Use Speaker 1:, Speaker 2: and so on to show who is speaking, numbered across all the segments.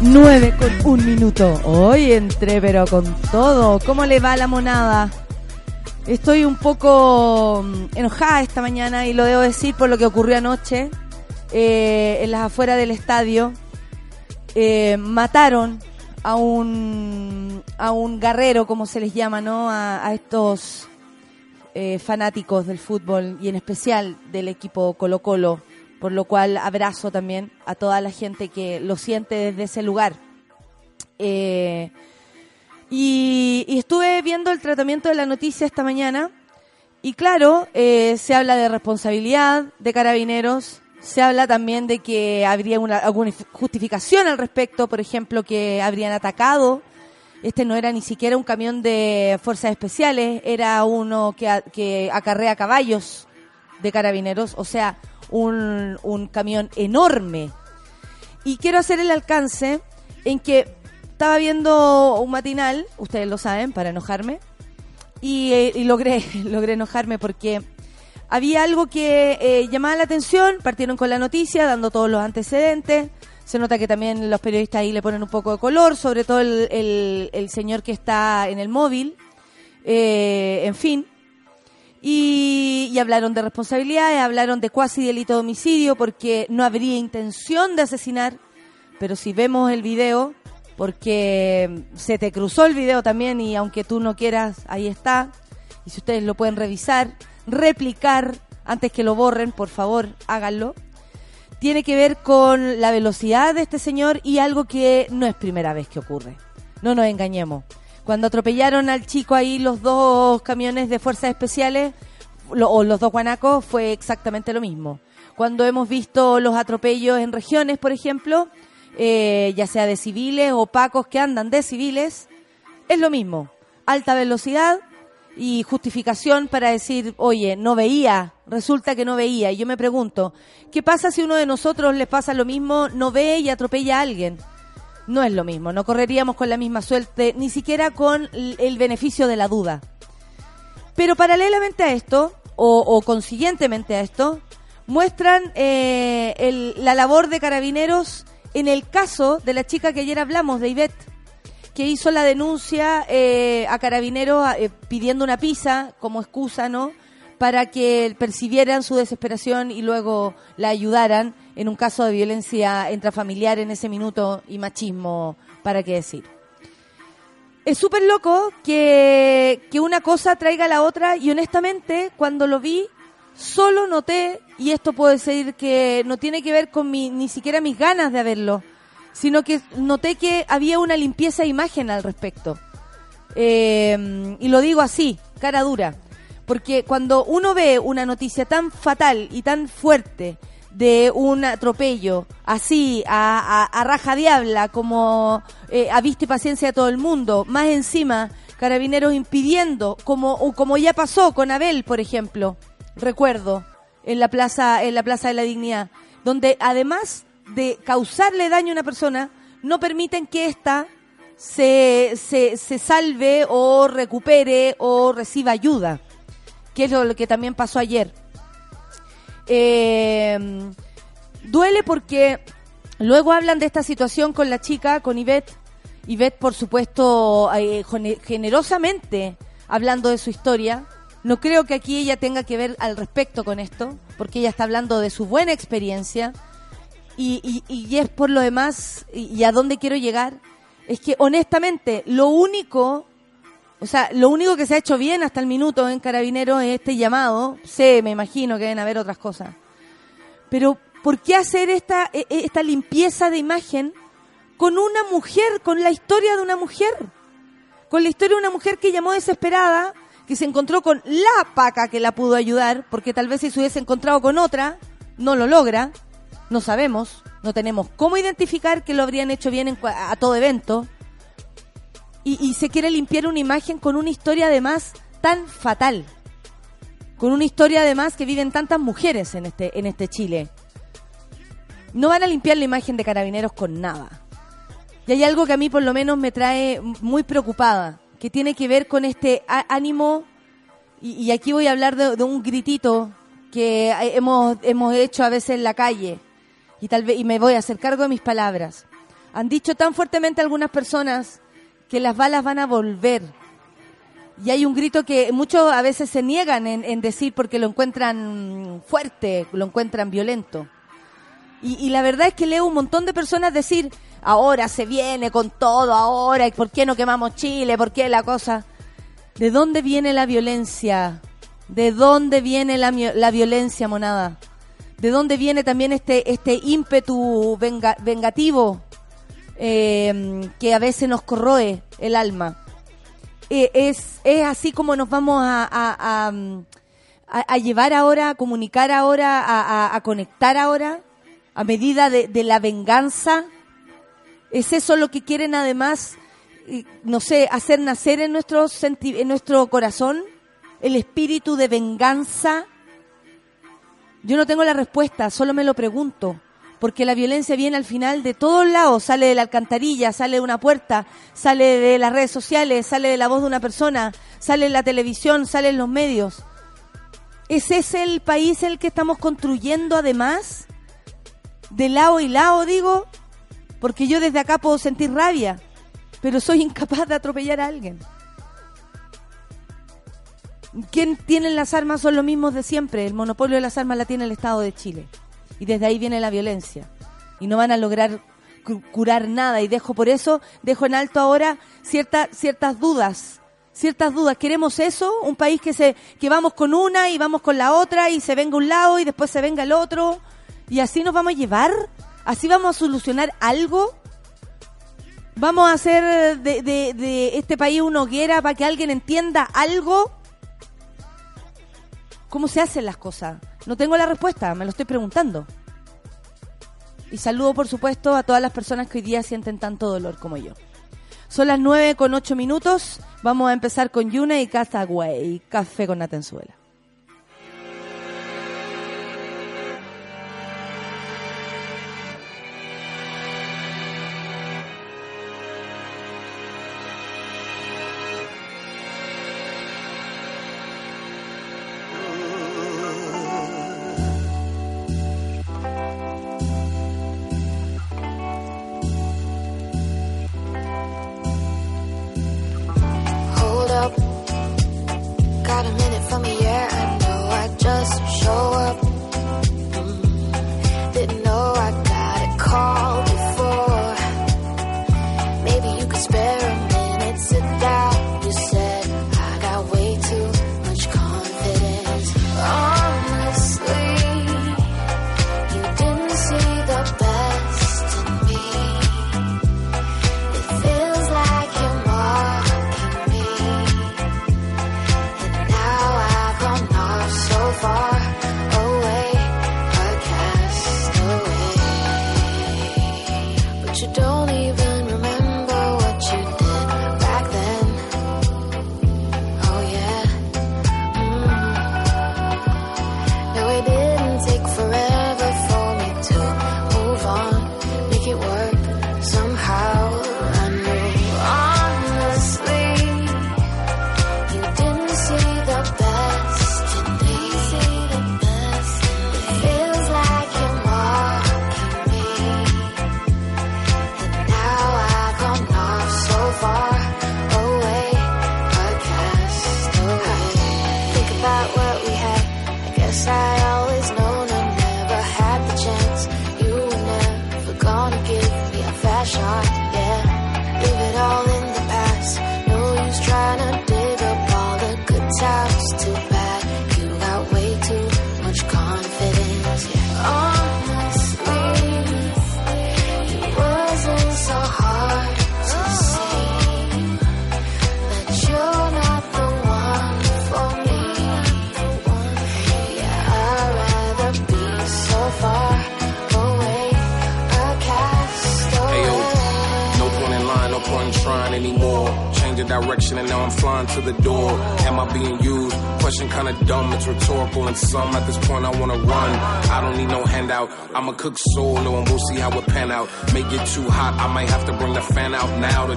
Speaker 1: 9 con un minuto. Hoy entré, pero con todo. ¿Cómo le va la monada? Estoy un poco mm, enojada esta mañana y lo debo decir por lo que ocurrió anoche eh, en las afueras del estadio. Eh, mataron a un a un guerrero, como se les llama, ¿no? A, estos eh, fanáticos del fútbol y en especial del equipo Colo Colo por lo cual abrazo también a toda la gente que lo siente desde ese lugar. Eh, y, estuve viendo el tratamiento de la noticia esta mañana y claro, eh, se habla de responsabilidad de carabineros, se habla también de que habría una, alguna justificación al respecto, por ejemplo, que habrían atacado. Este no era ni siquiera un camión de fuerzas especiales, era uno que, que acarrea caballos de carabineros, o sea, un, un camión enorme. Y quiero hacer el alcance en que estaba viendo un matinal, ustedes lo saben, para enojarme, y, eh, logré, logré enojarme porque había algo que eh, llamaba la atención, partieron con la noticia, dando todos los antecedentes, se nota que también los periodistas ahí le ponen un poco de color, sobre todo el, el, señor que está en el móvil, eh, en fin, y, hablaron de responsabilidades, hablaron de cuasi delito de homicidio porque no habría intención de asesinar, pero si vemos el video, porque se te cruzó el video también y aunque tú no quieras, ahí está, y si ustedes lo pueden revisar, replicar, antes que lo borren, por favor, háganlo. Tiene que ver con la velocidad de este señor y algo que no es primera vez que ocurre. No nos engañemos. Cuando atropellaron al chico ahí los dos camiones de fuerzas especiales, o los dos guanacos, fue exactamente lo mismo. Cuando hemos visto los atropellos en regiones, por ejemplo, eh, ya sea de civiles o pacos que andan de civiles, es lo mismo. Alta velocidad y justificación para decir, oye, no veía, resulta que no veía. Y yo me pregunto, ¿qué pasa si uno de nosotros le pasa lo mismo, no ve y atropella a alguien? No es lo mismo, no correríamos con la misma suerte, ni siquiera con el beneficio de la duda. Pero paralelamente a esto, o, consiguientemente a esto, muestran eh, la labor de carabineros en el caso de la chica que ayer hablamos, de Ivette, que hizo la denuncia eh, a carabineros eh, pidiendo una pizza como excusa, ¿no? Para que percibieran su desesperación y luego la ayudaran en un caso de violencia intrafamiliar en ese minuto y machismo, para qué decir. Es súper loco que, que una cosa traiga a la otra y honestamente cuando lo vi solo noté, y esto puedo decir que no tiene que ver con mi, ni siquiera mis ganas de verlo, sino que noté que había una limpieza de imagen al respecto. Eh, y lo digo así, cara dura, porque cuando uno ve una noticia tan fatal y tan fuerte, de un atropello así a, a, raja diabla como eh, a vista y paciencia de todo el mundo, más encima carabineros impidiendo como como ya pasó con Abel, por ejemplo, recuerdo en la plaza en la plaza de la dignidad, donde además de causarle daño a una persona no permiten que ésta se, se, se salve o recupere o reciba ayuda, que es lo que también pasó ayer. Eh, duele porque luego hablan de esta situación con la chica, con Ivette. Ivette, por supuesto, eh, generosamente hablando de su historia. No creo que aquí ella tenga que ver al respecto con esto, porque ella está hablando de su buena experiencia. Y, y, es por lo demás, y, a dónde quiero llegar, es que honestamente lo único O sea, lo único que se ha hecho bien hasta el minuto en Carabineros es este llamado. Sé, me imagino que deben haber otras cosas. Pero, ¿por qué hacer esta, e, e, esta limpieza de imagen con una mujer, con la historia de una mujer? Con la historia de una mujer que llamó desesperada, que se encontró con la paca que la pudo ayudar, porque tal vez si se hubiese encontrado con otra, no lo logra, no sabemos, no tenemos cómo identificar que lo habrían hecho bien a todo evento y, se quiere limpiar una imagen con una historia además tan fatal. Con una historia además que viven tantas mujeres en este, en este Chile. No van a limpiar la imagen de carabineros con nada. Y hay algo que a mí por lo menos me trae muy preocupada, que tiene que ver con este ánimo, y, aquí voy a hablar de, de, un gritito que hemos, hemos hecho a veces en la calle, y tal vez, y me voy a hacer cargo de mis palabras. Han dicho tan fuertemente algunas personas que las balas van a volver. Y hay un grito que muchos a veces se niegan en, decir porque lo encuentran fuerte, lo encuentran violento. Y, la verdad es que leo un montón de personas decir, ahora se viene con todo, ahora, ¿y por qué no quemamos Chile? ¿Por qué la cosa? ¿De dónde viene la violencia? ¿De dónde viene la, la violencia, monada? ¿De dónde viene también este, este ímpetu vengativo? Eh, que a veces nos corroe el alma. Eh, es, es así como nos vamos a, a, a, llevar ahora, a comunicar ahora, a, conectar ahora, a medida de, de, la venganza. ¿Es eso lo que quieren además, no sé, hacer nacer en nuestro, en nuestro corazón? El espíritu de venganza. Yo no tengo la respuesta, solo me lo pregunto porque la violencia viene al final de todos lados, sale de la alcantarilla, sale de una puerta, sale de las redes sociales, sale de la voz de una persona, sale en la televisión, sale en los medios. ¿Es ese el país el que estamos construyendo además? De lado y lado, digo, porque yo desde acá puedo sentir rabia, pero soy incapaz de atropellar a alguien. ¿Quién tiene las armas son los mismos de siempre. El monopolio de las armas la tiene el Estado de Chile y desde ahí viene la violencia. Y no van a lograr curar nada y dejo por eso, dejo en alto ahora ciertas ciertas dudas. Ciertas dudas, ¿queremos eso? Un país que se que vamos con una y vamos con la otra y se venga un lado y después se venga el otro y así nos vamos a llevar? ¿Así vamos a solucionar algo? ¿Vamos a hacer de, de, de este país una hoguera para que alguien entienda algo? ¿Cómo se hacen las cosas? No tengo la respuesta, me lo estoy preguntando. Y saludo, por supuesto, a todas las personas que hoy día sienten tanto dolor como yo. Son las 9 con 8 minutos. Vamos a empezar con Yuna y Castaway, café con Natenzuela.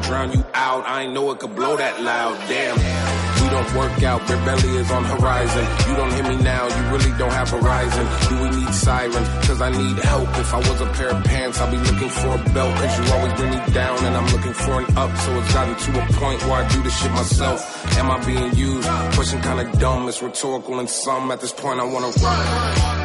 Speaker 2: Drown you out. I ain't know it could blow that loud. Damn. We don't work out, rebellion is on horizon. You don't hear me now, you really don't have horizon. Do we need sirens? Cause I need help. If I was a pair of pants, I'd be looking for a belt. Cause you always bring me down and I'm looking for an up. So it's gotten to a point where I do this shit myself. Am I being used? Question kinda dumb, it's rhetorical and some. At this point, I wanna run.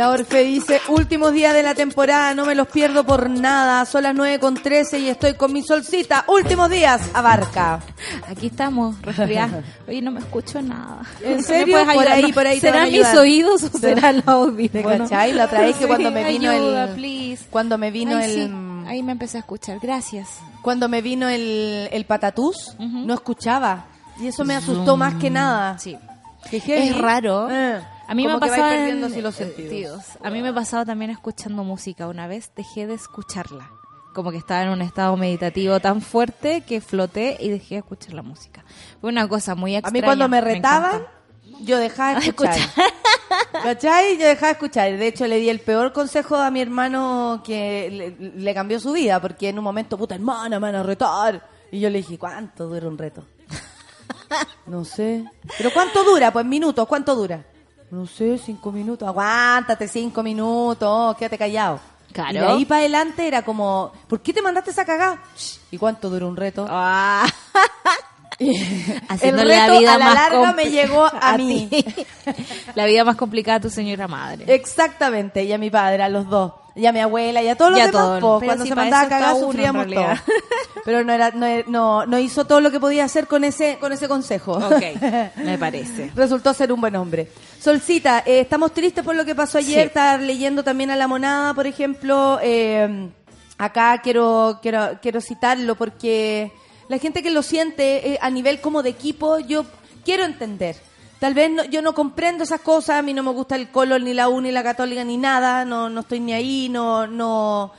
Speaker 1: La Orfe dice, últimos días de la temporada, no me los pierdo por nada. Son las 9 con 13 y estoy con mi solcita. Últimos días, abarca.
Speaker 3: Aquí estamos, resfriadas. Oye, no me escucho nada.
Speaker 1: ¿En
Speaker 3: ¿Me
Speaker 1: serio? Por ahí, por ahí
Speaker 3: ¿Serán mis oídos o será el audio?
Speaker 1: ¿Te cachai? La otra vez que cuando me vino
Speaker 3: ayuda,
Speaker 1: el...
Speaker 3: please.
Speaker 1: Cuando me vino
Speaker 3: Ay,
Speaker 1: el...
Speaker 3: sí, Ahí me empecé a escuchar. Gracias.
Speaker 1: Cuando me vino el, el patatús, no escuchaba. Y eso me asustó más que nada.
Speaker 3: Sí. Es raro.
Speaker 1: Eh,
Speaker 3: A mí me
Speaker 1: como
Speaker 3: ha
Speaker 1: que vais
Speaker 3: pasado
Speaker 1: perdiendo
Speaker 3: en-
Speaker 1: así los
Speaker 3: eh,
Speaker 1: sentidos.
Speaker 3: A mí me ha pasado también escuchando música. Una vez dejé de escucharla. Como que estaba en un estado meditativo tan fuerte que floté y dejé de escuchar la música. Fue una cosa muy
Speaker 1: A
Speaker 3: extraña.
Speaker 1: mí cuando me retaban, yo dejaba de escuchar. ¿Cachai? Yo dejaba de escuchar. De hecho, le di el peor consejo a mi hermano que le, le cambió su vida, porque en un momento, puta hermana, me van a retar. Y yo le dije, ¿cuánto dura un reto? No sé. ¿Pero cuánto dura? Pues minutos, ¿cuánto dura? No sé, cinco minutos. Aguántate cinco minutos, quédate callado.
Speaker 3: Claro.
Speaker 1: Y de ahí para adelante era como, ¿por qué te mandaste esa cagada? ¿Y cuánto dura un reto?
Speaker 3: Ah.
Speaker 1: el
Speaker 3: Haciéndole
Speaker 1: reto
Speaker 3: la vida
Speaker 1: a la
Speaker 3: más
Speaker 1: larga me llegó a, mí.
Speaker 3: ti. la vida más complicada a tu señora madre.
Speaker 1: Exactamente, y a mi padre, a los dos. Y a mi abuela y a todos los
Speaker 3: Y a
Speaker 1: demás,
Speaker 3: todos.
Speaker 1: po,
Speaker 3: Pero
Speaker 1: cuando
Speaker 3: si
Speaker 1: se mandaba a cagar
Speaker 3: uno,
Speaker 1: sufríamos todos. Pero no era no, no no hizo todo lo que podía hacer con ese con ese consejo.
Speaker 3: Ok, me parece.
Speaker 1: Resultó ser un buen hombre. Solcita, eh, estamos tristes por lo que pasó ayer.
Speaker 3: Sí.
Speaker 1: Estar leyendo también a la monada, por ejemplo. eh, acá quiero, quiero, quiero citarlo porque la gente que lo siente eh, a nivel como de equipo, yo quiero entender. Tal vez no- yo no comprendo esas cosas, a mí no me gusta el color, ni la U, ni la católica, ni nada, no, no estoy ni ahí, no, no,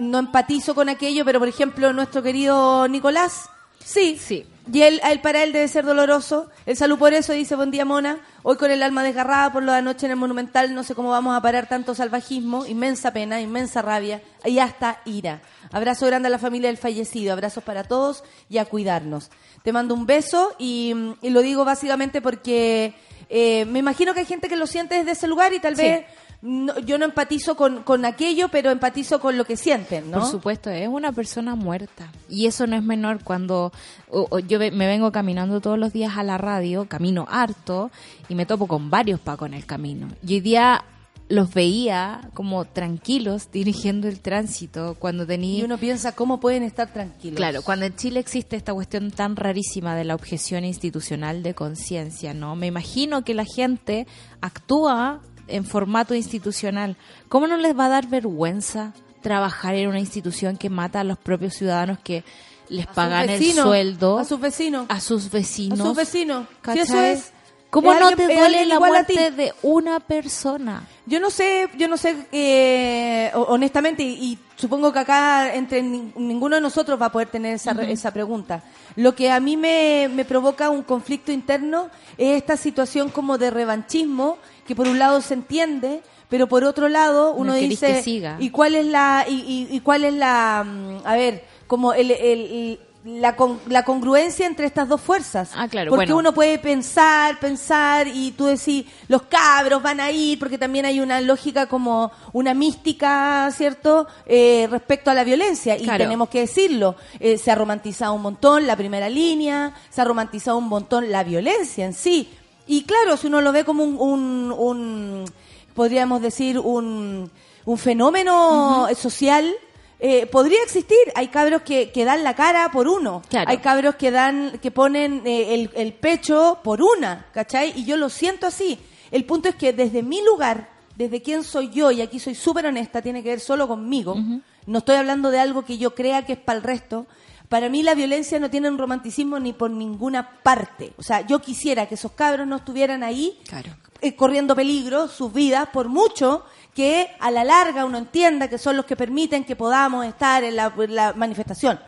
Speaker 1: no empatizo con aquello, pero por ejemplo nuestro querido Nicolás, sí,
Speaker 3: Sí.
Speaker 1: y él, él para él debe ser doloroso. El salud por eso dice, buen día Mona. Hoy con el alma desgarrada por lo de anoche en el Monumental, no sé cómo vamos a parar tanto salvajismo, inmensa pena, inmensa rabia y hasta ira. Abrazo grande a la familia del fallecido, abrazos para todos y a cuidarnos. Te mando un beso y, y lo digo básicamente porque eh, me imagino que hay gente que lo siente desde ese lugar y tal
Speaker 3: Sí.
Speaker 1: vez no- yo no empatizo con, con aquello, pero empatizo con lo que sienten, ¿no?
Speaker 3: Por supuesto, es una persona muerta. Y eso no es menor cuando o- o yo me vengo caminando todos los días a la radio, camino harto y me topo con varios pacos en el camino. Y hoy día los veía como tranquilos dirigiendo el tránsito cuando
Speaker 1: Y
Speaker 3: tenía...
Speaker 1: uno piensa, ¿cómo pueden estar tranquilos?
Speaker 3: Claro, cuando en Chile existe esta cuestión tan rarísima de la objeción institucional de conciencia, ¿no? Me imagino que la gente actúa en formato institucional. ¿Cómo no les va a dar vergüenza trabajar en una institución que mata a los propios ciudadanos que les
Speaker 1: A
Speaker 3: pagan el sueldo
Speaker 1: A sus vecinos.
Speaker 3: a sus vecinos.
Speaker 1: A sus vecinos. Si eso es.
Speaker 3: ¿Cómo no
Speaker 1: alguien-
Speaker 3: te duele la muerte de una persona?
Speaker 1: Yo no sé, yo no sé, eh, ho- honestamente, y, y supongo que acá entre nin- ninguno de nosotros va a poder tener esa, re- esa pregunta. Lo que a mí me, me provoca un conflicto interno es esta situación como de revanchismo, que por un lado se entiende, pero por otro lado uno dice,
Speaker 3: que siga.
Speaker 1: ¿y cuál es la, y, y- y cuál es la, mm, a ver, como el, el- el- la, con- la congruencia entre estas dos fuerzas?
Speaker 3: Ah, claro,
Speaker 1: Porque
Speaker 3: bueno.
Speaker 1: uno puede pensar, pensar y tú decís, los cabros van a ir, porque también hay una lógica como una mística, ¿cierto?, Eh, respecto a la violencia. Y
Speaker 3: Claro.
Speaker 1: tenemos que decirlo, eh, se ha romantizado un montón la primera línea, se ha romantizado un montón la violencia en sí. Y claro, si uno lo ve como un, un- un- podríamos decir, un, un fenómeno social, eh, podría existir. Hay cabros que, que dan la cara por uno.
Speaker 3: Claro.
Speaker 1: Hay cabros que dan, que ponen eh, el, el pecho por una, ¿cachai? Y yo lo siento así. El punto es que desde mi lugar, desde quién soy yo, y aquí soy súper honesta, tiene que ver solo conmigo. No estoy hablando de algo que yo crea que es para el resto. Para mí la violencia no tiene un romanticismo ni por ninguna parte. O sea, yo quisiera que esos cabros no estuvieran ahí
Speaker 3: Claro.
Speaker 1: eh, corriendo peligro sus vidas, por mucho que a la larga uno entienda que son los que permiten que podamos estar en la, en la manifestación,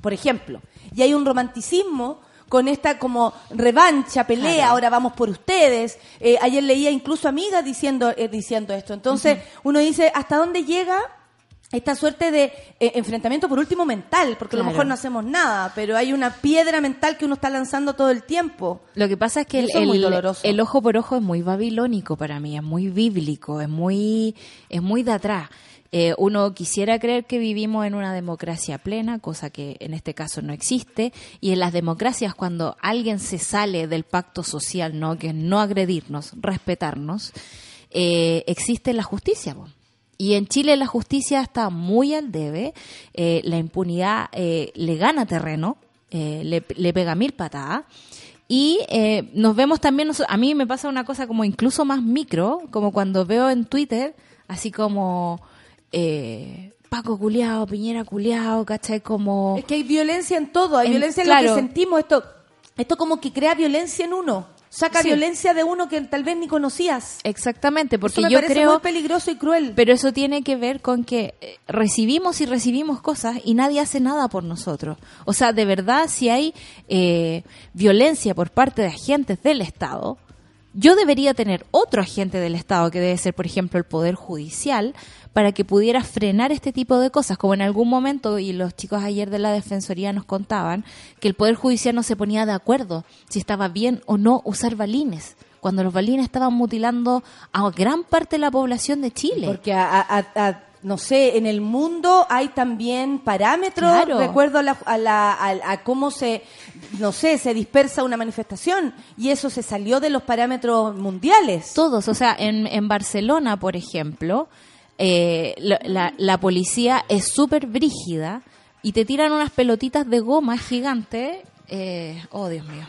Speaker 1: por ejemplo. Y hay un romanticismo con esta como revancha, pelea,
Speaker 3: Claro.
Speaker 1: ahora vamos por ustedes. Eh, ayer leía incluso amigas diciendo, eh, diciendo esto. Entonces uno dice, ¿hasta dónde llega? Esta suerte de eh, enfrentamiento, por último, mental, porque a lo mejor no hacemos nada, pero hay una piedra mental que uno está lanzando todo el tiempo.
Speaker 3: Lo que pasa es que el, ojo por ojo es muy babilónico para mí, es muy bíblico, es muy, es muy de atrás. Eh, uno quisiera creer que vivimos en una democracia plena, cosa que en este caso no existe, y en las democracias cuando alguien se sale del pacto social, no que es no agredirnos, respetarnos, eh, existe la justicia. po. Y en Chile la justicia está muy al debe, eh, la impunidad eh, le gana terreno, eh, le, le pega mil patadas. Y eh, nos vemos también, a mí me pasa una cosa como incluso más micro, como cuando veo en Twitter, así como eh, Paco culiao, Piñera culiao, ¿cachai? Como...
Speaker 1: Es que hay violencia en todo, hay
Speaker 3: En-
Speaker 1: violencia en
Speaker 3: claro.
Speaker 1: lo que sentimos. Esto, esto como que crea violencia en uno. Saca
Speaker 3: Sí.
Speaker 1: violencia de uno que tal vez ni conocías.
Speaker 3: Exactamente, porque
Speaker 1: Eso me
Speaker 3: yo creo...
Speaker 1: muy peligroso y cruel.
Speaker 3: Pero eso tiene que ver con que eh, recibimos y recibimos cosas y nadie hace nada por nosotros. O sea, de verdad, si hay eh, violencia por parte de agentes del Estado, yo debería tener otro agente del Estado, que debe ser, por ejemplo, el Poder Judicial, para que pudiera frenar este tipo de cosas. Como en algún momento, y los chicos ayer de la Defensoría nos contaban, que el Poder Judicial no se ponía de acuerdo si estaba bien o no usar balines, cuando los balines estaban mutilando a gran parte de la población de Chile.
Speaker 1: Porque, a, a- a- no sé, en el mundo hay también parámetros
Speaker 3: Claro.
Speaker 1: de acuerdo a, la, a, la- a- a cómo se, no sé, se dispersa una manifestación. Y eso se salió de los parámetros mundiales.
Speaker 3: Todos, o sea, en, en Barcelona, por ejemplo, eh, la, policía es súper brígida y te tiran unas pelotitas de goma gigantes. eh, oh, Dios mío.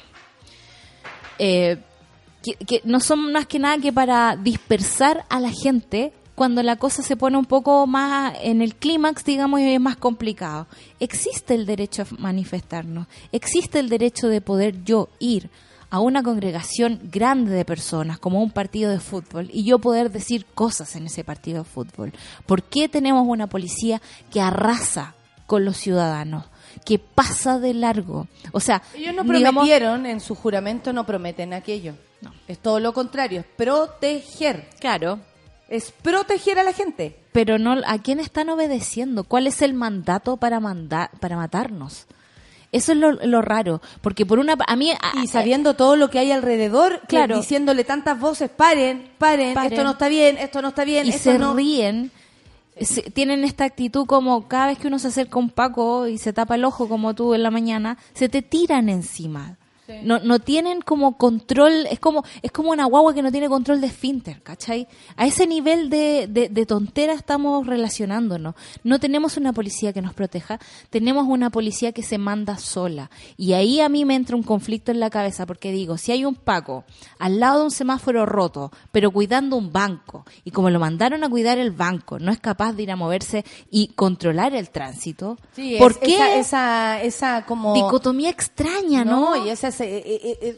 Speaker 3: Eh, que, que no son más que nada que para dispersar a la gente cuando la cosa se pone un poco más en el clímax, digamos, y es más complicado. Existe el derecho a manifestarnos, existe el derecho de poder yo ir a una congregación grande de personas, como un partido de fútbol, y yo poder decir cosas en ese partido de fútbol. ¿Por qué tenemos una policía que arrasa con los ciudadanos? que pasa de largo. O sea,
Speaker 1: Ellos no
Speaker 3: digamos-
Speaker 1: prometieron, en su juramento no prometen aquello.
Speaker 3: No.
Speaker 1: Es todo lo contrario, es proteger.
Speaker 3: claro,
Speaker 1: Es proteger a la gente.
Speaker 3: pero no a quién están obedeciendo cuál es el mandato para mandar para matarnos eso es lo, lo raro porque por una a mí a-
Speaker 1: Y sabiendo todo lo que hay alrededor,
Speaker 3: Claro.
Speaker 1: diciéndole tantas voces, paren, paren,
Speaker 3: Paren.
Speaker 1: esto no está bien, esto no está bien,
Speaker 3: y
Speaker 1: esto
Speaker 3: se
Speaker 1: no.
Speaker 3: ríen se- tienen esta actitud como cada vez que uno se acerca a un Paco y se tapa el ojo como tú en la mañana se te tiran encima No, no tienen como control, es como, es como una guagua que no tiene control de esfínter, ¿cachai? A ese nivel de, de, de tontera estamos relacionándonos. No tenemos una policía que nos proteja, tenemos una policía que se manda sola. Y ahí a mí me entra un conflicto en la cabeza, porque digo, si hay un Paco al lado de un semáforo roto, pero cuidando un banco, y como lo mandaron a cuidar el banco, no es capaz de ir a moverse y controlar el tránsito,
Speaker 1: Sí,
Speaker 3: ¿por
Speaker 1: es-
Speaker 3: qué?
Speaker 1: Esa, esa, esa como...
Speaker 3: Dicotomía extraña, ¿no?
Speaker 1: No, y esa,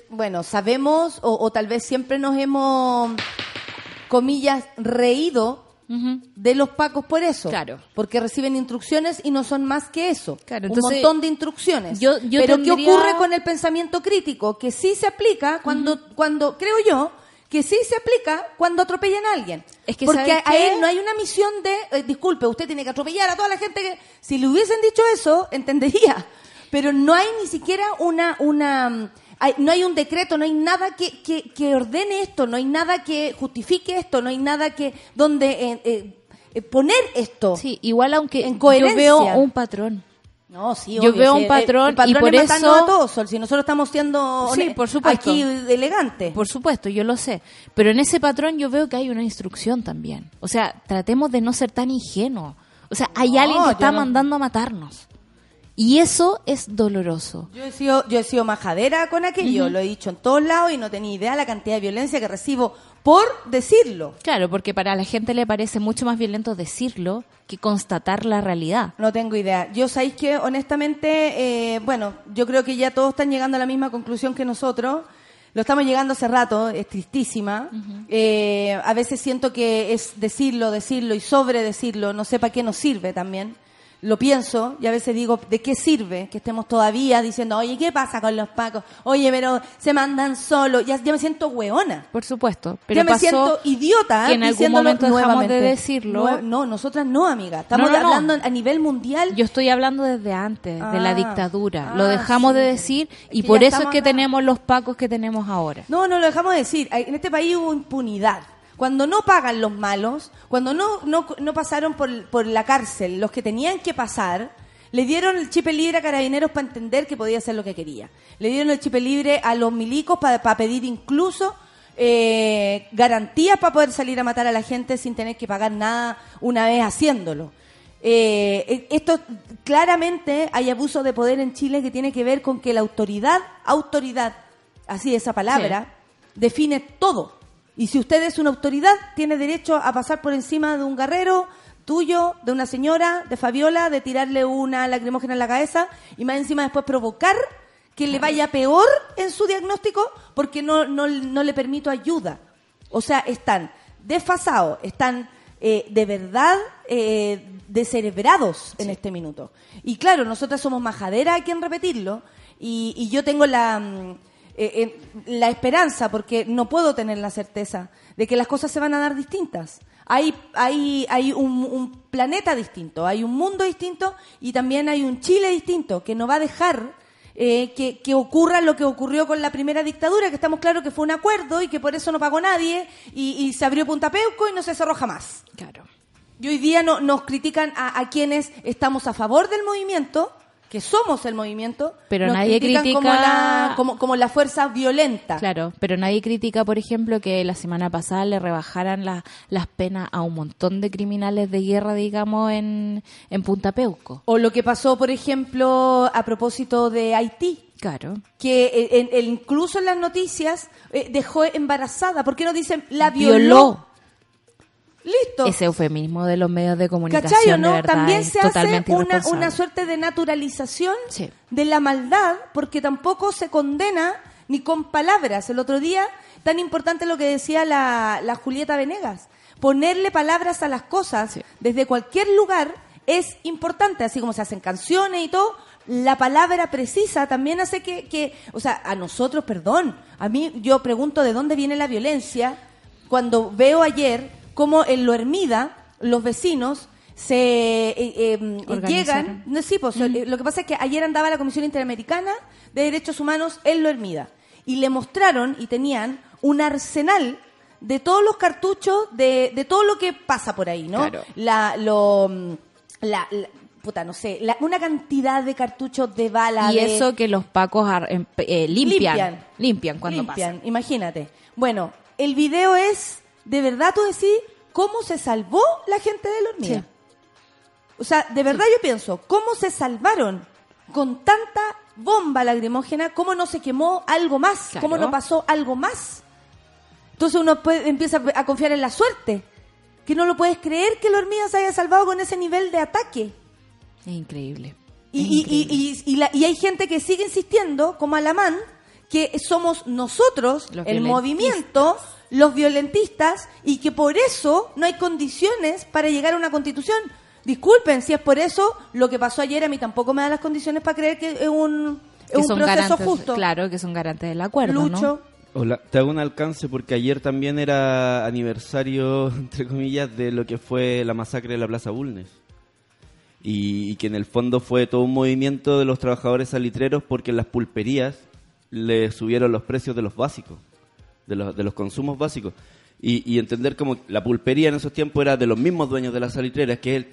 Speaker 1: bueno, sabemos o, o tal vez siempre nos hemos, comillas, reído de los pacos por eso.
Speaker 3: Claro.
Speaker 1: Porque reciben instrucciones y no son más que eso.
Speaker 3: Claro,
Speaker 1: un montón de instrucciones.
Speaker 3: yo- yo
Speaker 1: Pero
Speaker 3: tendría-
Speaker 1: ¿qué ocurre con el pensamiento crítico? Que sí se aplica cuando, cuando creo yo, que sí se aplica cuando atropellan a alguien.
Speaker 3: Es que,
Speaker 1: Porque
Speaker 3: ¿sabes
Speaker 1: a
Speaker 3: qué?
Speaker 1: él no hay una misión de, eh, disculpe, usted tiene que atropellar a toda la gente que... Si le hubiesen dicho eso, entendería. Pero no hay ni siquiera una... una mm, hay- no hay un decreto, no hay nada que, que, que ordene esto, no hay nada que justifique esto, no hay nada que donde eh, eh, eh, poner esto.
Speaker 3: Sí, igual aunque
Speaker 1: En
Speaker 3: yo
Speaker 1: coherencia.
Speaker 3: veo un patrón.
Speaker 1: No, sí,
Speaker 3: Yo
Speaker 1: obvio,
Speaker 3: veo
Speaker 1: sí,
Speaker 3: un patrón
Speaker 1: el patrón
Speaker 3: y por
Speaker 1: es
Speaker 3: eso-
Speaker 1: a todos, Sol, si nosotros estamos siendo
Speaker 3: Sí, por supuesto.
Speaker 1: aquí elegantes.
Speaker 3: Por supuesto, yo lo sé. Pero en ese patrón yo veo que hay una instrucción también. O sea, tratemos de no ser tan ingenuos. O sea, hay
Speaker 1: No,
Speaker 3: alguien que está
Speaker 1: yo no-
Speaker 3: mandando a matarnos. Y eso es doloroso.
Speaker 1: Yo he sido, yo he sido majadera con aquello, lo he dicho en todos lados y no tenía idea la cantidad de violencia que recibo por decirlo.
Speaker 3: Claro, porque para la gente le parece mucho más violento decirlo que constatar la realidad.
Speaker 1: No tengo idea. Yo sabéis que honestamente, eh, bueno, yo creo que ya todos están llegando a la misma conclusión que nosotros. Lo estamos llegando hace rato, es tristísima. Eh, a veces siento que es decirlo, decirlo y sobre decirlo, no sé para qué nos sirve también. Lo pienso y a veces digo, ¿de qué sirve que estemos todavía diciendo, oye, ¿qué pasa con los pacos? Oye, pero se mandan solo. Ya, ya me siento hueona.
Speaker 3: Por supuesto. Pero
Speaker 1: ya me
Speaker 3: pasó
Speaker 1: siento idiota.
Speaker 3: que en algún momento dejamos de decirlo.
Speaker 1: No, nosotras no, amiga. Estamos
Speaker 3: No, no, no.
Speaker 1: hablando a nivel mundial.
Speaker 3: Yo estoy hablando desde antes, de la
Speaker 1: Ah,
Speaker 3: dictadura.
Speaker 1: ah,
Speaker 3: Lo dejamos
Speaker 1: sí.
Speaker 3: de decir y
Speaker 1: que
Speaker 3: por eso es que
Speaker 1: acá.
Speaker 3: tenemos los pacos que tenemos ahora.
Speaker 1: No, no lo dejamos de decir. En este país hubo impunidad. Cuando no pagan los malos, cuando no, no, no pasaron por, por la cárcel los que tenían que pasar, le dieron el chip libre a carabineros para entender que podía hacer lo que quería. Le dieron el chip libre a los milicos para pedir incluso eh, garantías para poder salir a matar a la gente sin tener que pagar nada una vez haciéndolo. Eh, esto claramente hay abuso de poder en Chile que tiene que ver con que la autoridad, autoridad, así esa palabra, define todo. Y si usted es una autoridad, tiene derecho a pasar por encima de un guerrero tuyo, de una señora, de Fabiola, de tirarle una lacrimógena en la cabeza y más encima después provocar que le vaya peor en su diagnóstico porque no, no, no le permito ayuda. O sea, están desfasados, están eh, de verdad eh, descerebrados en este minuto. Y claro, nosotras somos majadera, hay quien repetirlo, y, y yo tengo la, mm, eh, eh, la esperanza, porque no puedo tener la certeza, de que las cosas se van a dar distintas. Hay, hay, hay un, un planeta distinto, hay un mundo distinto y también hay un Chile distinto que no va a dejar eh, que, que ocurra lo que ocurrió con la primera dictadura, que estamos claros que fue un acuerdo y que por eso no pagó nadie y, y se abrió Punta Peuco y no se cerró jamás.
Speaker 3: Claro.
Speaker 1: Y hoy día no, nos critican a, a quienes estamos a favor del movimiento, que somos el movimiento,
Speaker 3: Pero
Speaker 1: nos
Speaker 3: nadie
Speaker 1: critican como
Speaker 3: critica-
Speaker 1: la, como, como la fuerza violenta.
Speaker 3: Claro, pero nadie critica, por ejemplo, que la semana pasada le rebajaran la- las penas a un montón de criminales de guerra, digamos, en, en Punta Peuco.
Speaker 1: O lo que pasó, por ejemplo, a propósito de Haití,
Speaker 3: Claro.
Speaker 1: que eh, en- en- incluso en las noticias eh, dejó embarazada. ¿Por qué no dicen la violó?
Speaker 3: Violó.
Speaker 1: Listo.
Speaker 3: Ese eufemismo de los medios de comunicación,
Speaker 1: ¿Cachai o
Speaker 3: de
Speaker 1: no?
Speaker 3: verdad,
Speaker 1: También se hace una, una suerte de naturalización
Speaker 3: Sí.
Speaker 1: de la maldad, porque tampoco se condena ni con palabras. El otro día, tan importante lo que decía la, la Julieta Venegas, ponerle palabras a las cosas
Speaker 3: Sí.
Speaker 1: desde cualquier lugar es importante, así como se hacen canciones y todo. La palabra precisa también hace que, que, o sea, a nosotros, perdón, a mí yo pregunto de dónde viene la violencia cuando veo ayer cómo en Lo Hermida los vecinos se eh, eh,
Speaker 3: Organizaron.
Speaker 1: llegan, no, sí, pues, eh, lo que pasa es que ayer andaba la Comisión Interamericana de Derechos Humanos en Lo Hermida y le mostraron y tenían un arsenal de todos los cartuchos de, de todo lo que pasa por ahí, ¿no?
Speaker 3: Claro.
Speaker 1: La, lo, la, la- puta, no sé, la- una cantidad de cartuchos de bala.
Speaker 3: Y
Speaker 1: de-
Speaker 3: eso que los pacos ar- em- eh, limpian,
Speaker 1: Limpian.
Speaker 3: limpian, cuando
Speaker 1: limpian, imagínate. Bueno, el video es, de verdad tú decís, cómo se salvó la gente de la hormiga.
Speaker 3: Sí.
Speaker 1: O sea, de verdad yo pienso, ¿cómo se salvaron con tanta bomba lacrimógena? ¿Cómo no se quemó algo más?
Speaker 3: Claro.
Speaker 1: ¿Cómo no pasó algo más? Entonces uno puede- empieza a confiar en la suerte. Que no lo puedes creer que la hormiga se haya salvado con ese nivel de ataque.
Speaker 3: Es increíble.
Speaker 1: Y- y la- y hay gente que sigue insistiendo, como Alamán, que somos nosotros,
Speaker 3: Los
Speaker 1: el movimiento, los violentistas, y que por eso no hay condiciones para llegar a una constitución. Disculpen, si es por eso, lo que pasó ayer a mí tampoco me da las condiciones para creer que es un, es
Speaker 3: que
Speaker 1: un proceso
Speaker 3: garantes,
Speaker 1: justo.
Speaker 3: Claro, que son garantes del acuerdo,
Speaker 1: Lucho,
Speaker 3: ¿no?
Speaker 4: Hola, te hago un alcance porque ayer también era aniversario, entre comillas, de lo que fue la masacre de la Plaza Bulnes. Y, y que en el fondo fue todo un movimiento de los trabajadores salitreros porque en las pulperías le subieron los precios de los básicos, de los, de los consumos básicos. Y, y entender como la pulpería en esos tiempos era de los mismos dueños de las salitreras, que es,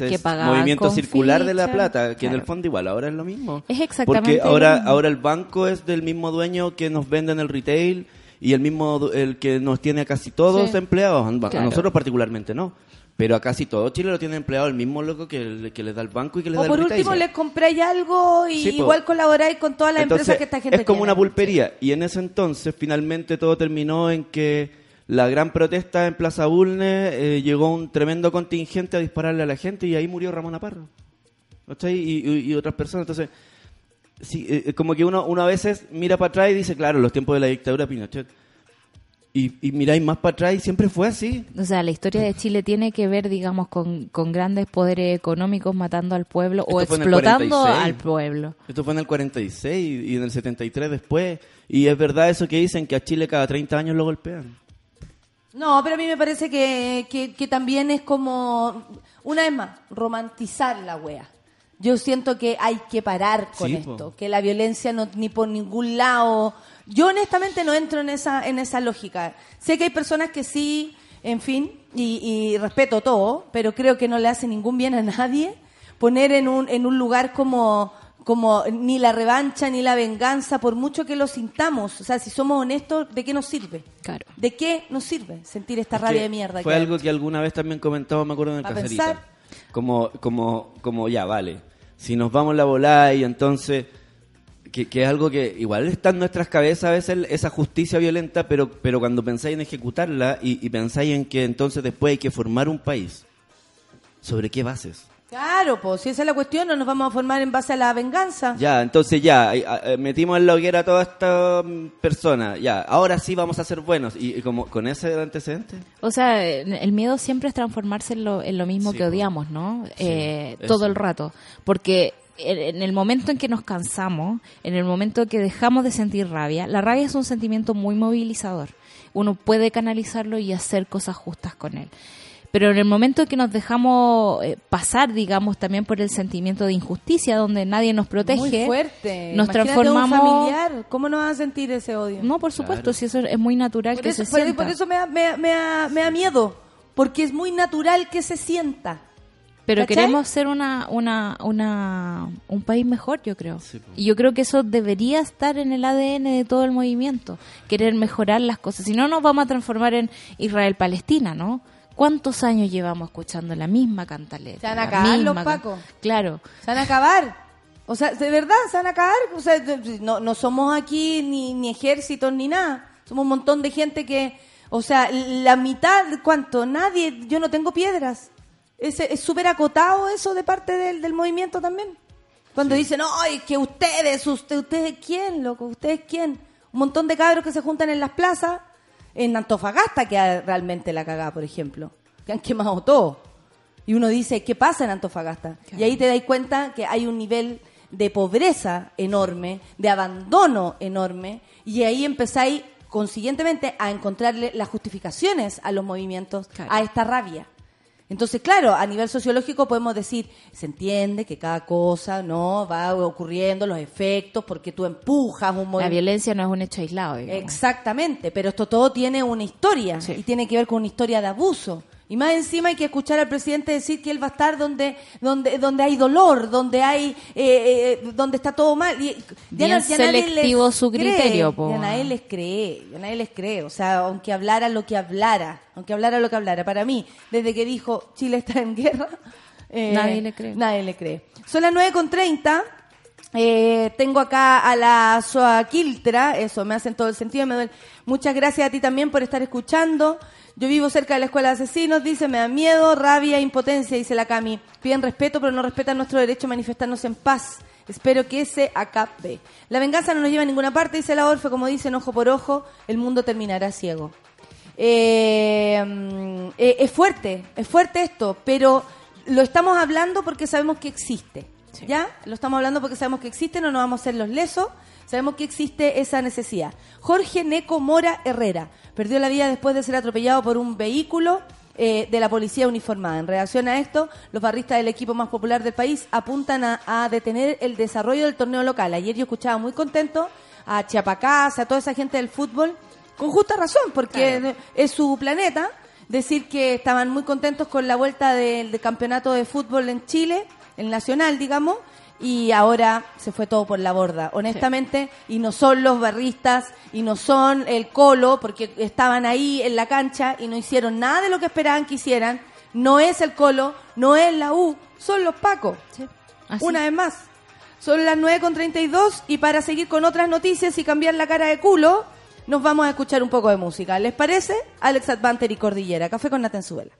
Speaker 4: es-
Speaker 3: Que
Speaker 4: movimiento circular de la plata, que en el fondo igual ahora es lo mismo.
Speaker 3: Es exactamente
Speaker 4: Porque ahora,
Speaker 3: mismo.
Speaker 4: ahora el banco es del mismo dueño que nos vende en el retail y el mismo el que nos tiene a casi todos
Speaker 3: Sí.
Speaker 4: empleados. A
Speaker 3: Claro.
Speaker 4: nosotros particularmente no. Pero a casi todo Chile lo tiene empleado el mismo loco que, que le da el banco y que le
Speaker 1: o
Speaker 4: da
Speaker 1: por
Speaker 4: el retail.
Speaker 1: último les compráis algo y
Speaker 4: Sí,
Speaker 1: igual colaboráis con todas las
Speaker 4: Entonces,
Speaker 1: empresas que esta gente
Speaker 4: es como
Speaker 1: tiene.
Speaker 4: una pulpería. Y en ese entonces, finalmente, todo terminó en que la gran protesta en Plaza Bulnes eh, llegó un tremendo contingente a dispararle a la gente y ahí murió Ramón Aparro. ¿Cachai? Y, y- y otras personas. Entonces, sí, eh, como que uno, uno a veces mira para atrás y dice, claro, los tiempos de la dictadura Pinochet. Y, y miráis más para atrás y siempre fue así.
Speaker 3: O sea, la historia de Chile tiene que ver, digamos, con, con grandes poderes económicos matando al pueblo o
Speaker 4: Esto
Speaker 3: explotando
Speaker 4: 46.
Speaker 3: al pueblo.
Speaker 4: Esto fue en el 46 y en el 73 después. Y es verdad eso que dicen que a Chile cada 30 años lo golpean.
Speaker 1: No, pero a mí me parece que, que, que también es como, una vez más, romantizar la wea. Yo siento que hay que parar con
Speaker 4: Sí,
Speaker 1: esto,
Speaker 4: po.
Speaker 1: que la violencia no ni por ningún lado. Yo honestamente no entro en esa en esa lógica. Sé que hay personas que sí, en fin, y, y respeto todo, pero creo que no le hace ningún bien a nadie poner en un en un lugar como como ni la revancha ni la venganza, por mucho que lo sintamos. O sea, si somos honestos, ¿de qué nos sirve?
Speaker 3: Claro.
Speaker 1: ¿De qué nos sirve sentir esta
Speaker 4: Es
Speaker 1: rabia de mierda?
Speaker 4: Fue
Speaker 1: que
Speaker 4: algo que alguna vez también comentaba, me acuerdo en el caserita.
Speaker 1: pensar.
Speaker 4: Como, como, como ya, vale. Si nos vamos la volada y entonces, que, que es algo que igual está en nuestras cabezas a veces esa justicia violenta, pero, pero cuando pensáis en ejecutarla y, y pensáis en que entonces después hay que formar un país, ¿sobre qué bases?
Speaker 1: Claro, pues si esa es la cuestión, no nos vamos a formar en base a la venganza.
Speaker 4: Ya, entonces ya, eh, eh, metimos en la hoguera a toda esta mm, persona, ya, ahora sí vamos a ser buenos. Y, y como con ese antecedente.
Speaker 3: O sea, el miedo siempre es transformarse en lo, en lo mismo
Speaker 4: Sí,
Speaker 3: que odiamos, ¿no?
Speaker 4: Sí,
Speaker 3: Eh, todo el rato. Porque en el momento en que nos cansamos, en el momento que dejamos de sentir rabia, la rabia es un sentimiento muy movilizador. Uno puede canalizarlo y hacer cosas justas con él. Pero en el momento en que nos dejamos eh, pasar, digamos, también por el sentimiento de injusticia, donde nadie nos protege,
Speaker 1: Muy fuerte.
Speaker 3: nos
Speaker 1: Imagínate
Speaker 3: transformamos...
Speaker 1: un familiar, ¿cómo no vas a sentir ese odio?
Speaker 3: No, por supuesto,
Speaker 4: Claro.
Speaker 3: si eso es muy natural
Speaker 1: por
Speaker 3: que
Speaker 1: eso,
Speaker 3: se
Speaker 1: por,
Speaker 3: sienta.
Speaker 1: por eso me da, me, me me da miedo, porque es muy natural que se sienta.
Speaker 3: Pero
Speaker 1: ¿Cachai?
Speaker 3: queremos ser una, una, una, un país mejor, yo creo.
Speaker 4: Sí,
Speaker 3: y yo creo que eso debería estar en el ADN de todo el movimiento, querer mejorar las cosas. Si no, nos vamos a transformar en Israel-Palestina, ¿no? ¿Cuántos años llevamos escuchando la misma cantaleta?
Speaker 1: Se van a acabar los pacos.
Speaker 3: Claro.
Speaker 1: Se van a acabar. O sea, de verdad, se van a acabar. O sea, no, no somos aquí ni, ni ejércitos ni nada. Somos un montón de gente que, o sea, la mitad, ¿cuánto? Nadie, yo no tengo piedras. Es súper acotado eso de parte del, del movimiento también. Cuando dicen, ay, que ustedes, usted, ustedes quién, loco, ustedes quién. Un montón de cabros que se juntan en las plazas, en Antofagasta que realmente la cagada, por ejemplo. Que han quemado todo. Y uno dice, ¿qué pasa en Antofagasta? Y ahí te das cuenta que hay un nivel de pobreza enorme, de abandono enorme, y ahí empezáis consiguientemente a encontrarle las justificaciones a los movimientos,
Speaker 3: Claro.
Speaker 1: a esta rabia. Entonces, claro, a nivel sociológico podemos decir, se entiende que cada cosa no va ocurriendo, los efectos, porque tú empujas un
Speaker 3: La
Speaker 1: movimiento.
Speaker 3: violencia no es un hecho aislado, digamos.
Speaker 1: Exactamente, pero esto todo tiene una historia
Speaker 3: Sí.
Speaker 1: y tiene que ver con una historia de abuso
Speaker 5: Y más encima hay que escuchar al presidente decir que él va a estar donde donde donde hay dolor, donde hay eh, eh, donde está todo mal. Y
Speaker 3: Bien
Speaker 5: na- nadie
Speaker 3: selectivo
Speaker 5: les
Speaker 3: su
Speaker 5: cree,
Speaker 3: criterio, po.
Speaker 5: Ya nadie les cree, ya nadie les cree. O sea, aunque hablara lo que hablara, aunque hablara lo que hablara. Para mí, desde que dijo Chile está en guerra, eh,
Speaker 3: Nadie le cree.
Speaker 5: Nadie le cree. Son las 9.30. Eh, tengo acá a la Soaquiltra, eso me hacen todo el sentido. Me duele. Muchas gracias a ti también por estar escuchando. Yo vivo cerca de la escuela de asesinos, dice, me da miedo, rabia, impotencia, dice la Cami. Piden respeto, pero no respetan nuestro derecho a manifestarnos en paz. Espero que se acabe. La venganza no nos lleva a ninguna parte, dice la Orfe, como dicen, ojo por ojo, el mundo terminará ciego. Eh, mm, eh, es fuerte, es fuerte esto, pero lo estamos hablando porque sabemos que existe. ¿Ya? Lo estamos hablando porque sabemos que existe, no nos vamos a hacer los lesos, sabemos que existe esa necesidad. Jorge Neco Mora Herrera perdió la vida después de ser atropellado por un vehículo eh, de la policía uniformada. En reacción a esto, los barristas del equipo más popular del país apuntan a, a detener el desarrollo del torneo local. Ayer yo escuchaba muy contento a Chiapacás, a toda esa gente del fútbol, con justa razón, porque es su planeta, decir que estaban muy contentos con la vuelta del, del campeonato de fútbol en Chile, el nacional, digamos, y ahora se fue todo por la borda, honestamente, y no son los barristas, y no son el colo, porque estaban ahí en la cancha y no hicieron nada de lo que esperaban que hicieran, no es el colo, no es la U, son los pacos.
Speaker 3: Así.
Speaker 5: Una vez más. Son las 9.32 y para seguir con otras noticias y cambiar la cara de culo, nos vamos a escuchar un poco de música. ¿Les parece? Alex Advanter y Cordillera. Café con Natenzuela.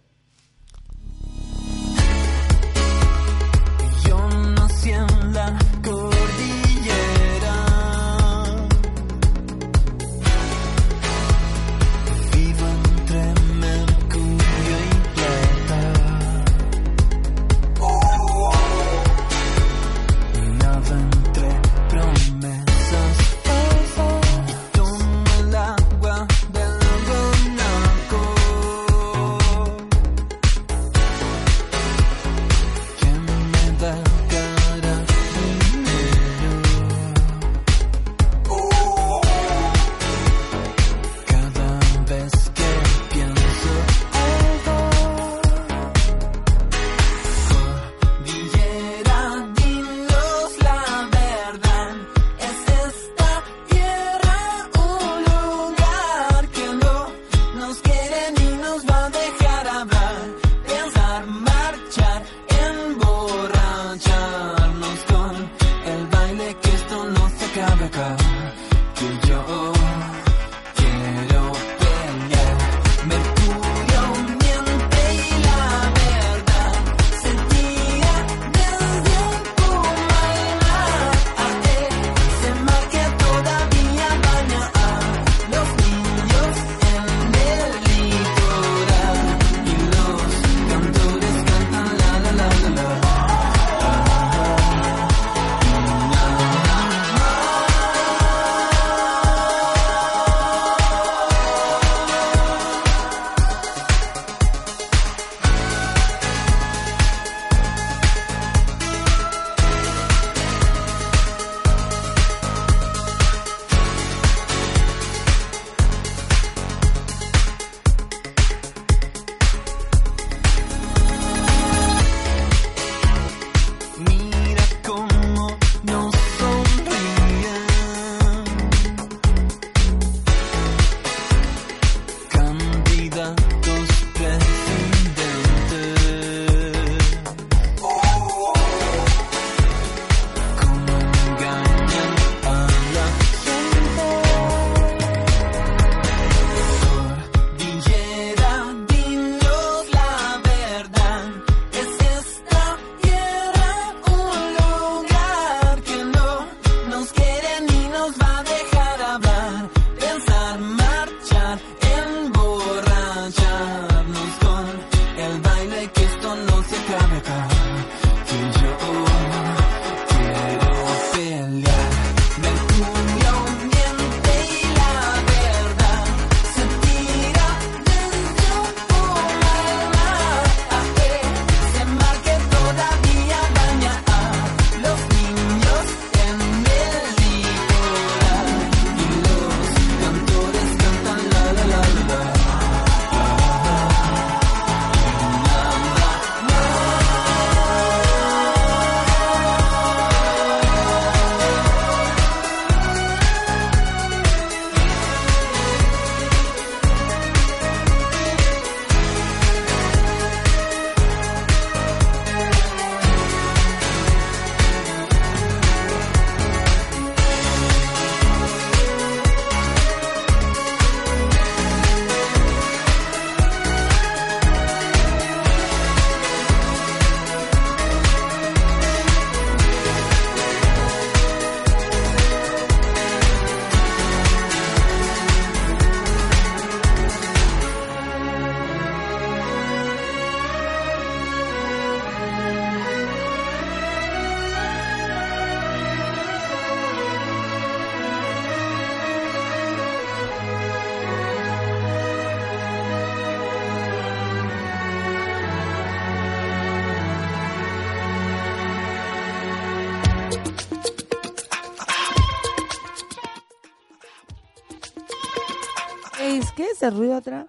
Speaker 1: Ese ruido atrás?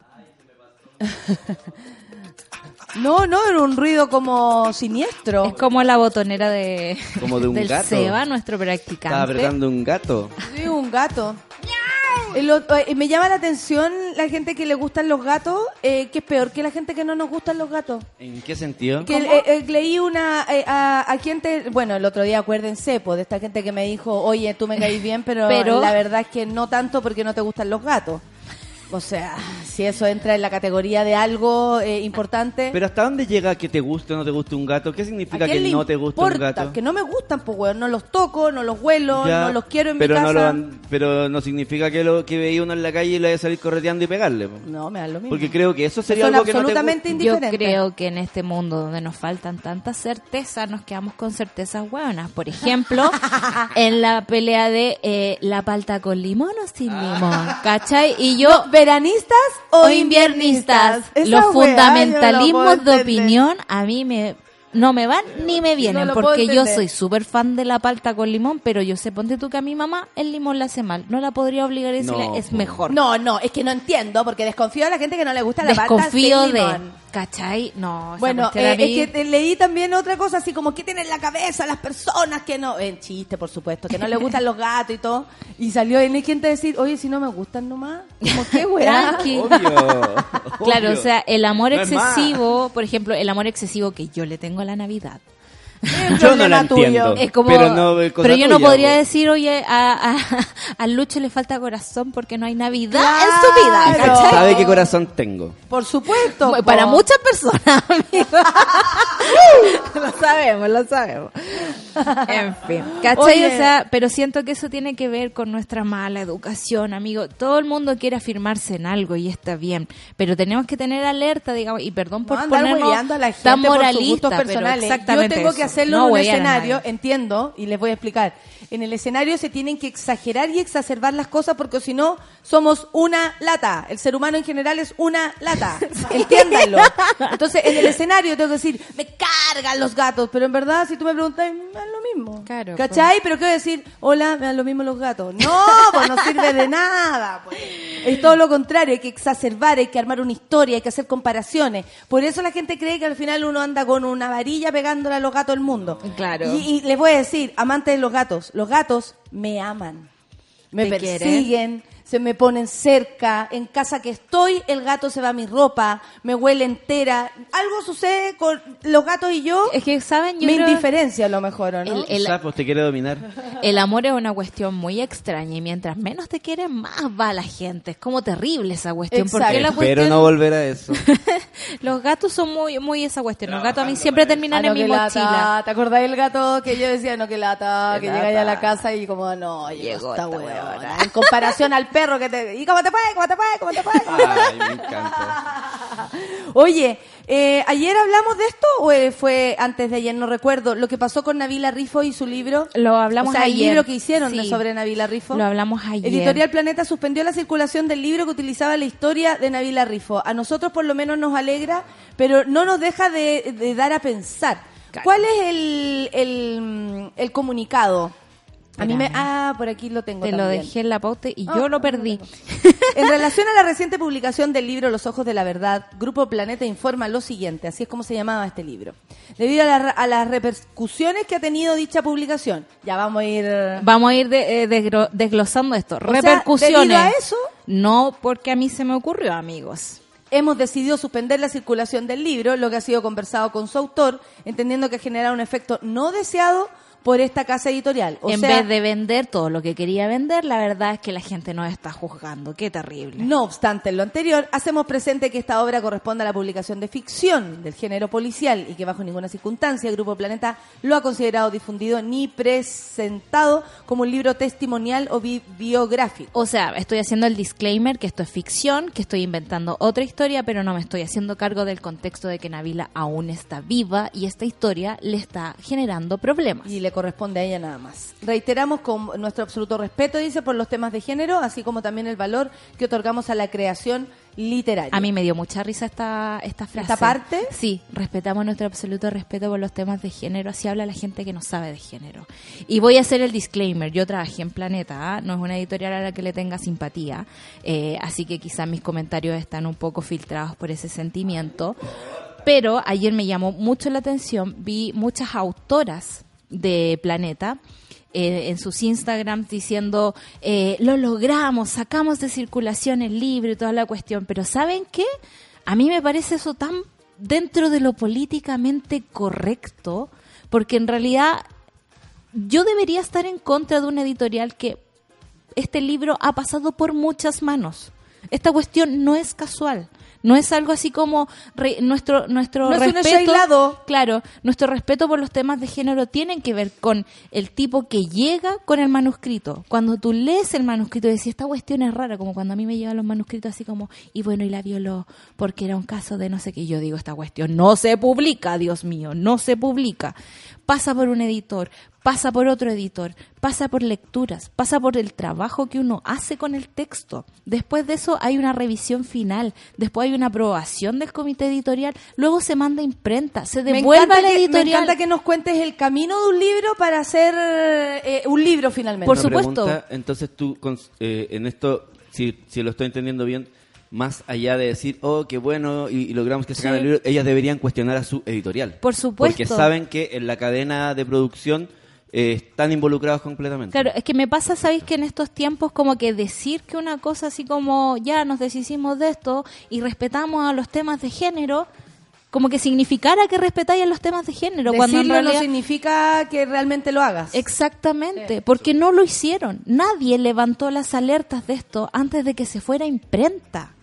Speaker 1: No, no, era un ruido como siniestro.
Speaker 3: Es como la botonera de,
Speaker 4: Como de un
Speaker 3: del
Speaker 4: gato.
Speaker 3: Seba, nuestro
Speaker 4: Estaba
Speaker 3: practicante.
Speaker 4: apretando un gato.
Speaker 1: Sí, un gato. El otro- eh, me llama la atención la gente que le gustan los gatos, eh, que es peor que la gente que no nos gustan los gatos.
Speaker 4: ¿En qué sentido?
Speaker 1: Que eh, eh, leí una eh, a, a quien te, bueno, el otro día acuérdense, pues, de esta gente que me dijo, oye, tú me caís bien, pero,
Speaker 3: Pero-
Speaker 1: la verdad es que no tanto porque no te gustan los gatos. O sea, si eso entra en la categoría de algo eh, importante.
Speaker 4: Pero ¿hasta dónde llega que te guste o no te guste un gato? ¿Qué
Speaker 1: ¿a
Speaker 4: significa que no te guste un gato?
Speaker 1: Que no me gustan, pues, weón. No los toco, no los huelo,
Speaker 4: Ya,
Speaker 1: no los quiero en
Speaker 4: pero
Speaker 1: mi
Speaker 4: no
Speaker 1: casa.
Speaker 4: lo han- pero no significa que lo que veía uno en la calle y le vaya a salir correteando y pegarle. po.
Speaker 1: No, me da lo mismo.
Speaker 4: Porque creo que eso sería
Speaker 1: Son
Speaker 4: algo que no te
Speaker 1: absolutamente.
Speaker 3: Yo creo que en este mundo donde nos faltan tantas certezas, nos quedamos con certezas hueonas. Por ejemplo, en la pelea de eh, la palta con limón o sin limón, ¿cachai? Y yo,
Speaker 1: ¿Veranistas o,
Speaker 3: o inviernistas, los
Speaker 1: weá, yo no
Speaker 3: fundamentalismos de opinión a mí me no me van ni me vienen, porque yo soy súper fan de la palta con limón, pero yo sé, ponte tú que a mi mamá el limón le hace mal. No la podría obligar a decirle,
Speaker 4: No,
Speaker 3: es mejor.
Speaker 1: No, no, es que no entiendo, porque desconfío de la gente que no le gusta la palta
Speaker 3: Desconfío
Speaker 1: sin
Speaker 3: de,
Speaker 1: limón.
Speaker 3: ¿Cachai? No,
Speaker 1: Bueno,
Speaker 3: a
Speaker 1: eh,
Speaker 3: mí-
Speaker 1: es que te- leí también otra cosa, así como que tienen en la cabeza las personas que no, en chiste por supuesto, que no les gustan los gatos y todo, y salió en el gente decir, oye, si no me gustan nomás, como qué weá.
Speaker 4: Obvio.
Speaker 3: Claro,
Speaker 4: obvio.
Speaker 3: o sea, el amor
Speaker 4: No
Speaker 3: excesivo, por ejemplo, el amor excesivo que yo le tengo a la Navidad.
Speaker 4: Yo no la entiendo.
Speaker 3: Es como,
Speaker 4: Pero no
Speaker 3: pero yo no
Speaker 4: tuya,
Speaker 3: podría
Speaker 4: po.
Speaker 3: decir, oye, a, a, al Lucho le falta corazón porque no hay Navidad
Speaker 1: Claro.
Speaker 3: en su vida, ¿cachai?
Speaker 4: ¿Sabe qué corazón tengo?
Speaker 1: Por supuesto.
Speaker 3: Para muchas personas, lo sabemos, lo sabemos. En fin, ¿cachai?
Speaker 1: Oye.
Speaker 3: O sea, pero siento que eso tiene que ver con nuestra mala educación, amigo. Todo el mundo quiere afirmarse en algo y está bien, pero tenemos que tener alerta, digamos, y perdón por
Speaker 1: no
Speaker 3: ponernos
Speaker 1: a la gente
Speaker 3: tan
Speaker 1: por sus
Speaker 3: moralista,
Speaker 1: gustos
Speaker 3: pero
Speaker 1: personales.
Speaker 3: exactamente
Speaker 1: Yo tengo
Speaker 3: eso.
Speaker 1: que hacerlo
Speaker 3: No
Speaker 1: en un escenario, entiendo, y les voy a explicar. En el escenario se tienen que exagerar y exacerbar las cosas porque si no somos una lata. El ser humano en general es una lata. Entiéndanlo. Entonces, en el escenario tengo que decir, me cargan los gatos, pero en verdad si tú me preguntas, me dan lo mismo.
Speaker 3: Claro,
Speaker 1: ¿Cachai? Pero ¿qué voy a decir? Hola, me dan lo mismo los gatos. No, pues no sirve de nada. Pues. Es todo lo contrario, hay que exacerbar, hay que armar una historia, hay que hacer comparaciones. Por eso la gente cree que al final uno anda con una varilla pegándole a los gatos del mundo.
Speaker 3: Claro.
Speaker 1: Y, y les voy a decir, amantes de los gatos, los gatos me aman. Me
Speaker 3: ¿Te
Speaker 1: persiguen, se me ponen cerca, en casa que estoy, el gato se va a mi ropa, me huele entera. Algo sucede con los gatos y yo.
Speaker 3: Es que, ¿saben? Yo
Speaker 1: mi
Speaker 3: creo-
Speaker 1: indiferencia a lo mejor, ¿o ¿no?
Speaker 3: El-
Speaker 4: te quiere dominar.
Speaker 3: El amor es una cuestión muy extraña y mientras menos te quieren, más va la gente. Es como terrible esa cuestión. Porque la cuestión,
Speaker 4: no volver a eso.
Speaker 3: los gatos son muy muy esa cuestión. Los gatos a mí siempre terminan
Speaker 1: Ah, no,
Speaker 3: en mi mochila.
Speaker 1: lata. ¿Te acordás del gato que yo decía, no, que lata, que llega ya a la casa y como, no, llegó
Speaker 3: Llegó
Speaker 1: esta
Speaker 3: esta
Speaker 1: huevona.
Speaker 3: huevona.
Speaker 1: En comparación al perro que te... ¿Y cómo te fue? ¿Cómo te fue? ¿Cómo te fue?
Speaker 4: Ay, me encanta.
Speaker 1: Oye, eh, ¿ayer hablamos de esto o eh, fue antes de ayer? No recuerdo. Lo que pasó con Navila Rifo y su libro.
Speaker 3: Lo hablamos
Speaker 1: o sea, el
Speaker 3: ayer.
Speaker 1: libro que hicieron
Speaker 3: Sí.
Speaker 1: sobre Navila Rifo.
Speaker 3: Lo hablamos ayer.
Speaker 1: Editorial Planeta suspendió la circulación del libro que utilizaba la historia de Navila Rifo. A nosotros por lo menos nos alegra, pero no nos deja de, de dar a pensar.
Speaker 3: Claro.
Speaker 1: ¿Cuál es el, el, el comunicado? A mí me... Ah, por aquí lo tengo
Speaker 3: Te lo dejé en la pauta y
Speaker 1: Ah,
Speaker 3: yo lo
Speaker 1: ah,
Speaker 3: perdí.
Speaker 1: En relación a la reciente publicación del libro Los Ojos de la Verdad, Grupo Planeta informa lo siguiente, así es como se llamaba este libro. Debido a, la- a las repercusiones que ha tenido dicha publicación, ya vamos a ir...
Speaker 3: Vamos a ir de- eh, desglosando esto.
Speaker 1: sea,
Speaker 3: Repercusiones.
Speaker 1: debido a eso-
Speaker 3: No porque a mí se me ocurrió, amigos.
Speaker 1: Hemos decidido suspender la circulación del libro, lo que ha sido conversado con su autor, entendiendo que ha generado un efecto no deseado por esta casa editorial. O
Speaker 3: en
Speaker 1: sea,
Speaker 3: vez de vender todo lo que quería vender, la verdad es que la gente nos está juzgando. Qué terrible.
Speaker 1: No obstante en lo anterior, hacemos presente que esta obra corresponde a la publicación de ficción del género policial y que bajo ninguna circunstancia el Grupo Planeta lo ha considerado difundido ni presentado como un libro testimonial o bi- biográfico.
Speaker 3: O sea, estoy haciendo el disclaimer que esto es ficción, que estoy inventando otra historia, pero no me estoy haciendo cargo del contexto de que Navila aún está viva y esta historia le está generando problemas.
Speaker 1: Y le corresponde a ella nada más. Reiteramos con nuestro absoluto respeto, dice, por los temas de género, así como también el valor que otorgamos a la creación literario.
Speaker 3: A mí me dio mucha risa esta, esta frase.
Speaker 1: ¿Esta parte?
Speaker 3: Sí, respetamos nuestro absoluto respeto por los temas de género. Así habla la gente que no sabe de género. Y voy a hacer el disclaimer. Yo trabajé en Planeta, ¿ah? no es una editorial a la que le tenga simpatía. eh, así que quizás mis comentarios están un poco filtrados por ese sentimiento. Pero ayer me llamó mucho la atención. Vi muchas autoras de Planeta eh, en sus Instagram diciendo eh, lo logramos, sacamos de circulación el libro y toda la cuestión. Pero ¿saben qué? A mí me parece eso tan dentro de lo políticamente correcto, porque en realidad yo debería estar en contra de una editorial que este libro ha pasado por muchas manos. Esta cuestión no es casual. No es algo así como re- nuestro nuestro
Speaker 1: No es un hecho
Speaker 3: respeto. Claro, nuestro respeto por los temas de género tienen que ver con el tipo que llega con el manuscrito. Cuando tú lees el manuscrito y decís, esta cuestión es rara, como cuando a mí me llegan los manuscritos así como, y bueno, y la violó porque era un caso de no sé qué. Yo digo, esta cuestión no se publica, Dios mío, no se publica. Pasa por un editor, pasa por otro editor, pasa por lecturas, pasa por el trabajo que uno hace con el texto. Después de eso hay una revisión final, después hay una aprobación del comité editorial, luego se manda a imprenta, se devuelve a la
Speaker 1: que, me
Speaker 3: editorial.
Speaker 1: encanta que nos cuentes el camino de un libro para hacer eh, un libro finalmente.
Speaker 3: Por
Speaker 4: Una
Speaker 3: supuesto.
Speaker 4: pregunta, entonces tú, eh, en esto, si, si lo estoy entendiendo bien, más allá de decir, oh, qué bueno, y, y logramos que se gane
Speaker 3: Sí.
Speaker 4: el libro, ellas deberían cuestionar a su editorial.
Speaker 3: Por supuesto.
Speaker 4: Porque saben que en la cadena de producción eh, están involucrados completamente.
Speaker 3: Claro, es que me pasa, ¿sabéis? Que en estos tiempos como que decir que una cosa así como ya nos deshicimos de esto y respetamos a los temas de género, como que significara que respetáis a los temas de género. cuando en
Speaker 1: Decirlo
Speaker 3: realidad...
Speaker 1: no significa que realmente lo hagas.
Speaker 3: Exactamente, porque no lo hicieron. Nadie levantó las alertas de esto antes de que se fuera a imprenta.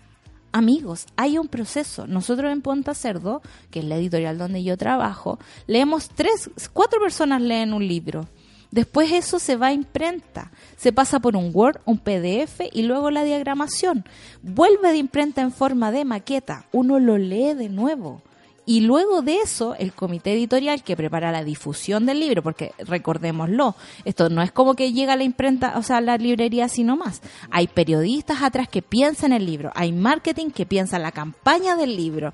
Speaker 3: Amigos, hay un proceso. Nosotros en Ponta Cerdo, que es la editorial donde yo trabajo, leemos tres, cuatro personas leen un libro. Después eso se va a imprenta, se pasa por un Word, un PDF y luego la diagramación. Vuelve de imprenta en forma de maqueta, uno lo lee de nuevo. Y luego de eso, el comité editorial que prepara la difusión del libro, porque recordémoslo, esto no es como que llega a la imprenta, o sea, a la librería así nomás. Hay periodistas atrás que piensan el libro, hay marketing que piensa la campaña del libro.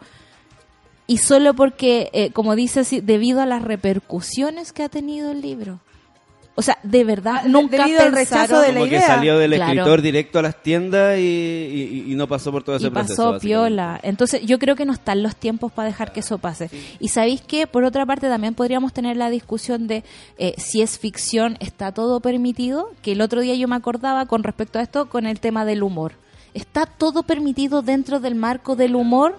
Speaker 3: Y solo porque, eh, como dice, debido a las repercusiones que ha tenido el libro. O sea, de verdad,
Speaker 1: Ah,
Speaker 3: nunca
Speaker 1: debido al
Speaker 3: pensaron-
Speaker 1: rechazo de la
Speaker 4: Como que
Speaker 1: idea.
Speaker 4: salió del
Speaker 3: Claro.
Speaker 4: escritor directo a las tiendas y, y- y no pasó por todo ese
Speaker 3: y
Speaker 4: proceso.
Speaker 3: pasó piola. Entonces yo creo que no están los tiempos para dejar que eso pase. Y sabéis que, por otra parte, también podríamos tener la discusión de eh, si es ficción, está todo permitido, que el otro día yo me acordaba con respecto a esto con el tema del humor. ¿Está todo permitido dentro del marco del humor?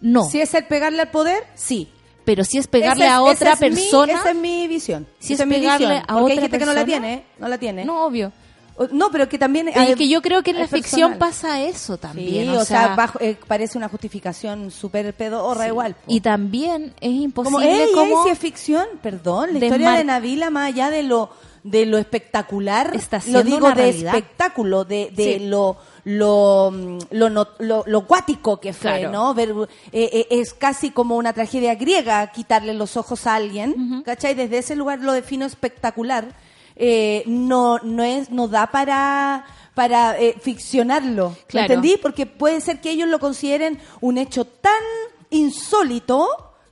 Speaker 3: No.
Speaker 1: Si es el pegarle al poder, sí.
Speaker 3: Pero si es pegarle
Speaker 1: es-
Speaker 3: a otra
Speaker 1: es mi-
Speaker 3: persona...
Speaker 1: esa es mi visión.
Speaker 3: Si
Speaker 1: Esa
Speaker 3: es
Speaker 1: mi
Speaker 3: pegarle
Speaker 1: visión.
Speaker 3: a
Speaker 1: Porque hay
Speaker 3: otra
Speaker 1: gente que no la
Speaker 3: persona-
Speaker 1: tiene, ¿eh? No la tiene.
Speaker 3: No, obvio.
Speaker 1: O- No, pero que también...
Speaker 3: Es
Speaker 1: hay-
Speaker 3: que yo creo que en la ficción
Speaker 1: personal.
Speaker 3: pasa eso también.
Speaker 1: Sí,
Speaker 3: o,
Speaker 1: o sea,
Speaker 3: sea,
Speaker 1: bajo- eh, parece una justificación súper pedorra igual. po.
Speaker 3: y también es imposible
Speaker 1: como, ey, ey,
Speaker 3: como
Speaker 1: si es ficción, perdón, la historia de Navila más allá de lo de lo espectacular,
Speaker 3: Está
Speaker 1: lo digo
Speaker 3: una
Speaker 1: de
Speaker 3: realidad.
Speaker 1: espectáculo, de, de
Speaker 3: Sí.
Speaker 1: lo lo mm, lo, lo lo cuático que fue,
Speaker 3: Claro.
Speaker 1: ¿no? Ver, eh, eh, es casi como una tragedia griega quitarle los ojos a alguien, ¿cachai? Desde ese lugar lo defino espectacular. Eh, no no es no da para para eh, ficcionarlo, ¿me
Speaker 3: Claro.
Speaker 1: ¿entendí? Porque puede ser que ellos lo consideren un hecho tan insólito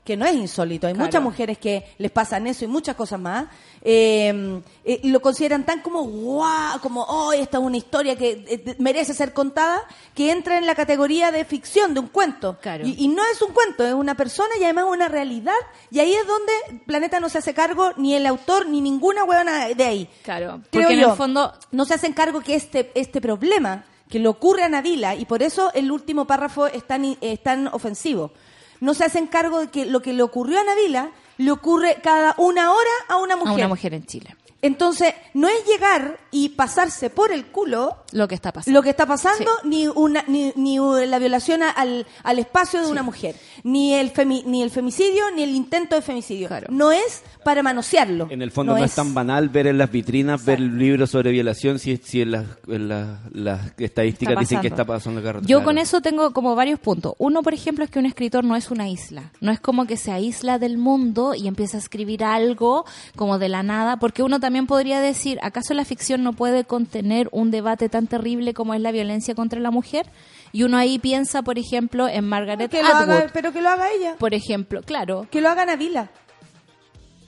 Speaker 1: que no es insólito. Hay
Speaker 3: Claro.
Speaker 1: muchas mujeres que les pasan eso y muchas cosas más. Eh, eh, y lo consideran tan como guau, como oh, esta es una historia que eh, merece ser contada, que entra en la categoría de ficción, de un cuento.
Speaker 3: Claro.
Speaker 1: Y, y no es un cuento, es una persona y además una realidad. Y ahí es donde Planeta no se hace cargo, ni el autor, ni ninguna huevona de ahí.
Speaker 3: Claro,
Speaker 1: Creo
Speaker 3: porque en el fondo
Speaker 1: no se hacen cargo que este, este problema que le ocurre a Navila, y por eso el último párrafo es tan, es tan ofensivo, no se hacen cargo de que lo que le ocurrió a Navila le ocurre cada una hora a una
Speaker 3: a
Speaker 1: mujer.
Speaker 3: una mujer en Chile.
Speaker 1: Entonces, no es llegar y pasarse por el culo
Speaker 3: Lo que está pasando.
Speaker 1: lo que está pasando, ni una ni, ni la violación al, al espacio de una mujer, ni el femi- ni el femicidio, ni el intento de femicidio.
Speaker 3: Claro.
Speaker 1: No es para manosearlo.
Speaker 4: En el fondo no, es tan banal ver en las vitrinas, ver libros sobre violación si, si en las, en las, las estadísticas dicen que
Speaker 3: pasando.
Speaker 4: está pasando rato.
Speaker 3: Yo
Speaker 4: Claro.
Speaker 3: con eso tengo como varios puntos. Uno, por ejemplo, es que un escritor no es una isla. No es como que se aísla del mundo y empieza a escribir algo como de la nada, porque uno también podría decir, ¿acaso la ficción no puede contener un debate tan terrible como es la violencia contra la mujer? Y uno ahí piensa, por ejemplo, en Margaret
Speaker 1: Que
Speaker 3: Atwood.
Speaker 1: haga, pero que lo haga ella.
Speaker 3: Por ejemplo, claro.
Speaker 1: Que lo haga Navila.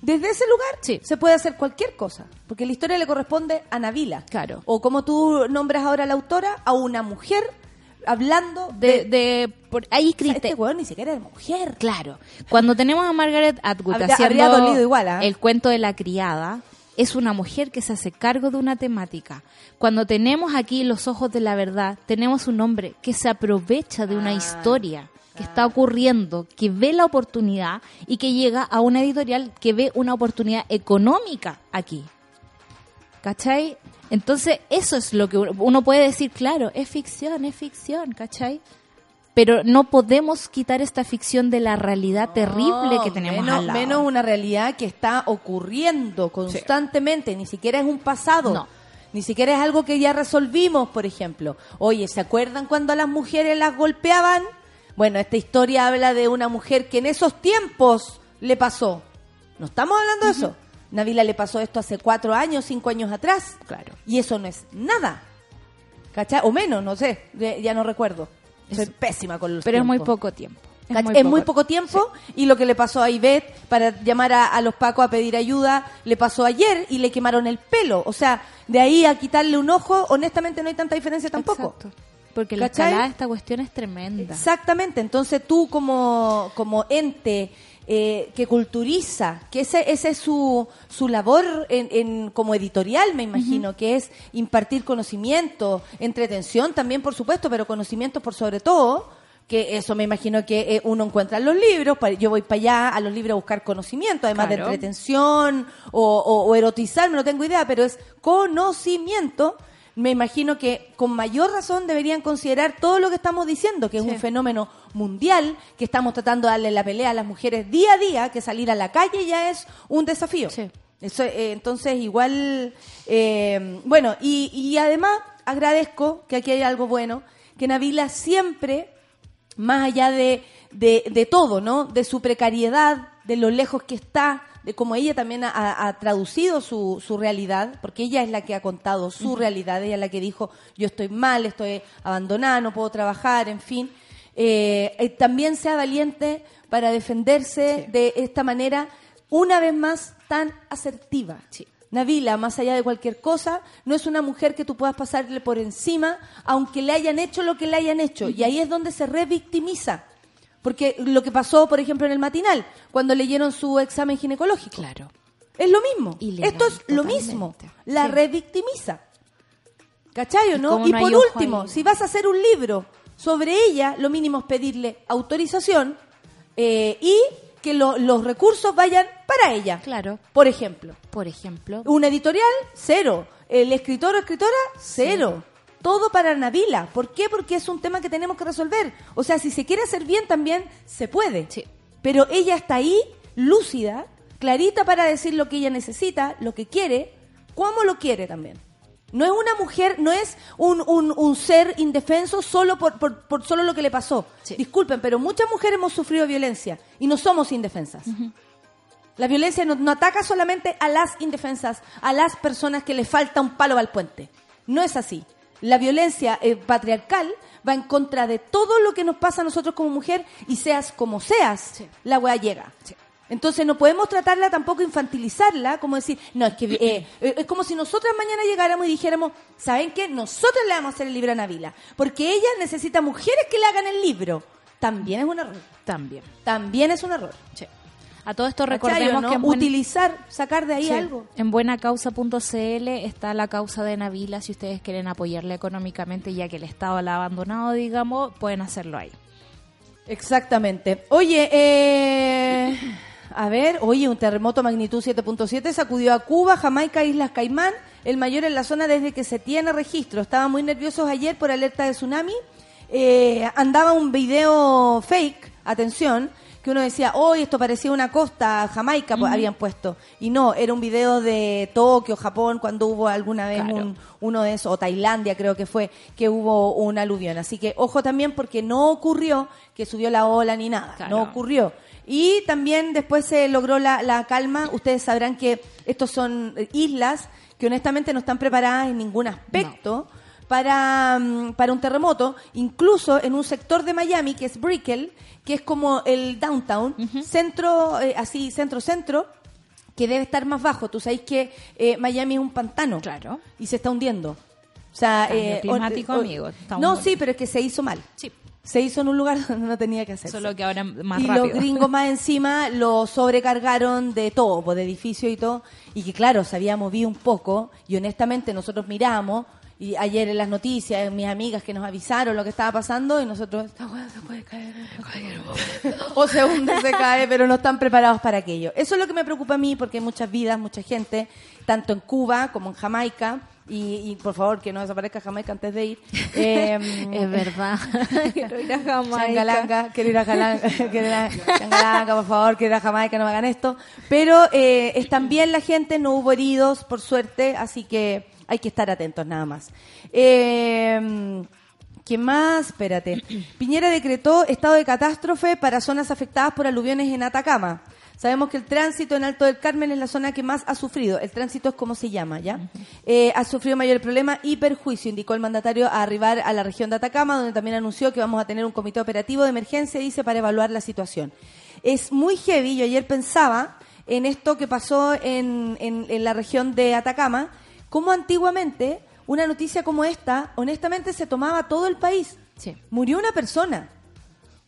Speaker 1: Desde ese lugar
Speaker 3: Sí.
Speaker 1: se puede hacer cualquier cosa, porque la historia le corresponde a Navila.
Speaker 3: Claro.
Speaker 1: O como tú nombras ahora a la autora, a una mujer hablando
Speaker 3: De,
Speaker 1: de...
Speaker 3: de por ahí
Speaker 1: O sea, este weón ni siquiera es mujer.
Speaker 3: Claro. Cuando tenemos a Margaret Atwood
Speaker 1: Habría-
Speaker 3: haciendo
Speaker 1: habría dolido igual, ¿ah?
Speaker 3: el cuento de la criada, es una mujer que se hace cargo de una temática. Cuando tenemos aquí los ojos de la verdad, tenemos un hombre que se aprovecha de
Speaker 1: Ah,
Speaker 3: una historia que está ocurriendo, que ve la oportunidad y que llega a una editorial que ve una oportunidad económica aquí. ¿Cachai? Entonces, eso es lo que uno- uno puede decir, claro, es ficción, es ficción, ¿cachai? Pero no podemos quitar esta ficción de la realidad terrible que tenemos
Speaker 1: menos,
Speaker 3: al lado.
Speaker 1: menos una realidad que está ocurriendo constantemente, ni siquiera es un pasado.
Speaker 3: No.
Speaker 1: Ni siquiera es algo que ya resolvimos, por ejemplo. Oye, ¿se acuerdan cuando a las mujeres las golpeaban? Bueno, esta historia habla de una mujer que en esos tiempos le pasó. No estamos hablando de eso. Navila le pasó esto hace cuatro años, cinco años atrás.
Speaker 3: Claro.
Speaker 1: Y eso no es nada. ¿Cachai? O menos, no sé. Ya no recuerdo. Soy pésima con los
Speaker 3: Pero es muy
Speaker 1: tiempos.
Speaker 3: poco tiempo.
Speaker 1: Es muy poco tiempo y lo que le pasó a Ivette para llamar a, a los pacos a pedir ayuda le pasó ayer y le quemaron el pelo. O sea, de ahí a quitarle un ojo, honestamente no hay tanta diferencia tampoco.
Speaker 3: Exacto. Porque la escalada de esta cuestión es tremenda.
Speaker 1: Exactamente. Entonces tú como, como ente eh, que culturiza, que ese, ese es su, su labor en, en- como editorial, me imagino, que es impartir conocimiento, entretención también, por supuesto, pero conocimiento por sobre todo que eso me imagino que eh, uno encuentra en los libros, yo voy para allá a los libros a buscar conocimiento, además de entretención o, o, o erotizarme, no tengo idea, pero es conocimiento. Me imagino que con mayor razón deberían considerar todo lo que estamos diciendo, que es
Speaker 3: Sí.
Speaker 1: un fenómeno mundial, que estamos tratando de darle la pelea a las mujeres día a día, que salir a la calle ya es un desafío.
Speaker 3: Sí.
Speaker 1: Eso, eh, entonces, igual, eh, bueno, y, y además agradezco que aquí hay algo bueno, que Navila siempre, más allá de, de, de todo, ¿no? De su precariedad, de lo lejos que está, de cómo ella también ha, ha traducido su, su realidad, porque ella es la que ha contado su realidad, ella es la que dijo, yo estoy mal, estoy abandonada, no puedo trabajar, en fin. Eh, eh, también sea valiente para defenderse de esta manera, una vez más, tan asertiva. Navila, más allá de cualquier cosa, no es una mujer que tú puedas pasarle por encima, aunque le hayan hecho lo que le hayan hecho. Y ahí es donde se revictimiza. Porque lo que pasó, por ejemplo, en el matinal, cuando leyeron su examen ginecológico.
Speaker 3: Claro.
Speaker 1: Es lo mismo.
Speaker 3: Ilegal,
Speaker 1: Esto es lo mismo. La
Speaker 3: Sí.
Speaker 1: revictimiza. ¿Cachai o
Speaker 3: ¿Y
Speaker 1: no? Y
Speaker 3: no
Speaker 1: por último, si vas a hacer un libro sobre ella, lo mínimo es pedirle autorización eh, y que lo- los recursos vayan para ella.
Speaker 3: Claro.
Speaker 1: Por ejemplo,
Speaker 3: Por ejemplo.
Speaker 1: un editorial, cero. El escritor o escritora, cero. Todo para Navila. ¿Por qué? Porque es un tema que tenemos que resolver. O sea, si se quiere hacer bien también, se puede.
Speaker 3: Sí.
Speaker 1: Pero ella está ahí, lúcida, clarita para decir lo que ella necesita, lo que quiere, cómo lo quiere también. No es una mujer, no es un, un- un ser indefenso solo por, por- por solo lo que le pasó.
Speaker 3: Sí.
Speaker 1: Disculpen, pero muchas mujeres hemos sufrido violencia y no somos indefensas. La violencia no, no ataca solamente a las indefensas, a las personas que le falta un palo al puente. No es así. La violencia eh, patriarcal va en contra de todo lo que nos pasa a nosotros como mujer y seas como seas, la weá llega. Entonces no podemos tratarla tampoco infantilizarla, como decir, no, es que eh, eh, es como si nosotras mañana llegáramos y dijéramos, ¿saben qué? Nosotros le vamos a hacer el libro a Navila, porque ella necesita mujeres que le hagan el libro. También es un error.
Speaker 3: También.
Speaker 1: También es un error.
Speaker 3: Sí. A todo esto
Speaker 1: ¿Cachai,
Speaker 3: recordemos
Speaker 1: no?
Speaker 3: que buen-
Speaker 1: utilizar, sacar de ahí
Speaker 3: Sí.
Speaker 1: algo.
Speaker 3: En buenacausa.cl está la causa de Navila. Si ustedes quieren apoyarla económicamente, ya que el Estado la ha abandonado, digamos, pueden hacerlo ahí.
Speaker 1: Exactamente. Oye, eh, a ver, oye, un terremoto magnitud 7.7 sacudió a Cuba, Jamaica, Islas Caimán, el mayor en la zona desde que se tiene registro. Estaban muy nerviosos ayer por alerta de tsunami. Eh, andaba un video fake, atención, que uno decía, hoy esto parecía una costa, Jamaica pues, habían puesto. Y no, era un video de Tokio, Japón, cuando hubo alguna vez
Speaker 3: Claro.
Speaker 1: un, uno de esos, o Tailandia creo que fue, que hubo un aluvión. Así que ojo también porque no ocurrió que subió la ola ni nada,
Speaker 3: Claro.
Speaker 1: no ocurrió. Y también después se logró la, la calma. Ustedes sabrán que estos son eh, islas que honestamente no están preparadas en ningún aspecto para, mm, para un terremoto, incluso en un sector de Miami que es Brickell, que es como el downtown, centro, eh, así, centro-centro, que debe estar más bajo. Tú sabes que eh, Miami es un pantano.
Speaker 3: Claro.
Speaker 1: Y se está hundiendo. O sea,
Speaker 3: Cambio
Speaker 1: eh,
Speaker 3: climático,
Speaker 1: o- o-
Speaker 3: amigo, está
Speaker 1: No, sí, pero es que se hizo mal.
Speaker 3: Sí.
Speaker 1: Se hizo en un lugar donde no tenía que hacerse.
Speaker 3: Solo que ahora más
Speaker 1: y
Speaker 3: rápido.
Speaker 1: los gringos más encima lo sobrecargaron de todo, pues, de edificio y todo. Y que claro, se había movido un poco. Y honestamente nosotros miramos. Y ayer en las noticias, mis amigas que nos avisaron lo que estaba pasando. Y nosotros, esta hueá se puede caer. en cualquier momento". o se hunde, se cae, pero no están preparados para aquello. Eso es lo que me preocupa a mí, porque hay muchas vidas, mucha gente, tanto en Cuba como en Jamaica. Y, y, por favor, que no desaparezca Jamaica antes de ir. Eh,
Speaker 3: Es verdad. Quiero ir a Jamaica.
Speaker 1: Quiero ir a Jalanga, quiero ir a Changalanga, por favor, quiero ir a Jamaica, no me hagan esto. Pero eh, están bien la gente, no hubo heridos, por suerte, así que hay que estar atentos nada más. Eh, ¿Qué más? Espérate. Piñera decretó estado de catástrofe para zonas afectadas por aluviones en Atacama. Sabemos que el tránsito en Alto del Carmen es la zona que más ha sufrido. El tránsito es como se llama, ¿ya? Eh, ha sufrido mayor problema y perjuicio, indicó el mandatario a arribar a la región de Atacama, donde también anunció que vamos a tener un comité operativo de emergencia, dice, para evaluar la situación. Es muy heavy. Yo ayer pensaba en esto que pasó en, en- en la región de Atacama, cómo antiguamente una noticia como esta, honestamente, se tomaba todo el país.
Speaker 3: Sí.
Speaker 1: Murió una persona.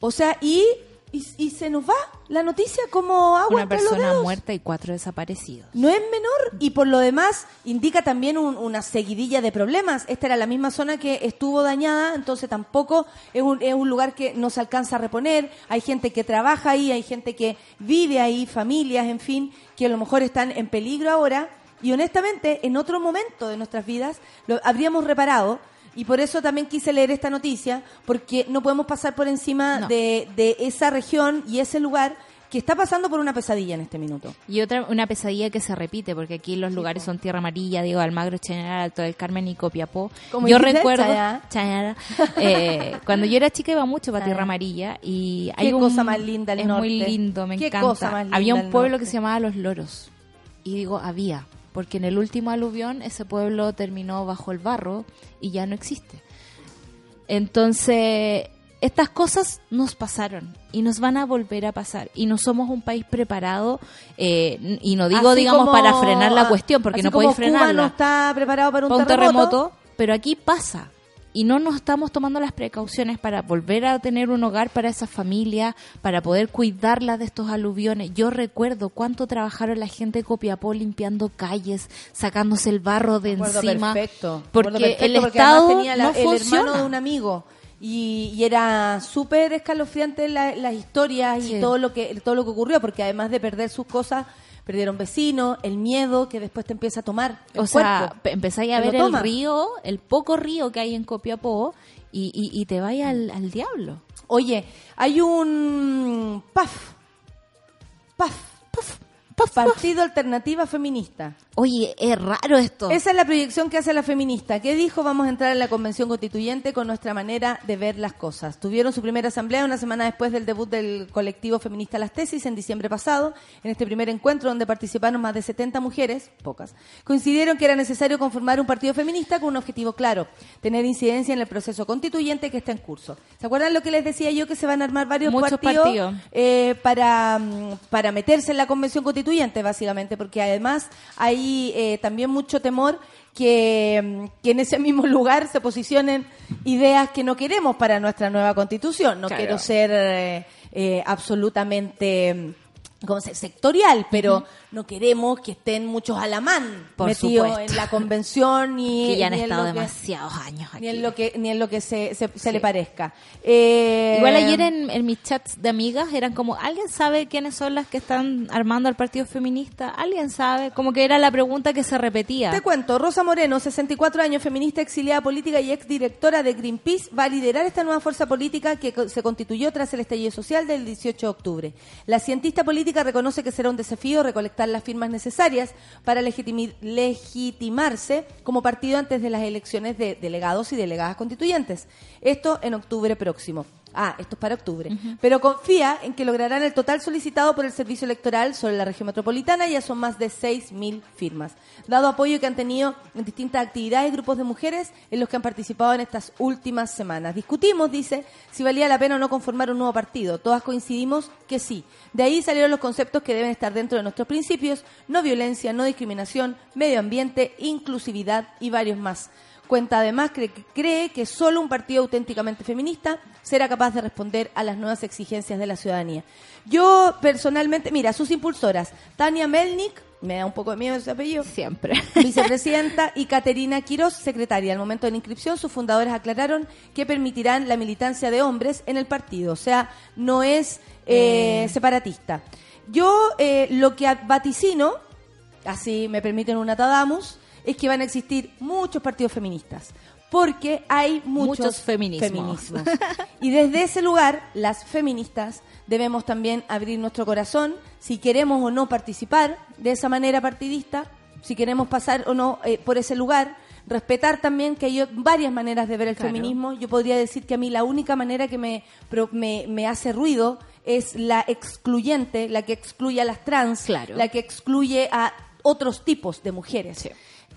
Speaker 1: O sea, y, y, y se nos va la noticia como agua
Speaker 3: Una
Speaker 1: entre los
Speaker 3: persona
Speaker 1: dedos.
Speaker 3: muerta y cuatro desaparecidos.
Speaker 1: No es menor y por lo demás indica también un- una seguidilla de problemas. Esta era la misma zona que estuvo dañada, entonces tampoco es un, es un lugar que no se alcanza a reponer. Hay gente que trabaja ahí, hay gente que vive ahí, familias, en fin, que a lo mejor están en peligro ahora. Y honestamente, en otro momento de nuestras vidas lo habríamos reparado. Y por eso también quise leer esta noticia, porque no podemos pasar por encima
Speaker 3: No.
Speaker 1: de, de esa región y ese lugar que está pasando por una pesadilla en este minuto.
Speaker 3: Y otra, una pesadilla que se repite, porque aquí los lugares son Tierra Amarilla, Diego Almagro, Chañara, Alto del Carmen y Copiapó.
Speaker 1: Como
Speaker 3: yo recuerdo,
Speaker 1: Chañara.
Speaker 3: Chañara, eh, cuando yo era chica iba mucho para. Tierra Amarilla y
Speaker 1: Qué
Speaker 3: hay un,
Speaker 1: cosa más linda el
Speaker 3: es muy lindo, me
Speaker 1: Qué
Speaker 3: encanta.
Speaker 1: cosa más linda
Speaker 3: había un pueblo que se llamaba Los Loros y digo había, porque en el último aluvión ese pueblo terminó bajo el barro y ya no existe. Entonces, estas cosas nos pasaron y nos van a volver a pasar. Y no somos un país preparado, eh, y no digo,
Speaker 1: Así
Speaker 3: digamos,
Speaker 1: como-
Speaker 3: para frenar la cuestión, porque no podéis frenarla.
Speaker 1: Cuba no está preparado para un,
Speaker 3: para un
Speaker 1: terremoto.
Speaker 3: terremoto, pero aquí pasa. Y no nos estamos tomando las precauciones para volver a tener un hogar para esas familias, para poder cuidarlas de estos aluviones. Yo recuerdo cuánto trabajaron la gente de Copiapó limpiando calles, sacándose el barro de encima.
Speaker 1: perfecto.
Speaker 3: Porque
Speaker 1: perfecto,
Speaker 3: el
Speaker 1: porque
Speaker 3: Estado
Speaker 1: tenía la-
Speaker 3: no
Speaker 1: el
Speaker 3: funciona.
Speaker 1: hermano de un amigo y, y era súper escalofriante la- las historias
Speaker 3: Sí.
Speaker 1: y todo lo que todo lo que ocurrió porque además de perder sus cosas perdieron vecinos el miedo que después te empieza a tomar el
Speaker 3: O sea,
Speaker 1: cuerpo.
Speaker 3: pe- empezáis a
Speaker 1: Te
Speaker 3: ver el río, el poco río que hay en Copiapó, y, y, y te vaya al, al diablo.
Speaker 1: oye hay un paf paf
Speaker 3: Puf, puf, puf.
Speaker 1: Partido alternativa feminista
Speaker 3: Oye, es raro esto.
Speaker 1: Esa es la proyección que hace la feminista. ¿Qué dijo? Vamos a entrar en la convención constituyente con nuestra manera de ver las cosas. Tuvieron su primera asamblea una semana después del debut del colectivo feminista Las Tesis en diciembre pasado. En este primer encuentro, donde participaron más de 70 mujeres, pocas, coincidieron que era necesario conformar un partido feminista con un objetivo claro, tener incidencia en el proceso constituyente que está en curso. ¿Se acuerdan lo que les decía yo? Que se van a armar varios
Speaker 3: Muchos
Speaker 1: partidos,
Speaker 3: partidos.
Speaker 1: eh, para, mm, para meterse en la convención constituyente, básicamente, porque además hay eh, también mucho temor que, mm, que en ese mismo lugar se posicionen ideas que no queremos para nuestra nueva constitución. No
Speaker 3: Claro.
Speaker 1: quiero ser eh, eh, absolutamente mm, ¿cómo se- sectorial, pero no queremos que estén muchos alamán
Speaker 3: Por
Speaker 1: metidos
Speaker 3: supuesto.
Speaker 1: en la convención ni,
Speaker 3: que ya han
Speaker 1: ni en
Speaker 3: estado
Speaker 1: lo que-
Speaker 3: demasiados años aquí.
Speaker 1: ni en lo que ni en lo que se, se, le parezca. Eh,
Speaker 3: Igual ayer en, en mis chats de amigas eran como, ¿alguien sabe quiénes son las que están armando el partido feminista? ¿Alguien sabe? Como que era la pregunta que se repetía.
Speaker 1: Te cuento, Rosa Moreno, 64 años, feminista, exiliada política y exdirectora de Greenpeace, va a liderar esta nueva fuerza política que se constituyó tras el estallido social del 18 de octubre. La cientista política reconoce que será un desafío recolectar las firmas necesarias para legitimarse como partido antes de las elecciones de delegados y delegadas constituyentes. Esto en octubre próximo. Ah, esto es para octubre. Pero confía en que lograrán el total solicitado por el Servicio Electoral sobre la región metropolitana. Ya son más de 6.000 firmas. Dado apoyo que han tenido en distintas actividades grupos de mujeres en los que han participado en estas últimas semanas. Discutimos, dice, si valía la pena o no conformar un nuevo partido. Todas coincidimos que sí. De ahí salieron los conceptos que deben estar dentro de nuestros principios. No violencia, no discriminación, medio ambiente, inclusividad y varios más. Cuenta además que cree que solo un partido auténticamente feminista será capaz de responder a las nuevas exigencias de la ciudadanía. Yo personalmente, mira, sus impulsoras, Tania Melnik, me da un poco de miedo ese apellido,
Speaker 3: Siempre.
Speaker 1: vicepresidenta, y Caterina Quiroz, secretaria. Al momento de la inscripción, sus fundadores aclararon que permitirán la militancia de hombres en el partido, o sea, no es eh, separatista. Yo eh, lo que vaticino, así me permiten una tadamus, es que van a existir muchos partidos feministas. Porque hay muchos,
Speaker 3: Muchos feminismos.
Speaker 1: feminismos. Y desde ese lugar, las feministas debemos también abrir nuestro corazón si queremos o no participar de esa manera partidista, si queremos pasar o no eh, por ese lugar, respetar también que hay varias maneras de ver el
Speaker 3: Claro.
Speaker 1: feminismo. Yo podría decir que a mí la única manera que me, me, me hace ruido es la excluyente, la que excluye a las trans,
Speaker 3: Claro.
Speaker 1: la que excluye a otros tipos de mujeres.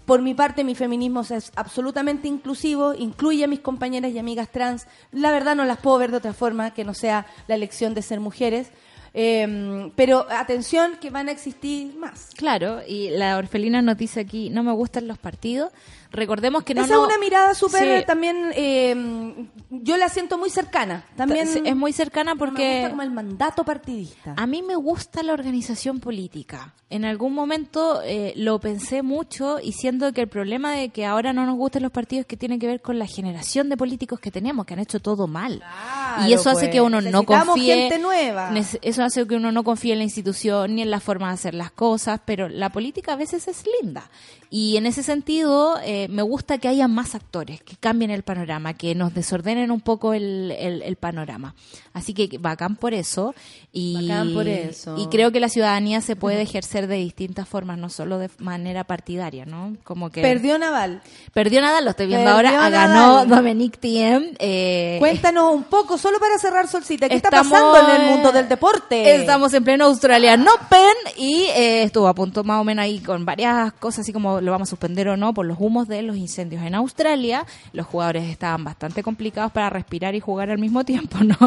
Speaker 1: Por mi parte, mi feminismo es absolutamente inclusivo, incluye a mis compañeras y amigas trans. La verdad no las puedo ver de otra forma que no sea la elección de ser mujeres. Eh, pero atención que van a existir más.
Speaker 3: Claro, y la orfelina nos dice aquí, no me gustan los partidos. Recordemos que no
Speaker 1: Esa
Speaker 3: no-
Speaker 1: es una mirada súper
Speaker 3: Sí.
Speaker 1: también, eh, yo la siento muy cercana. También
Speaker 3: es muy cercana
Speaker 1: no me
Speaker 3: porque
Speaker 1: gusta como el mandato partidista.
Speaker 3: a mí me gusta la organización política. En algún momento eh, lo pensé mucho y siento que el problema de que ahora no nos gusten los partidos que tiene que ver con la generación de políticos que tenemos, que han hecho todo mal.
Speaker 1: Claro,
Speaker 3: y eso hace
Speaker 1: pues.
Speaker 3: que uno no confíe.
Speaker 1: gente nueva.
Speaker 3: Eso hace que uno no confíe en la institución ni en la forma de hacer las cosas, pero la política a veces es linda. Y en ese sentido, eh, me gusta que haya más actores, que cambien el panorama, que nos desordenen un poco el, el- el panorama. Así que bacán por eso. Y,
Speaker 1: Bacán por eso.
Speaker 3: Y creo que la ciudadanía se puede ejercer de distintas formas, no solo de manera partidaria, ¿no? Como que...
Speaker 1: Perdió Naval.
Speaker 3: Perdió Nadal, lo estoy viendo
Speaker 1: Perdió
Speaker 3: ahora,
Speaker 1: Nadal.
Speaker 3: ganó Dominic Thiem. Eh,
Speaker 1: Cuéntanos un poco, solo para cerrar, Solcita, ¿qué está pasando en el mundo del deporte?
Speaker 3: Estamos en pleno Australian Open y eh, estuvo a punto más o menos ahí con varias cosas, así como lo vamos a suspender o no, por los humos de los incendios en Australia. Los jugadores estaban bastante complicados para respirar y jugar al mismo tiempo, ¿no?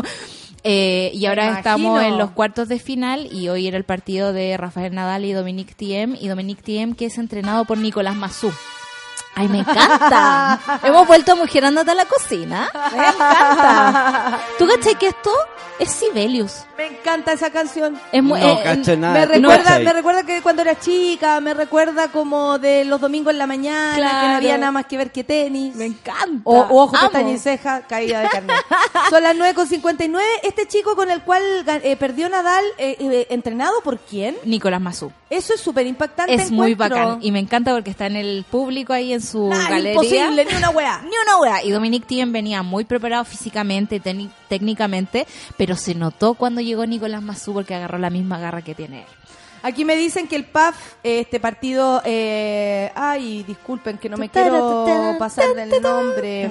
Speaker 3: Eh, y ahora
Speaker 1: imagino.
Speaker 3: estamos en los cuartos de final y hoy era el partido de Rafael Nadal y Dominic Thiem y Dominic Thiem que es entrenado por Nicolás Massú. Ay, me encanta. Hemos vuelto a Mujerándote a la cocina. Me encanta. ¿Tú cachai que esto es Sibelius?
Speaker 1: Me encanta esa canción.
Speaker 3: Es muy,
Speaker 4: No
Speaker 3: eh,
Speaker 4: cacho nada.
Speaker 1: Me
Speaker 4: ¿tú
Speaker 1: recuerda, me recuerda que cuando era chica, me recuerda como de los domingos en la mañana, que no había nada más que ver que tenis.
Speaker 3: Me encanta.
Speaker 1: O, o ojo, pestaña y ceja, caída de carne. Son las 9.59. Este chico con el cual eh, perdió Nadal, eh, eh, ¿entrenado por quién?
Speaker 3: Nicolás Mazú.
Speaker 1: Eso es súper impactante.
Speaker 3: Es muy bacán. Y me encanta porque está en el público ahí en su
Speaker 1: Nah,
Speaker 3: galería.
Speaker 1: imposible, ni una weá.
Speaker 3: Ni una hora. Y Dominic Thiem venía muy preparado físicamente, técni- técnicamente, pero se notó cuando llegó Nicolás Mazú porque agarró la misma garra que tiene él.
Speaker 1: Aquí me dicen que el PAF, eh, este partido, eh, ay, disculpen que no me quiero pasar del nombre.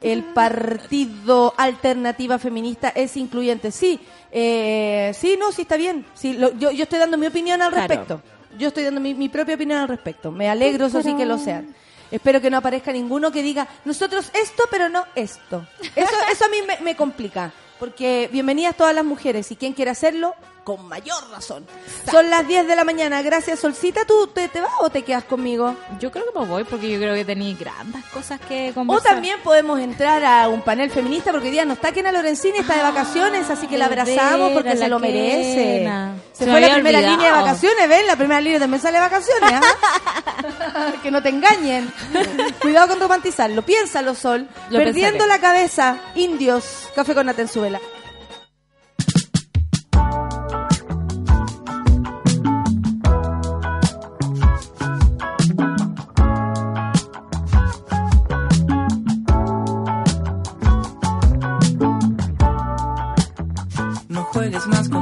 Speaker 1: El Partido Alternativa Feminista es incluyente. Sí, eh, sí, no, sí está bien. Sí, lo- yo, yo estoy dando mi opinión al
Speaker 3: Claro.
Speaker 1: respecto. Yo estoy dando mi, mi propia opinión al respecto. Me alegro, eso sí que lo sean. Espero que no aparezca ninguno que diga, nosotros esto, pero no esto. Eso, eso a mí me, me complica. Porque bienvenidas todas las mujeres y quien quiera hacerlo, con mayor razón. Son las 10 de la mañana. Gracias, Solcita. ¿Tú te, te vas o te quedas conmigo?
Speaker 3: Yo creo que me voy porque yo creo que tenéis grandes cosas que
Speaker 1: O
Speaker 3: conversar.
Speaker 1: también podemos entrar a un panel feminista porque hoy día no está Kena Lorenzini, está de vacaciones, así que la abrazamos porque se lo merece.
Speaker 3: Kena.
Speaker 1: Se,
Speaker 3: Se
Speaker 1: fue la primera
Speaker 3: olvidado.
Speaker 1: línea de vacaciones, ¿ven? La primera línea también sale de vacaciones, ¿ah? que no te engañen. Cuidado con romantizarlo. Piénsalo, Sol.
Speaker 3: Lo
Speaker 1: Perdiendo
Speaker 3: pensaré.
Speaker 1: la cabeza, indios, café con Natenzuela.
Speaker 5: Juegues más conmigo.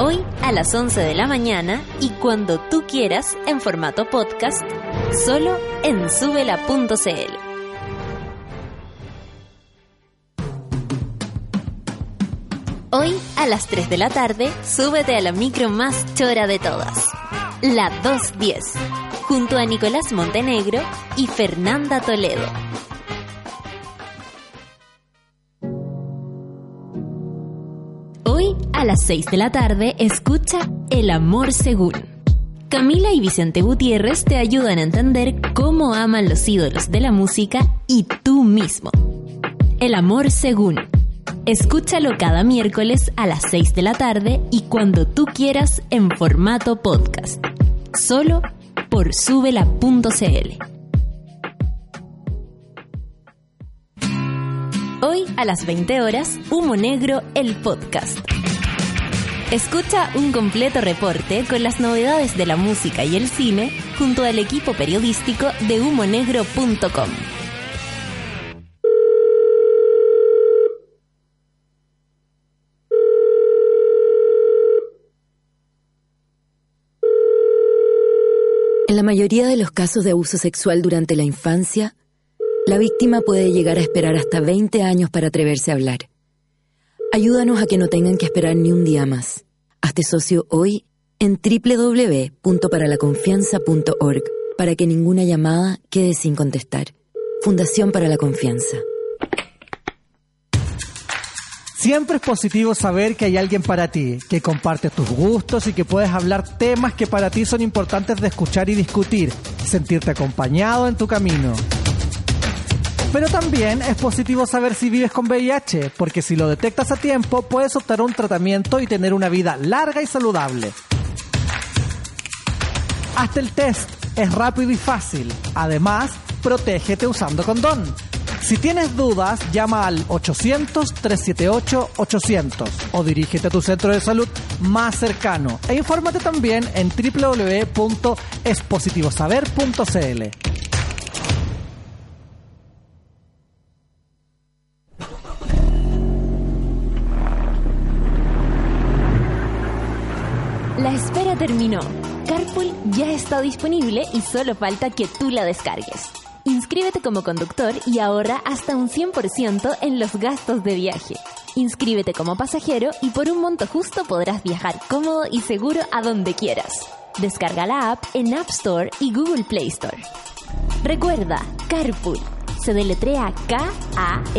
Speaker 6: hoy a las 11 de la mañana y cuando tú quieras en formato podcast, solo en subela.cl. Hoy a las 3 de la tarde, súbete a la micro más chora de todas, la 210, junto a Nicolás Montenegro y Fernanda Toledo. A las 6 de la tarde, escucha El amor según. Camila y Vicente Gutiérrez te ayudan a entender cómo aman los ídolos de la música y tú mismo. El amor según. Escúchalo cada miércoles a las 6 de la tarde y cuando tú quieras en formato podcast. Solo por subela.cl. Hoy a las 20 horas, Humo Negro, el podcast. Escucha un completo reporte con las novedades de la música y el cine junto al equipo periodístico de humonegro.com.
Speaker 7: En la mayoría de los casos de abuso sexual durante la infancia, la víctima puede llegar a esperar hasta 20 años para atreverse a hablar. Ayúdanos a que no tengan que esperar ni un día más. Hazte socio hoy en www.paralaconfianza.org para que ninguna llamada quede sin contestar. Fundación para la Confianza.
Speaker 8: Siempre es positivo saber que hay alguien para ti, que comparte tus gustos y que puedes hablar temas que para ti son importantes de escuchar y discutir, sentirte acompañado en tu camino. Pero también es positivo saber si vives con VIH, porque si lo detectas a tiempo puedes optar a un tratamiento y tener una vida larga y saludable. Hasta el test es rápido y fácil. Además, protégete usando condón. Si tienes dudas, llama al 800-378-800 o dirígete a tu centro de salud más cercano e infórmate también en www.espositivosaber.cl.
Speaker 6: La espera terminó. Carpool ya está disponible y solo falta que tú la descargues. Inscríbete como conductor y ahorra hasta un 100% en los gastos de viaje. Inscríbete como pasajero y por un monto justo podrás viajar cómodo y seguro a donde quieras. Descarga la app en App Store y Google Play Store. Recuerda, Carpool. Se deletrea K-A-R-P-O-O-L.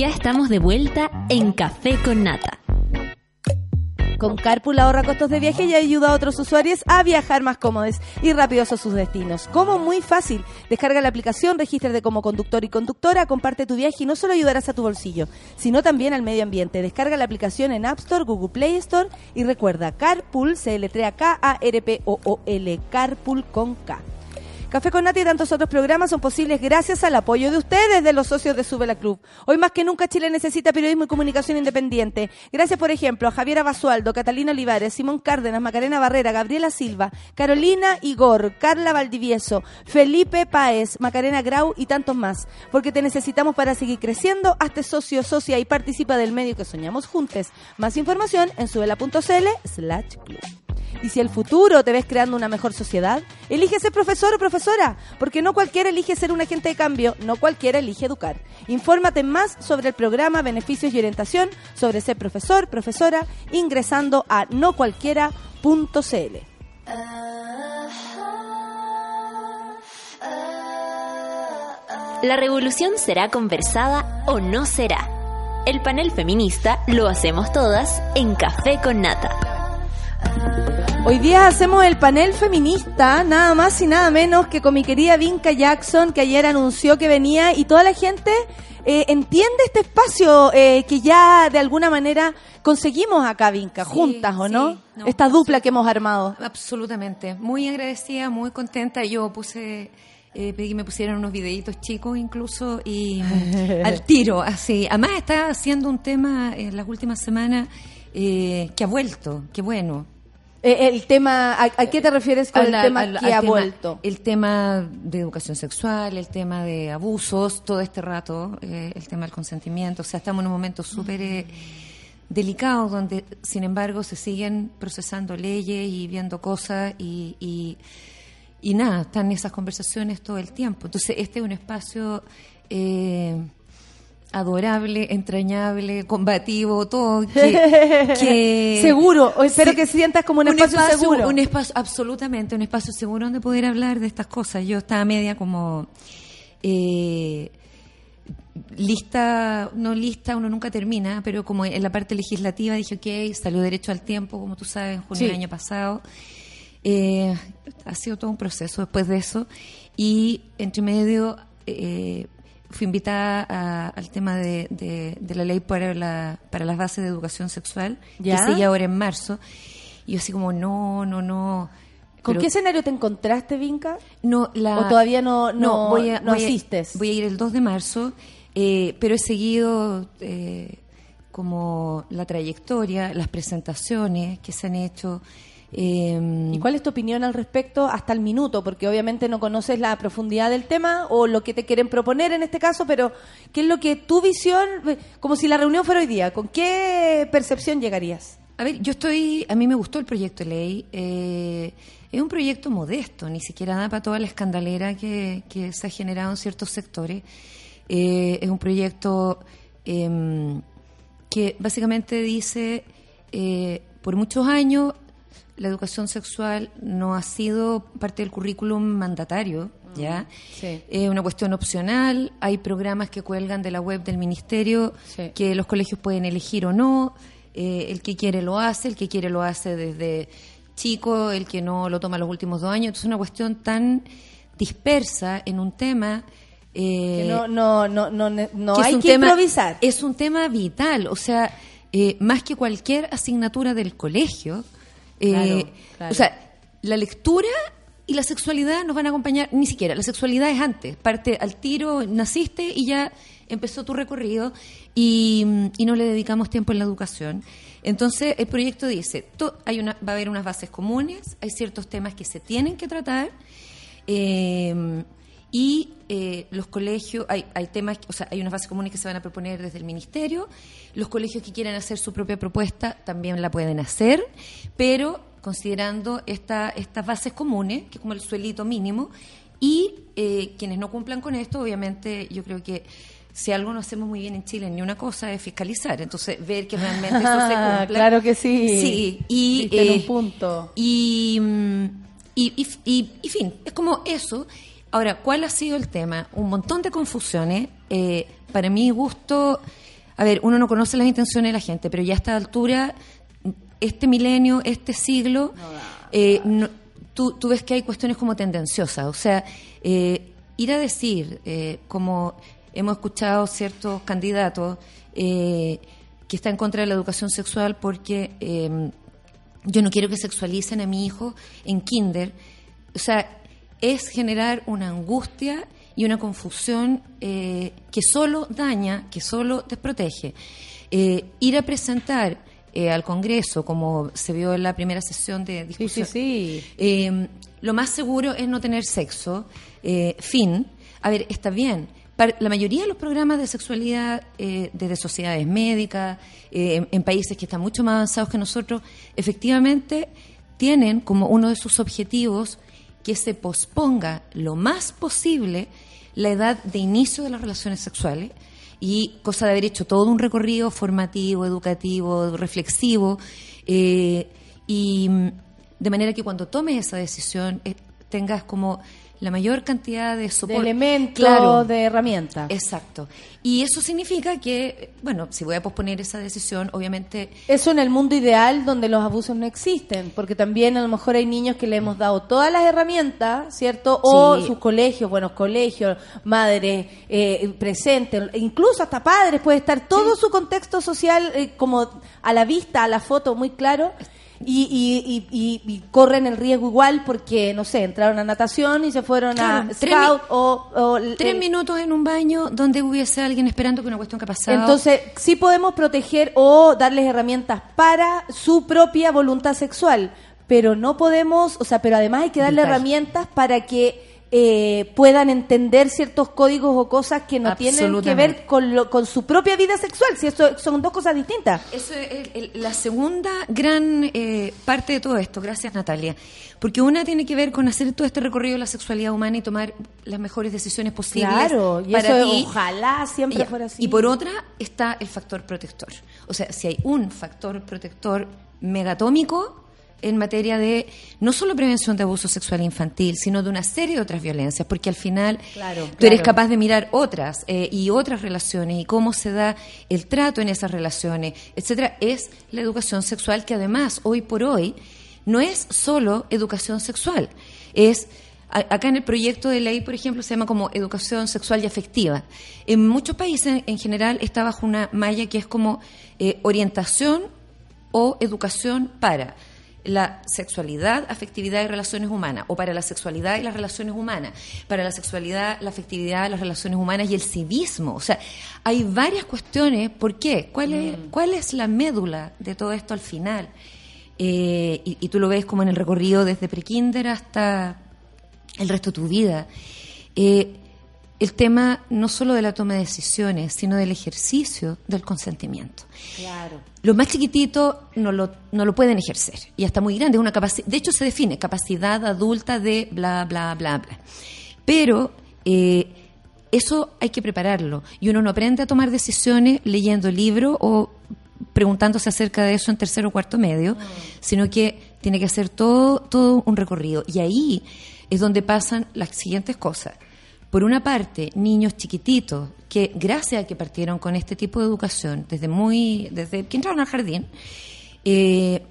Speaker 6: Ya estamos de vuelta en Café con Nata.
Speaker 1: Con Carpool ahorra costos de viaje y ayuda a otros usuarios a viajar más cómodos y rápidos a sus destinos. Como muy fácil. Descarga la aplicación, regístrate como conductor y conductora, comparte tu viaje y no solo ayudarás a tu bolsillo, sino también al medio ambiente. Descarga la aplicación en App Store, Google Play Store y recuerda, Carpool se letrea K-A-R-P-O-O-L, Carpool con K. Café con Nati y tantos otros programas son posibles gracias al apoyo de ustedes, de los socios de Sube la Club. Hoy más que nunca Chile necesita periodismo y comunicación independiente. Gracias, por ejemplo, a Javiera Basualdo, Catalina Olivares, Simón Cárdenas, Macarena Barrera, Gabriela Silva, Carolina Igor, Carla Valdivieso, Felipe Páez, Macarena Grau y tantos más. Porque te necesitamos para seguir creciendo. Hazte socio, socia y participa del medio que soñamos juntos. Más información en subela.cl slash club. Y si el futuro te ves creando una mejor sociedad, elige ser profesor o porque no cualquiera elige ser un agente de cambio, no cualquiera elige educar. Infórmate más sobre el programa, beneficios y orientación sobre ser profesor, profesora, ingresando a nocualquiera.cl.
Speaker 6: La revolución será conversada o no será. El panel feminista lo hacemos todas en Café con Nata.
Speaker 1: Hoy día hacemos el panel feminista, nada más y nada menos que con mi querida Vinca Jackson, que ayer anunció que venía y toda la gente eh, entiende este espacio eh, que ya de alguna manera conseguimos acá, Vinca,
Speaker 9: Sí,
Speaker 1: juntas, ¿o
Speaker 9: sí,
Speaker 1: no?
Speaker 9: no,
Speaker 1: Esta dupla que hemos armado.
Speaker 9: Absolutamente. Muy agradecida, muy contenta. Yo puse, eh, pedí que me pusieran unos videitos chicos incluso y al tiro, así. Además está haciendo un tema en las últimas semanas eh, que ha vuelto, qué bueno.
Speaker 1: Eh, el tema, ¿a, a qué te refieres con
Speaker 9: Al-
Speaker 1: el tema
Speaker 9: al-
Speaker 1: que
Speaker 9: al
Speaker 1: ha
Speaker 9: tema-
Speaker 1: vuelto?
Speaker 9: El tema de educación sexual, el tema de abusos, todo este rato, eh, el tema del consentimiento. O sea, estamos en un momento súper eh, delicado donde, sin embargo, se siguen procesando leyes y viendo cosas y, y, y nada, están esas conversaciones todo el tiempo. Entonces, este es un espacio... eh, adorable, entrañable, combativo, todo que, que-
Speaker 1: Seguro, o espero que sientas como un, espacio, seguro.
Speaker 9: un espacio, absolutamente, un espacio seguro donde poder hablar de estas cosas. Yo estaba media como eh, lista, no lista, uno nunca termina, pero como en la parte legislativa dije, ok, salió derecho al tiempo, como tú sabes, en junio
Speaker 1: Sí.
Speaker 9: del año pasado. Eh, ha sido todo un proceso después de eso. Y entre medio eh, fui invitada a- al tema de, de- de la ley para, la, para las bases de educación sexual,
Speaker 1: ¿Ya?
Speaker 9: que sigue ahora en marzo. Y yo así como, no, no, no.
Speaker 1: ¿Con
Speaker 9: Pero-
Speaker 1: qué escenario te encontraste, Vinca?
Speaker 9: no, la,
Speaker 1: ¿O todavía no- no-
Speaker 9: voy a-
Speaker 1: no
Speaker 9: voy a-
Speaker 1: asistes?
Speaker 9: voy a ir el 2 de marzo, eh, pero he seguido eh, como la trayectoria, las presentaciones que se han hecho. Eh,
Speaker 1: ¿Y cuál es tu opinión al respecto hasta el minuto? Porque obviamente no conoces la profundidad del tema o lo que te quieren proponer en este caso, pero ¿qué es lo que tu visión, eh, como si la reunión fuera hoy día, ¿con qué percepción llegarías?
Speaker 9: A ver, yo estoy, a mí me gustó el proyecto de ley. eh, es un proyecto modesto, ni siquiera da para toda la escandalera que, que se ha generado en ciertos sectores. Eh, es un proyecto em, que básicamente dice, eh, por muchos años la educación sexual no ha sido parte del currículum mandatario, ¿ya?
Speaker 1: Sí.
Speaker 9: Es una cuestión opcional, hay programas que cuelgan de la web del ministerio
Speaker 1: Sí.
Speaker 9: que los colegios pueden elegir o no, eh, el que quiere lo hace, el que quiere lo hace desde chico, el que no lo toma los últimos dos años, entonces es una cuestión tan dispersa en un tema... eh,
Speaker 1: Que no, no, no, no, no
Speaker 9: que
Speaker 1: hay
Speaker 9: un
Speaker 1: que
Speaker 9: tema-
Speaker 1: improvisar.
Speaker 9: Es un tema vital, o sea, eh, más que cualquier asignatura del colegio. Eh,
Speaker 1: Claro, claro.
Speaker 9: O sea, la lectura y la sexualidad nos van a acompañar, ni siquiera, la sexualidad es antes, parte al tiro, naciste y ya empezó tu recorrido y, y no le dedicamos tiempo en la educación. Entonces, el proyecto dice, to- hay una, va a haber unas bases comunes, hay ciertos temas que se tienen que tratar, eh, y eh, los colegios, hay, hay temas, o sea, hay unas bases comunes que se van a proponer desde el ministerio. Los colegios que quieran hacer su propia propuesta también la pueden hacer, pero considerando esta, estas bases comunes, que es como el suelito mínimo, y eh, quienes no cumplan con esto, obviamente, yo creo que si algo no hacemos muy bien en Chile, ni una cosa es fiscalizar. Entonces, ver que realmente eso se cumpla.
Speaker 1: claro que sí.
Speaker 9: Sí, y. Eh,
Speaker 1: un punto.
Speaker 9: y, mm, y, y, y- y fin, es como eso. Ahora, ¿cuál ha sido el tema? Un montón de confusiones. Eh, para mi gusto, a ver, uno no conoce las intenciones de la gente, pero ya a esta altura, este milenio, este siglo, eh, no- tú, tú ves que hay cuestiones como tendenciosas. O sea, eh, ir a decir, eh, como hemos escuchado ciertos candidatos, eh, que están en contra de la educación sexual porque eh, yo no quiero que sexualicen a mi hijo en kinder. O sea, es generar una angustia y una confusión eh, que solo daña, que solo desprotege. Eh, ir a presentar eh, al Congreso, como se vio en la primera sesión de
Speaker 1: Sí,
Speaker 9: discusión,
Speaker 1: sí, sí.
Speaker 9: eh, lo más seguro es no tener sexo. Eh, fin. A ver, está bien. Para- la mayoría de los programas de sexualidad eh, desde sociedades médicas, eh, en, en países que están mucho más avanzados que nosotros, efectivamente tienen como uno de sus objetivos que se posponga lo más posible la edad de inicio de las relaciones sexuales y cosa de haber hecho todo un recorrido formativo, educativo, reflexivo, eh, y mm, de manera que cuando tomes esa decisión eh, tengas como la mayor cantidad de
Speaker 1: De
Speaker 9: soporte.
Speaker 1: elementos,
Speaker 9: Claro.
Speaker 1: de herramientas.
Speaker 9: Exacto. Y eso significa que, bueno, si voy a posponer esa decisión, obviamente
Speaker 1: Eso en el mundo ideal donde los abusos no existen, porque también a lo mejor hay niños que le hemos dado todas las herramientas, ¿cierto? O
Speaker 9: Sí.
Speaker 1: sus colegios, buenos colegios, madres eh, presentes, incluso hasta padres, puede estar todo su contexto social eh, como a la vista, a la foto, muy claro. Y, y, y, y- y corren el riesgo igual porque, no sé, entraron a natación y se fueron
Speaker 9: Claro,
Speaker 1: a
Speaker 9: tres
Speaker 1: scout o, o
Speaker 9: tres
Speaker 1: el-
Speaker 9: minutos en un baño donde hubiese alguien esperando que una cuestión que ha pasado.
Speaker 1: Entonces, sí podemos proteger o darles herramientas para su propia voluntad sexual, pero no podemos, o sea, pero además hay que darle herramientas para que eh, puedan entender ciertos códigos o cosas que no tienen que ver con, lo- con su propia vida sexual, si eso son dos cosas distintas.
Speaker 9: Eso es el- el- la segunda gran eh, parte de todo esto, gracias Natalia, porque una tiene que ver con hacer todo este recorrido de la sexualidad humana y tomar las mejores decisiones posibles
Speaker 1: Claro, y
Speaker 9: para
Speaker 1: eso
Speaker 9: ti.
Speaker 1: ojalá siempre
Speaker 9: Ya.
Speaker 1: fuera así.
Speaker 9: Y por otra está el factor protector. O sea, si hay un factor protector megatómico en materia de no solo prevención de abuso sexual infantil, sino de una serie de otras violencias, porque al final
Speaker 1: Claro,
Speaker 9: tú eres
Speaker 1: claro.
Speaker 9: capaz de mirar otras eh, y otras relaciones y cómo se da el trato en esas relaciones, etcétera, es la educación sexual que además hoy por hoy no es solo educación sexual, es Acá en el proyecto de ley, por ejemplo, se llama como educación sexual y afectiva. En muchos países, en general, está bajo una malla que es como eh, orientación o educación para la sexualidad, afectividad y relaciones humanas, o para la sexualidad y las relaciones humanas, para la sexualidad, la afectividad, las relaciones humanas y el civismo. O sea, hay varias cuestiones. ¿Por qué? ¿Cuál es, cuál es la médula de todo esto al final? Eh, y, y tú lo ves como en el recorrido desde prekinder hasta el resto de tu vida. Eh, el tema no solo de la toma de decisiones, sino del ejercicio del consentimiento.
Speaker 1: Claro.
Speaker 9: Los más chiquititos no lo, no lo pueden ejercer. Y hasta muy grande. Una capaci- de hecho, se define capacidad adulta de bla, bla, bla, bla. Pero eh, eso hay que prepararlo. Y uno no aprende a tomar decisiones leyendo libros o preguntándose acerca de eso en tercero o cuarto medio, sino que tiene que hacer todo, todo un recorrido. Y ahí es donde pasan las siguientes cosas. Por una parte, niños chiquititos que, gracias a que partieron con este tipo de educación, desde muy, desde que entraron al jardín, eh,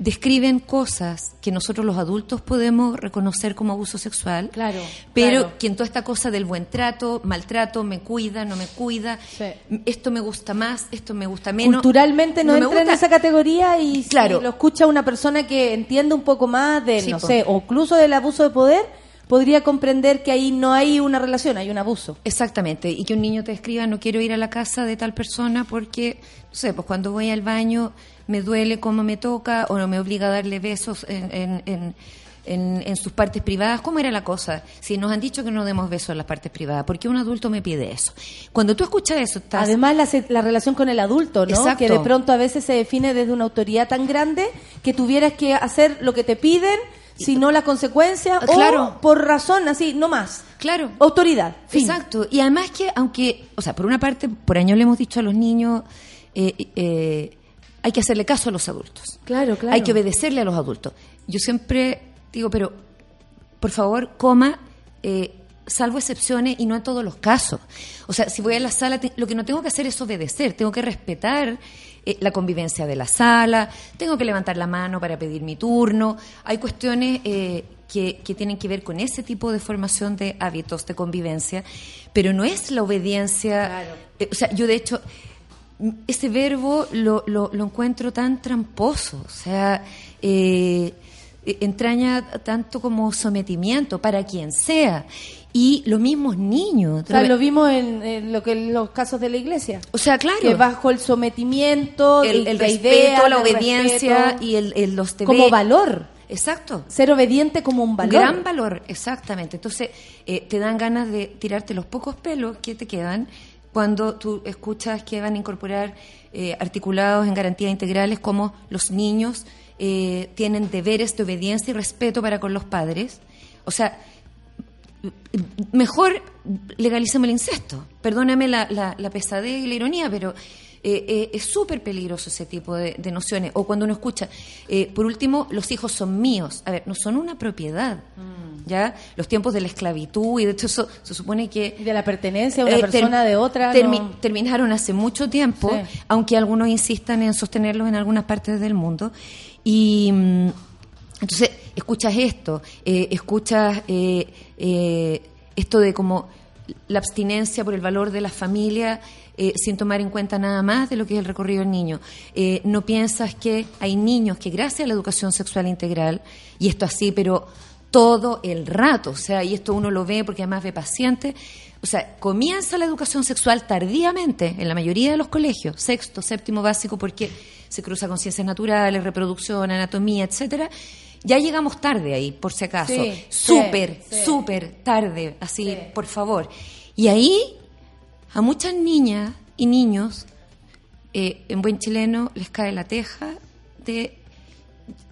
Speaker 9: describen cosas que nosotros los adultos podemos reconocer como abuso sexual,
Speaker 1: Claro,
Speaker 9: pero
Speaker 1: claro.
Speaker 9: que en toda esta cosa del buen trato, maltrato, me cuida, no me cuida,
Speaker 1: Sí.
Speaker 9: esto me gusta más, esto me gusta menos.
Speaker 1: Culturalmente no, entra en esa categoría y si lo escucha una persona que entiende un poco más de,
Speaker 9: Sí,
Speaker 1: no
Speaker 9: po.
Speaker 1: sé, o incluso del abuso de poder, podría comprender que ahí no hay una relación, hay un abuso.
Speaker 9: Exactamente, y que un niño te escriba, no quiero ir a la casa de tal persona porque, no sé, pues cuando voy al baño me duele cómo me toca o no me obliga a darle besos en, en, en, en- en sus partes privadas. ¿Cómo era la cosa? Si nos han dicho que no demos besos en las partes privadas, ¿por qué un adulto me pide eso? Cuando tú escuchas eso, estás...
Speaker 1: Además, la, la relación con el adulto, ¿no?
Speaker 9: Exacto.
Speaker 1: Que de pronto a veces se define desde una autoridad tan grande que tuvieras que hacer lo que te piden, si no la consecuencia,
Speaker 9: claro.
Speaker 1: o por razón así, no más.
Speaker 9: Claro.
Speaker 1: Autoridad. Fin.
Speaker 9: Exacto. Y además que, aunque, o sea, por una parte, por año le hemos dicho a los niños, eh, eh, hay que hacerle caso a los adultos.
Speaker 1: Claro, claro.
Speaker 9: Hay que obedecerle a los adultos. Yo siempre digo, pero, por favor, coma, eh, salvo excepciones y no en todos los casos. O sea, si voy a la sala, te- lo que no tengo que hacer es obedecer, tengo que respetar eh, la convivencia de la sala, tengo que levantar la mano para pedir mi turno. Hay cuestiones eh, que, que tienen que ver con ese tipo de formación de hábitos de convivencia, pero no es la obediencia. eh, o sea, yo de hecho ese verbo lo, lo, lo encuentro tan tramposo, o sea, eh, entraña tanto como sometimiento para quien sea. Y los mismos niños.
Speaker 1: O sea, lo vimos en, en lo que en los casos de la iglesia.
Speaker 9: O sea, claro.
Speaker 1: Que bajo el sometimiento,
Speaker 9: el, el respeto, la obediencia
Speaker 1: respeto,
Speaker 9: y el, el- los
Speaker 1: como
Speaker 9: deberes.
Speaker 1: valor.
Speaker 9: Exacto.
Speaker 1: Ser obediente como un valor.
Speaker 9: Gran valor, exactamente. Entonces, eh, te dan ganas de tirarte los pocos pelos que te quedan cuando tú escuchas que van a incorporar eh, articulados en garantías integrales como los niños eh, tienen deberes de obediencia y respeto para con los padres. O sea, mejor legalicemos el incesto. Perdóname la, la, la pesadez y la ironía, pero eh, eh, es súper peligroso ese tipo de, de nociones. O cuando uno escucha, eh, por último, los hijos son míos. A ver, no son una propiedad. ¿Ya? Los tiempos de la esclavitud y de hecho eso se supone que
Speaker 1: de la pertenencia a una
Speaker 9: eh,
Speaker 1: persona de otra.
Speaker 9: termi-
Speaker 1: no.
Speaker 9: terminaron hace mucho tiempo,
Speaker 1: Sí.
Speaker 9: aunque algunos insistan en sostenerlos en algunas partes del mundo. Y mm, entonces escuchas esto, eh, escuchas eh, eh, esto de como la abstinencia por el valor de la familia eh, sin tomar en cuenta nada más de lo que es el recorrido del niño. Eh, no piensas que hay niños que gracias a la educación sexual integral, y esto así, pero todo el rato, o sea, y esto uno lo ve porque además ve pacientes, o sea, comienza la educación sexual tardíamente en la mayoría de los colegios, sexto, séptimo básico, porque se cruza con ciencias naturales, reproducción, anatomía, etcétera. Ya llegamos tarde ahí, por si acaso.
Speaker 1: Sí,
Speaker 9: súper,
Speaker 1: sí,
Speaker 9: súper tarde, así, por favor. Y ahí a muchas niñas y niños, eh, en buen chileno, les cae la teja de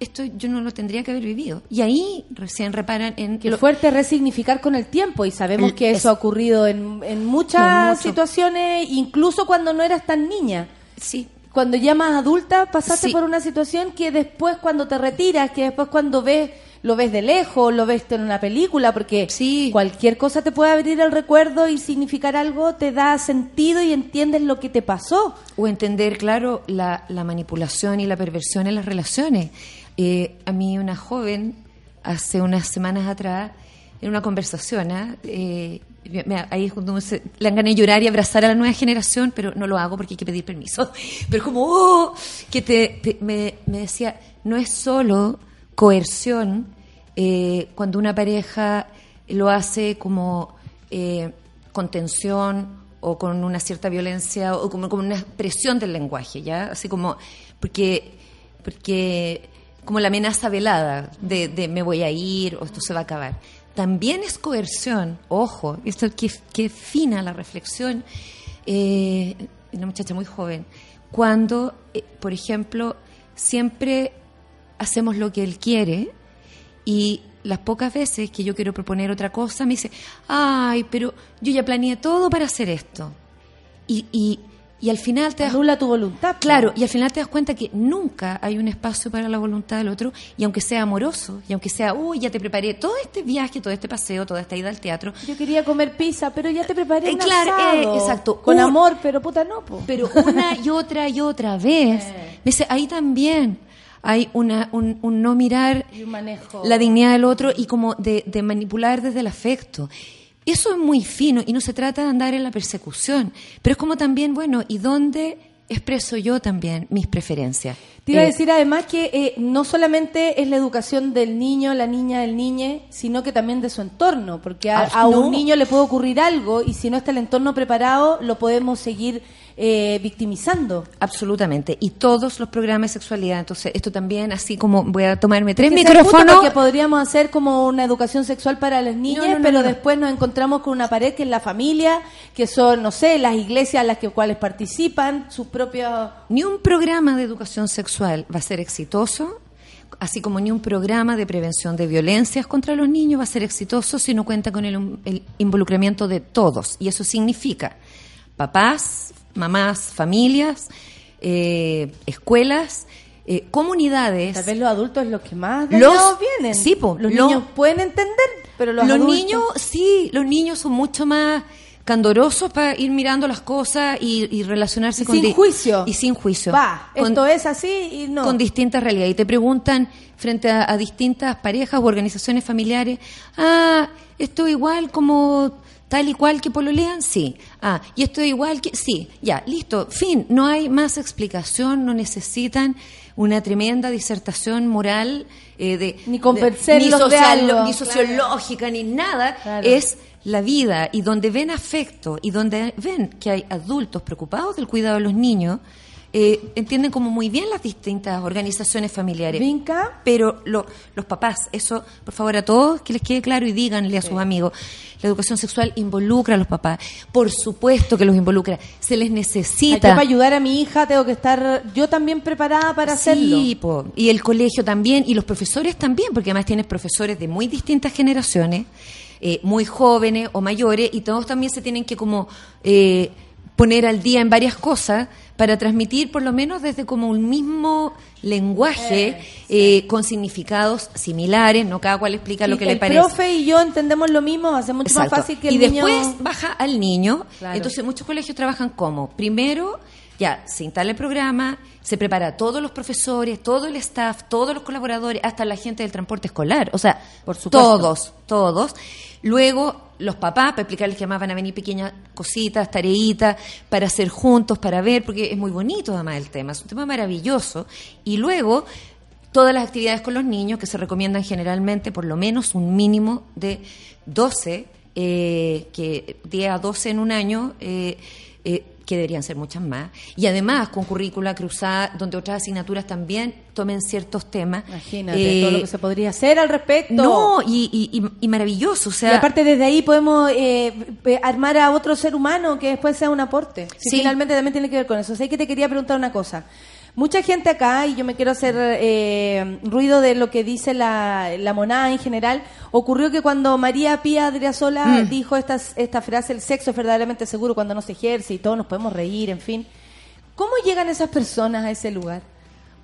Speaker 9: esto yo no lo tendría que haber vivido. Y ahí recién reparan en
Speaker 1: Qué
Speaker 9: lo-
Speaker 1: fuerte resignificar con el tiempo y sabemos que eso
Speaker 9: es-
Speaker 1: ha ocurrido en, en muchas
Speaker 9: No,
Speaker 1: situaciones, incluso cuando no eras tan niña.
Speaker 9: Sí,
Speaker 1: Cuando ya más adulta pasaste
Speaker 9: Sí.
Speaker 1: por una situación que después cuando te retiras, que después cuando ves, lo ves de lejos, lo ves en una película, porque
Speaker 9: Sí.
Speaker 1: cualquier cosa te puede abrir el recuerdo y significar algo, te da sentido y entiendes lo que te pasó.
Speaker 9: o entender, claro, la, la manipulación y la perversión en las relaciones. Eh, a mí una joven, hace unas semanas atrás, en una conversación, ¿ah? Eh, ahí es cuando se- le dan ganas de llorar y abrazar a la nueva generación, pero no lo hago porque hay que pedir permiso. Pero como, oh, que te, me, decía, no es solo coerción eh, cuando una pareja lo hace como eh, contención o con una cierta violencia o como, una presión del lenguaje, ¿ya? Así como, porque, porque como la amenaza velada de me voy a ir o esto se va a acabar. También es coerción, ojo, esto que, que fina la reflexión, eh, una muchacha muy joven, cuando, eh, por ejemplo, siempre hacemos lo que él quiere y las pocas veces que yo quiero proponer otra cosa me dice, ay, pero yo ya planeé todo para hacer esto. Y, y, y al final te das
Speaker 1: Anula tu voluntad.
Speaker 9: Claro, y al final te das cuenta que nunca hay un espacio para la voluntad del otro, y aunque sea amoroso, y aunque sea, uy, ya te preparé todo este viaje, todo este paseo, toda esta ida al teatro,
Speaker 1: Yo quería comer pizza, pero ya te preparé
Speaker 9: Eh,
Speaker 1: un
Speaker 9: claro,
Speaker 1: asado.
Speaker 9: eh, exacto.
Speaker 1: Con
Speaker 9: Un-
Speaker 1: amor, pero puta no, po.
Speaker 9: pero una y otra y otra vez, me dice, ahí también hay una, un, un no mirar
Speaker 1: un
Speaker 9: la dignidad del otro y como de, de manipular desde el afecto. Eso es muy fino y no se trata de andar en la persecución, pero es como también, bueno, ¿y dónde expreso yo también mis preferencias?
Speaker 1: Te iba a
Speaker 9: Eh,
Speaker 1: decir además que eh, no solamente es la educación del niño, la niña, del niñe, sino que también de su entorno, porque a,
Speaker 9: Ah,
Speaker 1: a
Speaker 9: no.
Speaker 1: un niño le puede ocurrir algo y si no está el entorno preparado, lo podemos seguir eh, victimizando.
Speaker 9: Absolutamente. Y todos los programas de sexualidad. Entonces, esto también, así como voy a tomarme tres
Speaker 1: Que
Speaker 9: micrófonos.
Speaker 1: Porque podríamos hacer como una educación sexual para las niñas,
Speaker 9: No, no, no,
Speaker 1: pero después nos encontramos con una pared que es la familia, que son, no sé, las iglesias a las que cuales participan, sus propios...
Speaker 9: Ni un programa de educación sexual va a ser exitoso, así como ni un programa de prevención de violencias contra los niños va a ser exitoso si no cuenta con el, el involucramiento de todos. Y eso significa papás, mamás, familias, eh, escuelas, eh, comunidades.
Speaker 1: Tal vez los adultos es los que más
Speaker 9: Los-
Speaker 1: vienen.
Speaker 9: sí, po,
Speaker 1: los
Speaker 9: lo-
Speaker 1: niños pueden entender, pero los,
Speaker 9: los
Speaker 1: adultos-
Speaker 9: niños, sí, los niños son mucho más candorosos para ir mirando las cosas y, y relacionarse
Speaker 1: Y
Speaker 9: con
Speaker 1: sin juicio.
Speaker 9: y sin juicio
Speaker 1: Va,
Speaker 9: Con-
Speaker 1: esto es así y no.
Speaker 9: con distintas realidades. Y te preguntan frente a, a distintas parejas u organizaciones familiares, ah, esto igual como tal y cual que pololean, sí. Ah, y esto igual que, sí, ya, listo, fin, no hay más explicación, no necesitan una tremenda disertación moral eh, de
Speaker 1: Ni convencerlos
Speaker 9: ni
Speaker 1: de algo.
Speaker 9: ni sociológica ni nada,
Speaker 1: Claro.
Speaker 9: es la vida y donde ven afecto y donde ven que hay adultos preocupados del cuidado de los niños, eh, entienden como muy bien las distintas organizaciones familiares.
Speaker 1: Vinca.
Speaker 9: Pero lo- los papás, eso, por favor, a todos que les quede claro y díganle a sus amigos, la educación sexual involucra a los papás. Por supuesto que los involucra. Se les
Speaker 1: Ay, Yo
Speaker 9: necesita.
Speaker 1: para ayudar a mi hija tengo que estar yo también preparada para hacerlo.
Speaker 9: Po. y el colegio también, y los profesores también, porque además tienes profesores de muy distintas generaciones, eh, muy jóvenes o mayores, y todos también se tienen que como eh, poner al día en varias cosas para transmitir por lo menos desde como un mismo lenguaje eh, con significados similares, no cada cual explica lo que le
Speaker 1: el
Speaker 9: parece.
Speaker 1: profe y yo entendemos lo mismo, hace mucho
Speaker 9: Exacto.
Speaker 1: más fácil que el
Speaker 9: y
Speaker 1: niño...
Speaker 9: después baja al niño.
Speaker 1: Claro.
Speaker 9: Entonces muchos colegios trabajan como, primero, ya se instala el programa, se prepara a todos los profesores, todo el staff, todos los colaboradores, hasta la gente del transporte escolar. O sea,
Speaker 1: Por supuesto.
Speaker 9: todos, todos. Luego los papás, para explicarles que además van a venir pequeñas cositas, tareitas, para hacer juntos, para ver, porque es muy bonito además el tema, es un tema maravilloso. Y luego todas las actividades con los niños que se recomiendan generalmente por lo menos un mínimo de 12, eh, que 10 a 12 en un año, eh, eh, que deberían ser muchas más. Y además con currícula cruzada, donde otras asignaturas también tomen ciertos temas.
Speaker 1: Imagínate
Speaker 9: Eh,
Speaker 1: todo lo que se podría hacer al respecto.
Speaker 9: No, y, y, y- maravilloso, o sea...
Speaker 1: y aparte desde ahí podemos eh, eh, armar a otro ser humano que después sea un aporte. Si
Speaker 9: Sí.
Speaker 1: Finalmente también tiene que ver con eso. O sea, que te quería preguntar una cosa. Mucha gente acá, y yo me quiero hacer eh, ruido de lo que dice la, la monada en general, ocurrió que cuando María Pía Adriasola
Speaker 9: Mm.
Speaker 1: dijo esta, esta frase, el sexo es verdaderamente seguro cuando no se ejerce y todos nos podemos reír, en fin. ¿Cómo llegan esas personas a ese lugar?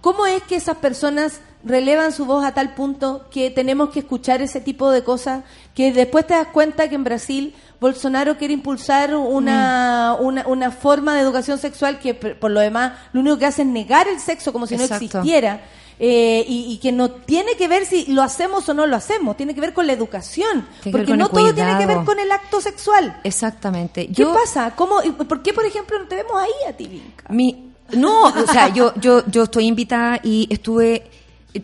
Speaker 1: ¿Cómo es que esas personas relevan su voz a tal punto que tenemos que escuchar ese tipo de cosas? Que después te das cuenta que en Brasil Bolsonaro quiere impulsar una,
Speaker 9: Mm.
Speaker 1: una, una forma de educación sexual que por lo demás lo único que hace es negar el sexo como si no existiera. eh, y, y que no tiene que ver si lo hacemos o no lo hacemos, tiene que ver con la educación.
Speaker 9: Tiene
Speaker 1: porque no todo tiene que ver con el acto sexual.
Speaker 9: Exactamente.
Speaker 1: ¿Qué
Speaker 9: Yo,
Speaker 1: pasa? ¿Cómo, ¿Por qué, por ejemplo, no te vemos ahí a ti, Vinca?
Speaker 9: Mi, no, o sea, yo, yo, yo estoy invitada y estuve.